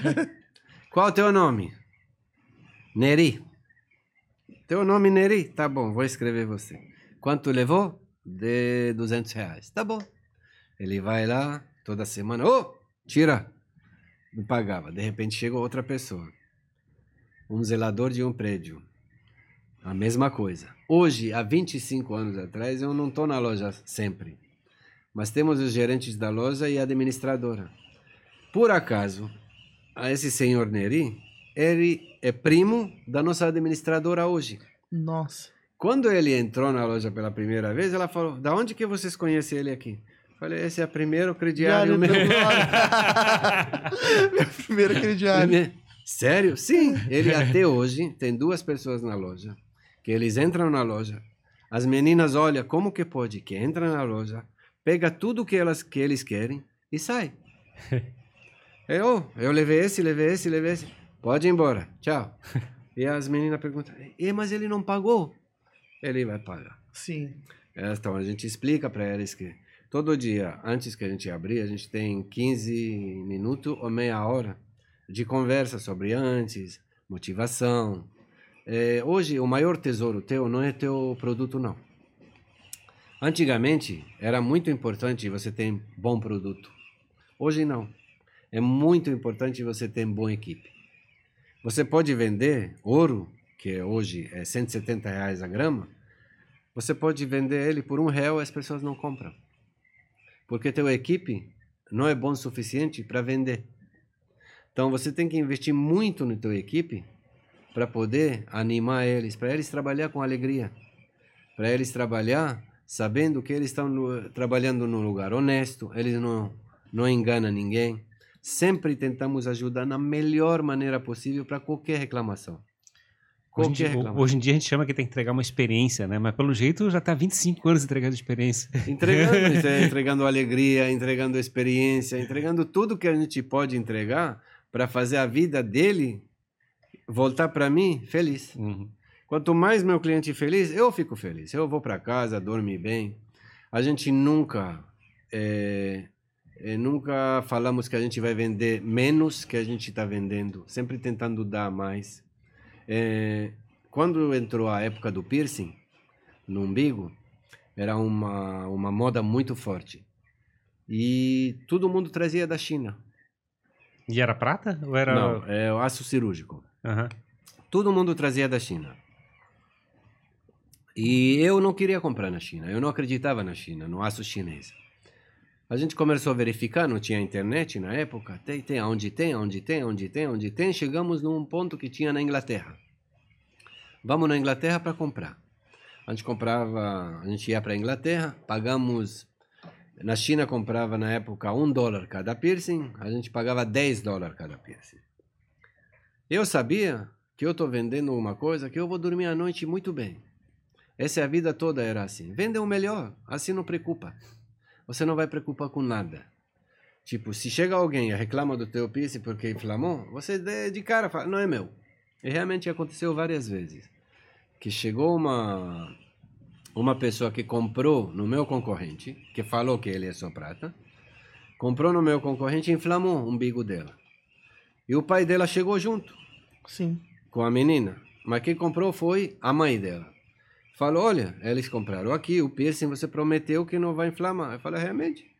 Qual o teu nome? Neri. Teu nome Neri? Tá bom, vou escrever você. Quanto levou? De 200 reais. Tá bom. Ele vai lá toda semana. Ô, tira. Me pagava. De repente chegou outra pessoa. Um zelador de um prédio. A mesma coisa. Hoje, há 25 anos atrás, eu não estou na loja sempre. Mas temos os gerentes da loja e a administradora. Por acaso, a esse senhor Neri, ele é primo da nossa administradora hoje. Nossa. Quando ele entrou na loja pela primeira vez, ela falou: Da onde que vocês conhecem ele aqui? Falei: Esse é o primeiro crediário meu. Meu primeiro crediário. Ele- Sério? Sim. Ele até hoje tem duas pessoas na loja que eles entram na loja. As meninas olham como que pode que entra na loja, pega tudo que elas que eles querem e sai. Eu, eu levei esse, levei esse, levei esse. Pode ir embora. Tchau. E as meninas perguntam: "E mas ele não pagou?" Ele vai pagar. Sim. Então a gente explica para eles que todo dia, antes que a gente abrir, a gente tem 15 minutos ou meia hora de conversa sobre antes, motivação. É, hoje, o maior tesouro teu não é teu produto, não. Antigamente, era muito importante você ter bom produto. Hoje, não. É muito importante você ter boa equipe. Você pode vender ouro, que hoje é 170 reais a grama, você pode vender ele por um real e as pessoas não compram. Porque tua equipe não é bom o suficiente para vender. Então você tem que investir muito na tua equipe para poder animar eles, para eles trabalhar com alegria, para eles trabalhar sabendo que eles estão no- trabalhando num lugar honesto, eles não não enganam ninguém. Sempre tentamos ajudar na melhor maneira possível para qualquer reclamação. Hoje em, dia, hoje em dia a gente chama que tem que entregar uma experiência, né? Mas pelo jeito já tá 25 anos entregando experiência. Entregando, é, entregando alegria, entregando experiência, entregando tudo que a gente pode entregar para fazer a vida dele voltar para mim feliz. Uhum. Quanto mais meu cliente feliz, eu fico feliz. Eu vou para casa, dormir bem. A gente nunca, é, é, nunca falamos que a gente vai vender menos que a gente está vendendo. Sempre tentando dar mais. É, quando entrou a época do piercing no umbigo, era uma, uma moda muito forte. E todo mundo trazia da China. E era prata? Ou era. Não, é o aço cirúrgico. Aham. Todo mundo trazia da China. E eu não queria comprar na China. Eu não acreditava na China, no aço chinês. A gente começou a verificar, não tinha internet na época. Tem, tem, onde tem, onde tem, onde tem, onde tem. Chegamos num ponto que tinha na Inglaterra. Vamos na Inglaterra para comprar. A gente comprava, a gente ia para a Inglaterra, pagamos. Na China comprava na época um dólar cada piercing, a gente pagava 10 dólares cada piercing. Eu sabia que eu estou vendendo uma coisa que eu vou dormir à noite muito bem. Essa é a vida toda era assim. Vende o melhor, assim não preocupa. Você não vai preocupar com nada. Tipo, se chega alguém e reclama do teu piercing porque inflamou, você de, de cara fala, não é meu. E realmente aconteceu várias vezes. Que chegou uma uma pessoa que comprou no meu concorrente, que falou que ele é só prata, comprou no meu concorrente e inflamou o umbigo dela. E o pai dela chegou junto Sim. com a menina. Mas quem comprou foi a mãe dela. Falou, olha, eles compraram aqui o piercing, você prometeu que não vai inflamar. Eu falei, realmente,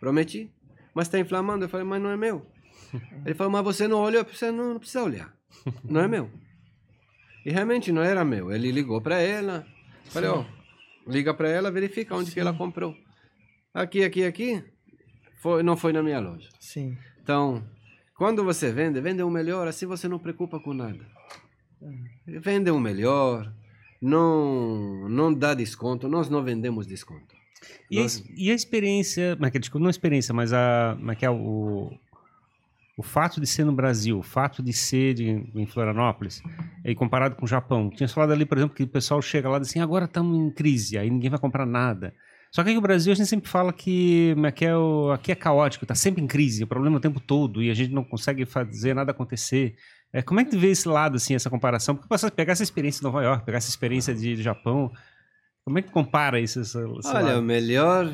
prometi. Mas está inflamando. Eu falei, mas não é meu. Ele falou, mas você não olhou, você não, não precisa olhar. Não é meu. E realmente não era meu. Ele ligou para ela. Falei, ó, liga para ela, verifica onde que ela comprou. Aqui, aqui, aqui. Foi, não foi na minha loja. Sim. Então, quando você vende, vende o melhor, assim você não preocupa com nada. Vende o melhor, não, não dá desconto, nós não vendemos desconto. E, a, Nós- es- e a experiência. Mas, desculpa, não a experiência, mas a. Mas que é o. o fato de ser no Brasil, o fato de ser de, em Florianópolis, e comparado com o Japão. Tinha falado ali, por exemplo, que o pessoal chega lá e diz assim, agora estamos em crise, aí ninguém vai comprar nada. Só que aqui no Brasil a gente sempre fala que aqui é, o, aqui é caótico, está sempre em crise, o problema é o tempo todo, e a gente não consegue fazer nada acontecer. É, como é que tu vê esse lado, assim, essa comparação? Porque você pegar essa experiência de Nova York, pegar essa experiência de, de Japão, como é que compara isso? Olha, lado? o melhor,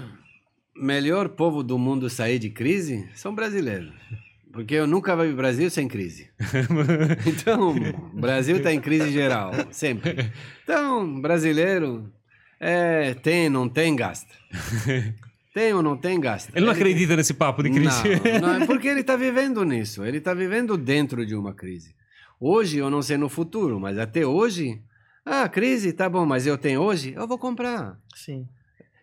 melhor povo do mundo sair de crise são brasileiros. Porque eu nunca vi o Brasil sem crise. Então, o Brasil está em crise geral, sempre. Então, brasileiro, é, tem, não tem, gasta. Tem ou não tem, gasta. Ele não acredita nesse papo de crise. Não, não, é porque ele está vivendo nisso. Ele está vivendo dentro de uma crise. Hoje, eu não sei no futuro, mas até hoje, ah, crise, tá bom, mas eu tenho hoje, eu vou comprar. Sim.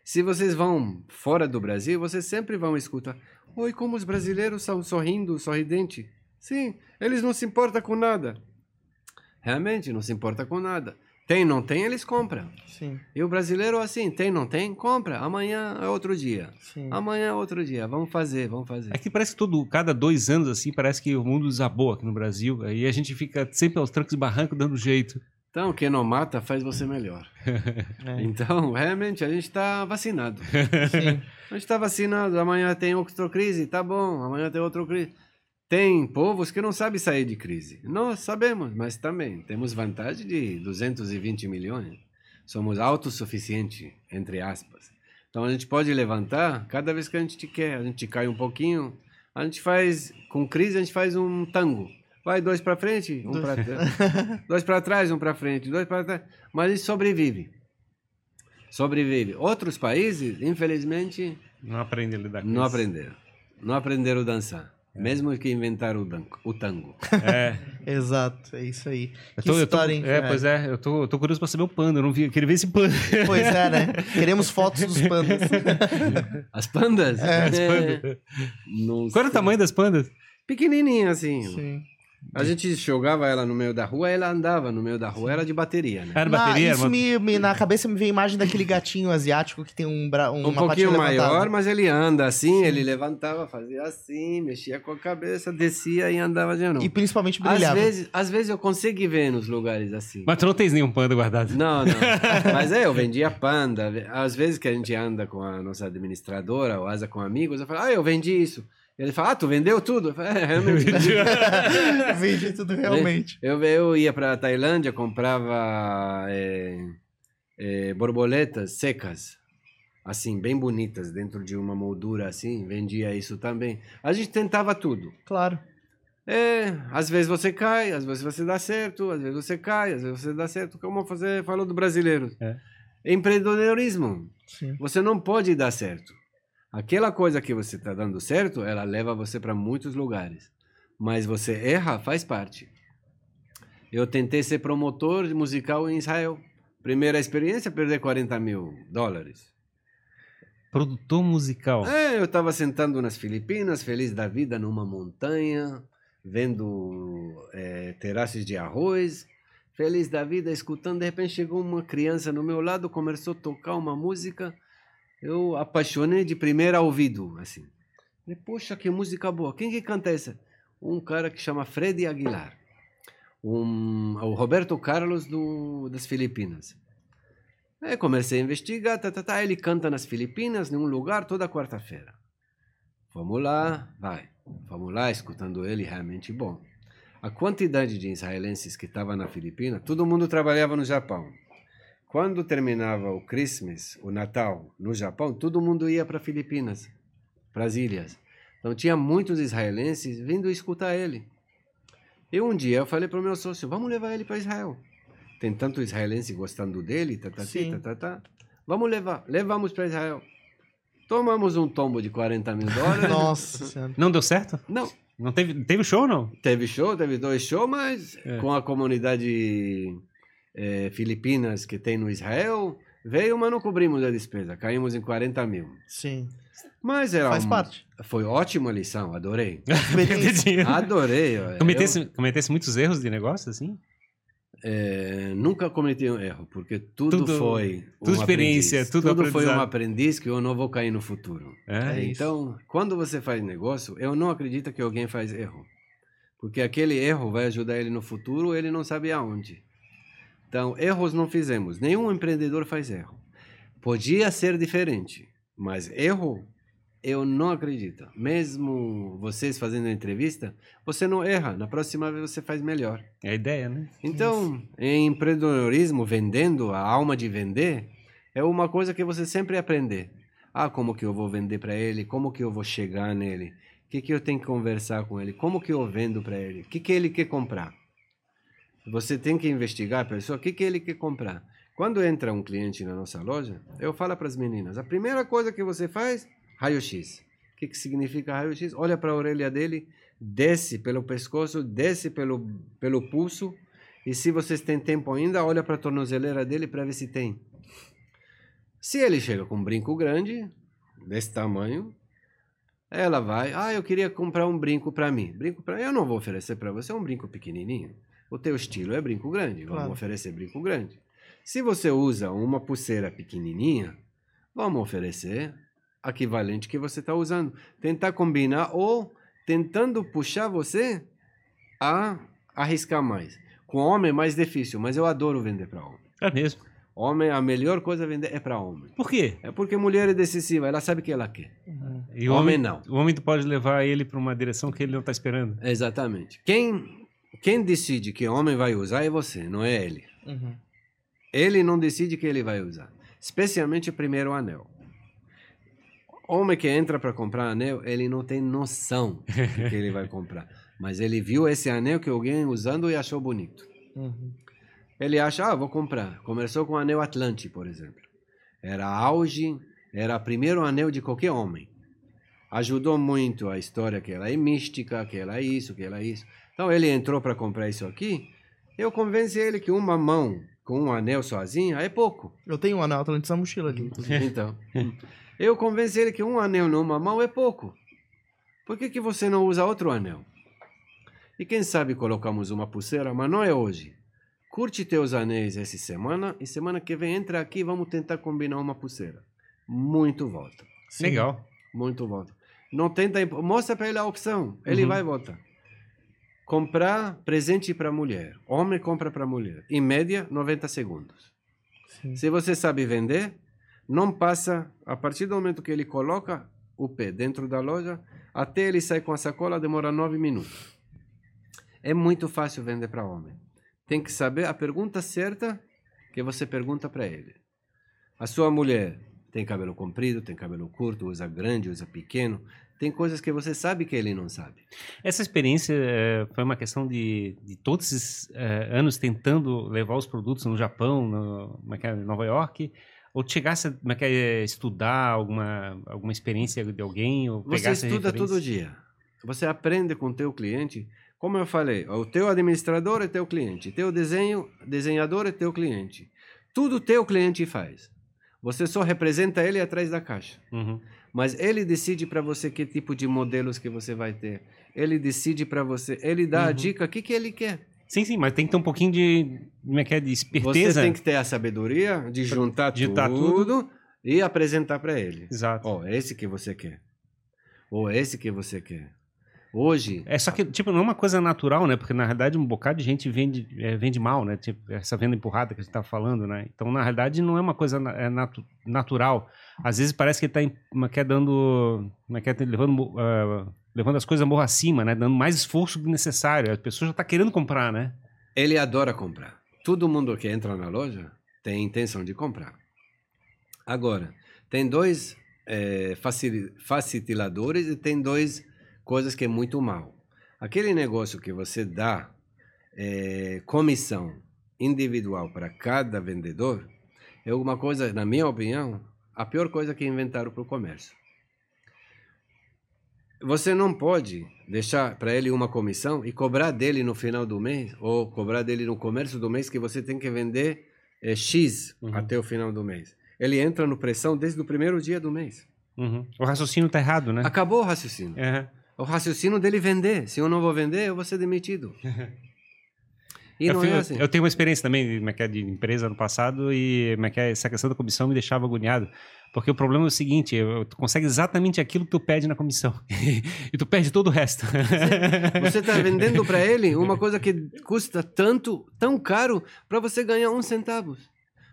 Se vocês vão fora do Brasil, vocês sempre vão escutar. Oi, como os brasileiros são sorrindo, sorridente. Sim, eles não se importam com nada. Realmente, não se importa com nada. Tem, não tem, eles compram. Sim. E o brasileiro assim, tem, não tem, compra. Amanhã é outro dia. Sim. Amanhã é outro dia. Vamos fazer, vamos fazer. É que parece que todo, cada dois anos, assim, parece que o mundo desabou aqui no Brasil. Aí a gente fica sempre aos trancos e barrancos dando jeito. Então, quem não mata faz você melhor. É. Então, realmente, a gente está vacinado. Sim. A gente está vacinado. Amanhã tem outra crise, tá bom. Amanhã tem outra crise. Tem povos que não sabem sair de crise. Nós sabemos, mas também temos vantagem de 220 milhões. Somos autossuficientes, entre aspas. Então a gente pode levantar cada vez que a gente quer. A gente cai um pouquinho. A gente faz, com crise, a gente faz um tango. Vai dois para frente, um para dois para trás, um para frente, dois para trás. Mas a gente sobrevive. Sobrevive. Outros países, infelizmente, Não aprende a lidar com não isso. aprenderam. Não aprenderam a dançar. Mesmo que inventaram o, danco, o tango. É. Exato, é isso aí. Eu Que tô, eu tô- história, hein? é, pois é, eu tô, eu tô curioso pra saber o panda. Eu não vi, eu queria ver esse panda. Pois é, né? Queremos fotos dos pandas. As pandas? É, As É, pandas. não Qual era o tamanho das pandas? Pequenininha, assim. Sim. A gente jogava ela no meio da rua, ela andava no meio da rua, era de bateria, né? Era Na, bateria? Era isso uma- me, me- na cabeça me veio a imagem daquele gatinho asiático que tem um, bra, uma Um pouquinho maior, levantada. mas ele anda assim, ele levantava, fazia assim, mexia com a cabeça, descia e andava de novo. E principalmente Às brilhava. vezes, às vezes eu consegui ver nos lugares assim. Mas tu não tens nenhum panda guardado. Não, não. Mas é, eu vendia panda. Às vezes que a gente anda com a nossa administradora ou asa com amigos, eu falo, ah, eu vendi isso. Ele fala, ah, tu vendeu tudo? Eu falo, é, realmente. vendi." Vende tudo realmente. eu, eu ia para Tailândia, comprava é, é, borboletas secas, assim, bem bonitas, dentro de uma moldura assim, vendia isso também. A gente tentava tudo. Claro. É, às vezes você cai, às vezes você dá certo, às vezes você cai, às vezes você dá certo. Como você falou do brasileiro. É. Empreendedorismo. Sim. Você não pode dar certo. Aquela coisa que você está dando certo, ela leva você para muitos lugares. Mas você erra, faz parte. Eu tentei ser promotor musical em Israel. Primeira experiência, perder 40 mil dólares. Produtor musical. É, eu estava sentando nas Filipinas, feliz da vida, numa montanha, vendo é, terraços de arroz, feliz da vida, escutando. De repente chegou uma criança no meu lado, começou a tocar uma música. Eu apaixonei de primeira ouvido, assim. Falei, poxa, que música boa. Quem que canta essa? Um cara que chama Freddy Aguilar. Um, o Roberto Carlos do, das Filipinas. Aí comecei a investigar, tá, tá, tá. Ele canta nas Filipinas, num lugar, toda quarta-feira. Vamos lá, vai. Vamos lá, escutando ele, realmente bom. A quantidade de israelenses que estava na Filipina, todo mundo trabalhava no Japão. Quando terminava o Christmas, o Natal, no Japão, todo mundo ia para Filipinas, para as ilhas. Então tinha muitos israelenses vindo escutar ele. E um dia eu falei para o meu sócio, vamos levar ele para Israel. Tem tanto israelense gostando dele, tá, tá, Sim. tá, tá, tá. Vamos levar. Levamos para Israel. Tomamos um tombo de 40 mil dólares. Nossa senhora. Não deu certo? Não, Não teve, teve show, não? teve show, teve dois shows, mas É. com a comunidade eh, filipinas que tem no Israel, veio, mas não cobrimos a despesa. Caímos em 40 mil. Sim. Mas era Faz um- parte. Foi ótima lição, adorei. Adorei. eu- Cometesse, cometesse muitos erros de negócio, assim? É, nunca cometi um erro, porque tudo, Tudo- foi tudo um experiência, aprendiz. tudo foi um aprendiz que eu não vou cair no futuro. É, É isso. então, quando você faz negócio, eu não acredito que alguém faz erro. Porque aquele erro vai ajudar ele no futuro, ele não sabe aonde. Então, erros não fizemos. Nenhum empreendedor faz erro. Podia ser diferente, mas erro eu não acredito. Mesmo vocês fazendo a entrevista, você não erra. Na próxima vez você faz melhor. É a ideia, né? Então, em empreendedorismo, vendendo, a alma de vender, é uma coisa que você sempre aprender. Ah, como que eu vou vender para ele? Como que eu vou chegar nele? O que, que eu tenho que conversar com ele? Como que eu vendo para ele? O que, que ele quer comprar? Você tem que investigar a pessoa, o que, que ele quer comprar. Quando entra um cliente na nossa loja, eu falo para as meninas, a primeira coisa que você faz, raio-x. O que, que significa raio-x? Olha para a orelha dele, desce pelo pescoço, desce pelo, pelo pulso, e se vocês têm tempo ainda, olha para a tornozeleira dele para ver se tem. Se ele chega com um brinco grande, desse tamanho, ela vai, ah, eu queria comprar um brinco para mim. Brinco para eu não vou oferecer para você um brinco pequenininho. O teu estilo é brinco grande, vamos Claro. oferecer brinco grande. Se você usa uma pulseira pequenininha, vamos oferecer equivalente que você está usando. Tentar combinar ou tentando puxar você a arriscar mais. Com homem é mais difícil, mas eu adoro vender para homem. É mesmo. Homem, a melhor coisa a vender é para homem. Por quê? É porque mulher é decisiva, ela sabe o que ela quer. E o Homem homem, não. O homem tu pode levar ele para uma direção que ele não está esperando. Exatamente. Quem, quem decide que homem vai usar é você, não é ele. Uhum. Ele não decide que ele vai usar. Especialmente o primeiro anel. Homem que entra para comprar anel, ele não tem noção do que, ele vai comprar. Mas ele viu esse anel que alguém usando e achou bonito. Uhum. Ele acha, ah, vou comprar. Começou com o anel Atlante, por exemplo. Era auge, era o primeiro anel de qualquer homem. Ajudou muito a história que ela é mística, que ela é isso, que ela é isso. Então ele entrou para comprar isso aqui. Eu convenci ele que uma mão com um anel sozinha é pouco. Eu tenho um anel Atlantis na mochila ali. Então, eu convenci ele que um anel numa mão é pouco. Por que, que você não usa outro anel? E quem sabe colocamos uma pulseira, mas não é hoje. Curte teus anéis essa semana e semana que vem entra aqui e vamos tentar combinar uma pulseira. Muito volta. Sim. Legal. Muito volta. Não tenta, mostra para ele a opção. Ele Uhum. vai voltar. Comprar presente para mulher. Homem compra para mulher. Em média, 90 segundos. Sim. Se você sabe vender, não passa, a partir do momento que ele coloca o pé dentro da loja, até ele sair com a sacola, demora nove minutos. É muito fácil vender para homem. Tem que saber a pergunta certa que você pergunta para ele. A sua mulher tem cabelo comprido, tem cabelo curto, usa grande, usa pequeno. Tem coisas que você sabe que ele não sabe. Essa experiência eh, foi uma questão de, de todos esses eh, anos tentando levar os produtos no Japão, no, é é, em Nova York, ou chegasse a é é, estudar alguma, alguma experiência de alguém, ou Você estuda todo dia. Você aprende com o teu cliente. Como eu falei, o teu administrador é teu cliente, teu desenho, desenhador é teu cliente. Tudo teu cliente faz. Você só representa ele atrás da caixa. Uhum. Mas ele decide para você que tipo de modelos que você vai ter. Ele decide para você, ele dá a Uhum. dica, o que, que ele quer. Sim, sim, mas tem que ter um pouquinho de, como é que é, de Você esperteza. tem que ter a sabedoria de juntar, juntar tudo, e apresentar para ele. Exato. Ó, é esse que você quer. Ou esse que você quer. Hoje, É só que, tipo, não é uma coisa natural, né? Porque, na realidade, um bocado de gente vende, é, vende mal, né? Tipo, essa venda empurrada que a gente tá falando, né? Então, na realidade, não é uma coisa é natu- natural. Às vezes parece que ele tá em- uma, quer dando... Uma quer levando, ah, levando as coisas morro acima, né? Dando mais esforço do que necessário. A pessoa já tá querendo comprar, né? ele adora comprar. Todo mundo que entra na loja tem intenção de comprar. Agora, tem dois eh, facili- facilitadores e tem dois coisas que é muito mal. Aquele negócio que você dá eh, comissão individual para cada vendedor é uma coisa, na minha opinião, a pior coisa que inventaram para o comércio. Você não pode deixar para ele uma comissão e cobrar dele no final do mês, ou cobrar dele no começo do mês, que você tem que vender eh, X Uhum. até o final do mês. Ele entra no pressão desde o primeiro dia do mês. Uhum. O raciocínio tá errado, né? Acabou o raciocínio. É. O raciocínio dele é vender. Se eu não vou vender, eu vou ser demitido. E eu, fui- é assim. eu tenho uma experiência também de, é é, de empresa no passado e essa questão da comissão me deixava agoniado. Porque o problema é o seguinte, tu consegue exatamente aquilo que tu pede na comissão. e tu perde todo o resto. Você está vendendo para ele uma coisa que custa tanto, tão caro, para você ganhar um centavo.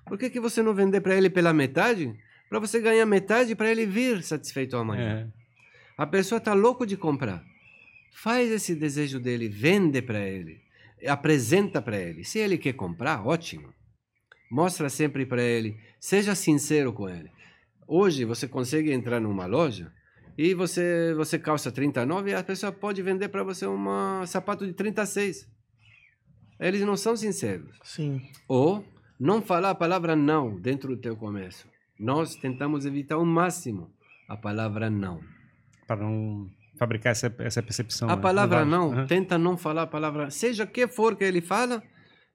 Por que, que você não vender para ele pela metade? Para você ganhar metade para ele vir satisfeito amanhã. É. A pessoa está louco de comprar. Faz esse desejo dele, vende para ele, apresenta para ele. Se ele quer comprar, ótimo. Mostra sempre para ele, seja sincero com ele. Hoje você consegue entrar numa loja e você você calça 39 e a pessoa pode vender para você um sapato de 36. Eles não são sinceros. Sim. Ou não falar a palavra não dentro do teu comércio. Nós tentamos evitar ao máximo a palavra não. Para não fabricar essa, essa percepção. A né? palavra vai- não, Aham. tenta não falar a palavra, seja que for que ele fala,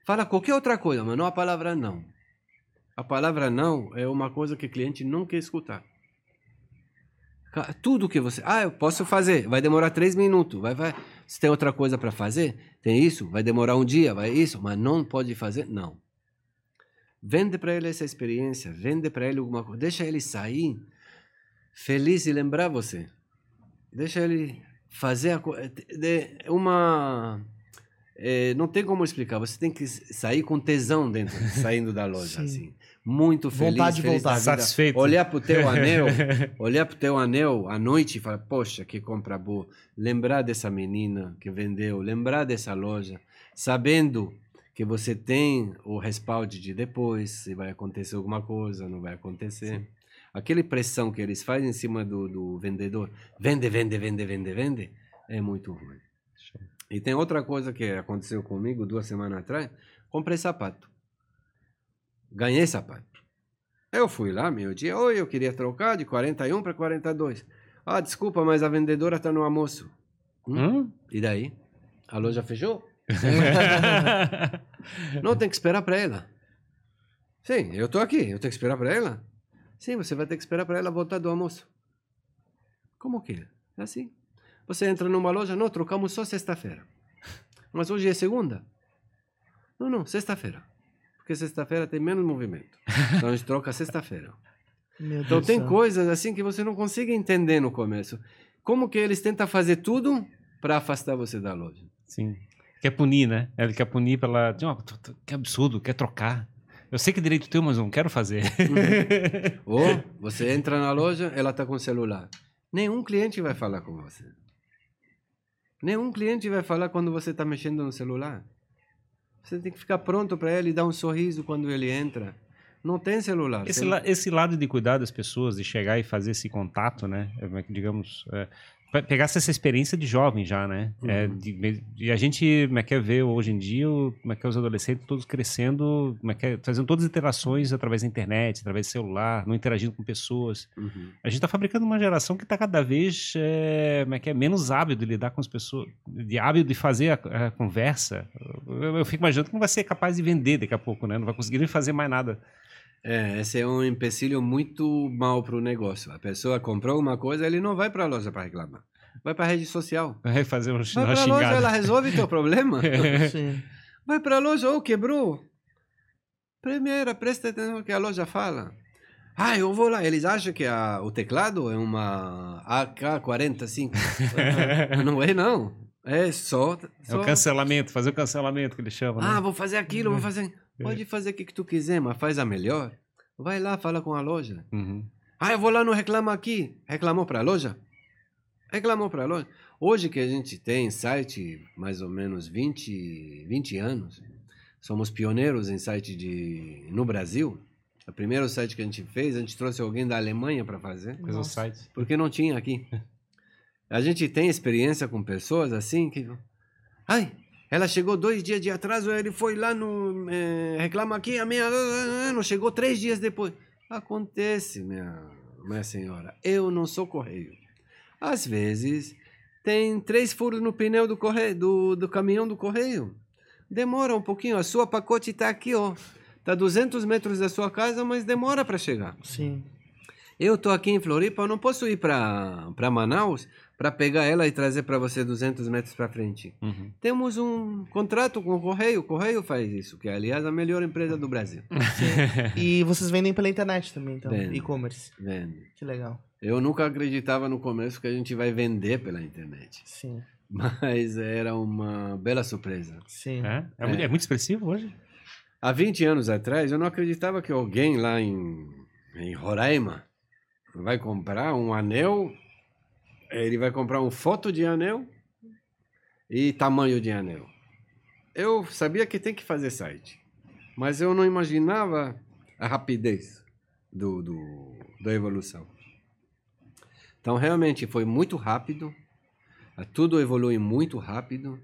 fala qualquer outra coisa, mas não a palavra não. A palavra não é uma coisa que o cliente não quer escutar. Tudo que você, ah, eu posso fazer, vai demorar três minutos, vai, vai. Se tem outra coisa para fazer, tem isso, vai demorar um dia, vai isso, mas não pode fazer, não. Vende para ele essa experiência, vende para ele alguma coisa, deixa ele sair feliz e lembrar você. Deixa ele fazer a co- de- uma é, não tem como explicar. Você tem que sair com tesão dentro, saindo da loja, Sim. assim, muito feliz, Vontade de feliz voltar. da vida. Satisfeito. Olhar pro teu anel, olhar pro teu anel à noite e falar, poxa, que compra boa. Lembrar dessa menina que vendeu, lembrar dessa loja, sabendo que você tem o respaldo de depois, se vai acontecer alguma coisa, não vai acontecer. Aquela pressão que eles fazem em cima do, do vendedor, vende, vende, vende, vende, vende, é muito ruim. E tem outra coisa que aconteceu comigo duas semanas atrás, comprei sapato. Ganhei sapato. Eu fui lá, meio dia, oi, eu queria trocar de 41 para 42. Ah, desculpa, mas a vendedora está no almoço. Hum? Hum? E daí? A loja fechou? Não, tem que esperar para ela. Sim, eu tô aqui, eu tenho que esperar para ela? Sim, você vai ter que esperar para ela voltar do almoço. Como que é? É assim. Você entra numa loja, não, trocamos só sexta-feira. Mas hoje é segunda. Não, não, sexta-feira. Porque sexta-feira tem menos movimento. Então a gente troca sexta-feira. Então tem do céu. coisas assim que você não consegue entender no começo. Como que eles tentam fazer tudo para afastar você da loja? Sim. Quer punir, né? Ele quer punir pela. Que absurdo, quer trocar. Eu sei que é direito teu, mas não quero fazer. Ou você entra na loja, ela está com o celular. Nenhum cliente vai falar com você. Nenhum cliente vai falar quando você está mexendo no celular. Você tem que ficar pronto para ele dar um sorriso quando ele entra. Não tem celular. Esse, Celu- la- esse lado de cuidar das pessoas, de chegar e fazer esse contato, né? É, digamos, é, pegasse essa experiência de jovem já, né? É, Uhum. de- e a gente como é que é, ver hoje em dia como é que é, os adolescentes todos crescendo, como é que é, fazendo todas as interações através da internet, através do celular, não interagindo com pessoas. Uhum. A gente está fabricando uma geração que está cada vez é, como é que é, menos hábil de lidar com as pessoas, de hábil de fazer a, a conversa. Eu, eu fico imaginando que não vai ser capaz de vender daqui a pouco, né? Não vai conseguir nem fazer mais nada. É, esse é um empecilho muito mal para o negócio. A pessoa comprou uma coisa, ele não vai para a loja para reclamar. Vai para a rede social. Vai fazer um, Vai para a loja, ela resolve teu problema. Sim. Vai para a loja, ou quebrou. Primeira, presta atenção no que a loja fala. Ah, eu vou lá. Eles acham que a, o teclado é uma AK-45. não é, não. É só... É só... o cancelamento, fazer o cancelamento que eles chamam, né? Ah, vou fazer aquilo, vou fazer... Pode fazer o que, que tu quiser, mas faz a melhor. Vai lá, fala com a loja. Uhum. Ah, eu vou lá no Reclama Aqui. Reclamou para a loja? Reclamou para a loja. Hoje que a gente tem site mais ou menos 20, 20 anos, somos pioneiros em site de no Brasil. O primeiro site que a gente fez, a gente trouxe alguém da Alemanha para fazer, Fez Nossa. site. porque não tinha aqui. A gente tem experiência com pessoas assim que... Ai, ela chegou dois dias de atraso, ele foi lá no... eh, reclama aqui, a minha... Não chegou três dias depois. Acontece, minha, minha senhora. Eu não sou correio. Às vezes, tem três furos no pneu do, correio, do, do caminhão do correio. Demora um pouquinho. A sua pacote está aqui, ó. Está 200 metros da sua casa, mas demora para chegar. Sim. Eu tô aqui em Floripa, eu não posso ir para Manaus para pegar ela e trazer para você 200 metros para frente. Uhum. Temos um contrato com o Correio, o Correio faz isso, que é, aliás, a melhor empresa do Brasil. E vocês vendem pela internet também, então, e-commerce. Vende. Que legal. Eu nunca acreditava no começo que a gente vai vender pela internet, Sim, mas era uma bela surpresa. sim. É? É, muito- é muito expressivo hoje? Há 20 anos atrás, eu não acreditava que alguém lá em, em Roraima vai comprar um anel, ele vai comprar uma foto de anel e tamanho de anel. Eu sabia que tem que fazer site, mas eu não imaginava a rapidez do, do, da evolução. Então, realmente, foi muito rápido, tudo evolui muito rápido,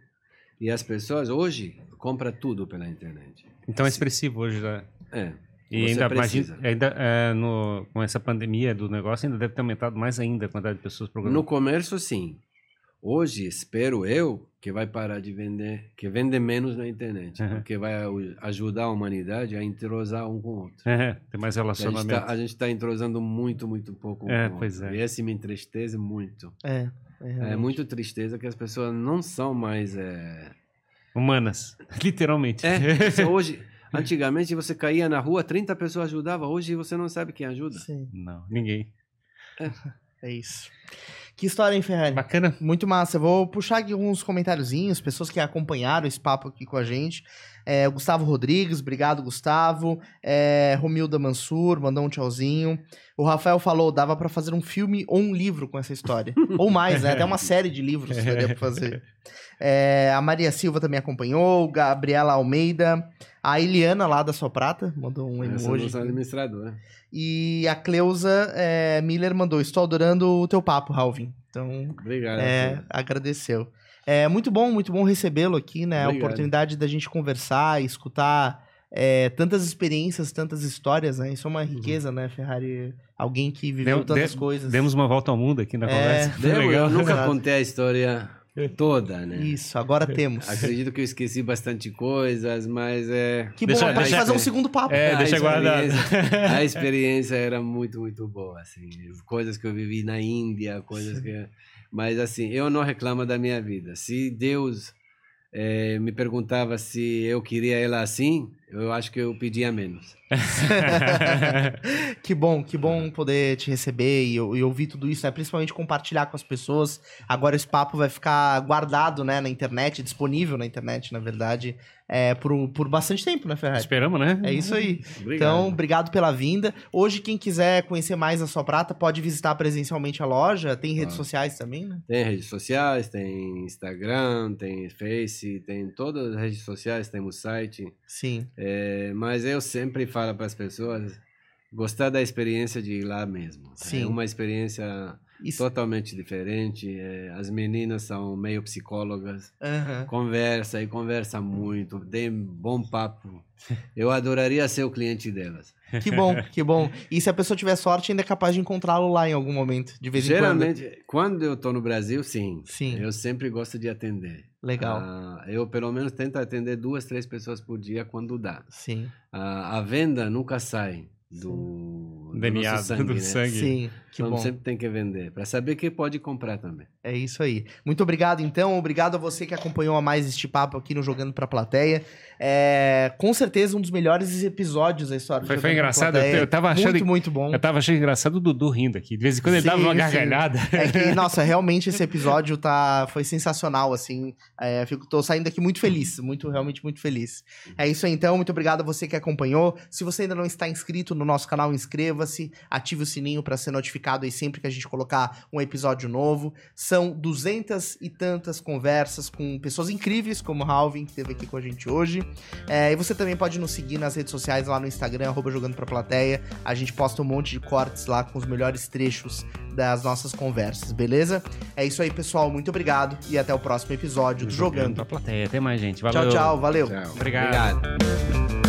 e as pessoas hoje compram tudo pela internet. Então é expressivo hoje, né? É. E ainda, precisa. imagina, ainda é, no, com essa pandemia do negócio, ainda deve ter aumentado mais ainda a quantidade de pessoas programando. No comércio, sim. Hoje, espero eu que vai parar de vender, que vende menos na internet, Uhum. porque vai ajudar a humanidade a entrosar um com o outro. É, tem mais A gente relacionamento. tá- a gente está entrosando muito, muito pouco um É, com pois outro. é. E esse me entristece muito. É, é, É muito tristeza que as pessoas não são mais... É, Humanas, literalmente. é hoje... Antigamente você caía na rua, 30 pessoas ajudavam. Hoje você não sabe quem ajuda. Sim, Não, ninguém. é isso. Que história, hein, Ferrari? Bacana. Muito massa. Eu vou puxar aqui alguns comentáriozinhos, pessoas que acompanharam esse papo aqui com a gente. É, Gustavo Rodrigues, obrigado, Gustavo. É, Romilda Mansur, mandou um tchauzinho. O Rafael falou, dava pra fazer um filme ou um livro com essa história. ou mais, né? Até uma série de livros daria pra fazer. É, a Maria Silva também acompanhou, Gabriela Almeida, a Eliana lá da Sua Prata, mandou um Essa emoji. nossa aqui. administradora. E a Cleusa é, Miller mandou: Estou adorando o teu papo, Alvin. Então, Obrigado. é, agradeceu. É muito bom, muito bom recebê-lo aqui, né? A Obrigado. oportunidade da gente conversar, escutar é, tantas experiências, tantas histórias, né? Isso é uma riqueza, né, Ferrari? Alguém que viveu Deu- tantas de- coisas. Demos uma volta ao mundo aqui na É, conversa. Devo, legal. eu nunca Exato. contei a história toda, né? Isso, agora temos. Acredito que eu esqueci bastante coisas, mas é. Que Deixa- bom, pode deixa- fazer um segundo papo. É, a deixa guardado. experiência- A experiência era muito, muito boa, assim. Coisas que eu vivi na Índia, coisas que. Mas, assim, eu não reclamo da minha vida. Se Deus eh, me perguntava se eu queria ela assim, eu acho que eu pedia menos. que bom, que bom poder te receber e, e ouvir tudo isso, né? Principalmente compartilhar com as pessoas. Agora esse papo vai ficar guardado, né, na internet, disponível na internet, na verdade, é, por, por bastante tempo, né, Ferrari? Esperamos, né? É isso aí. Obrigado. Então, obrigado pela vinda. Hoje, quem quiser conhecer mais a Sua Prata, pode visitar presencialmente a loja. Tem redes Ah. sociais também, né? Tem redes sociais, tem Instagram, tem Face, tem todas as redes sociais, temos site. Sim. É, mas eu sempre falo para as pessoas gostar da experiência de ir lá mesmo. Sim. É uma experiência Isso. totalmente diferente. é, as meninas são meio psicólogas, Aham. conversa e conversa muito, tem bom papo. Eu adoraria ser o cliente delas. Que bom, que bom. E se a pessoa tiver sorte, ainda é capaz de encontrá-lo lá em algum momento, de vez em quando. Geralmente, quando eu estou no Brasil, sim. Sim. Eu sempre gosto de atender. Legal. Ah, eu pelo menos tento atender duas, três pessoas por dia quando dá. Sim. A, a venda nunca sai do, do DNA nosso sangue, do né? sangue. Sim, que então bom. sempre tem que vender, para saber que pode comprar também. É isso aí. Muito obrigado, então. Obrigado a você que acompanhou a mais este papo aqui no Jogando Pra Plateia. É, com certeza um dos melhores episódios da história do Foi, foi engraçado. Eu, eu tava achando. Muito, muito bom. Eu tava achando engraçado o Dudu rindo aqui. De vez em quando ele Sim, dava uma sim. gargalhada. É que, nossa, realmente esse episódio tá, foi sensacional, assim. É, fico, tô saindo daqui muito feliz, muito, realmente muito feliz. É isso aí, então. Muito obrigado a você que acompanhou. Se você ainda não está inscrito no nosso canal, inscreva-se, ative o sininho para ser notificado aí sempre que a gente colocar um episódio novo. São duzentas e tantas conversas com pessoas incríveis, como o Halvin, que esteve aqui com a gente hoje. É, e você também pode nos seguir nas redes sociais, lá no Instagram, arroba jogando pra plateia. A gente posta um monte de cortes lá com os melhores trechos das nossas conversas, beleza? É isso aí, pessoal. Muito obrigado e até o próximo episódio do Jogando. pra plateia. Até mais, gente. Tchau, Valeu. tchau. Valeu. Tchau. Obrigado. Obrigado.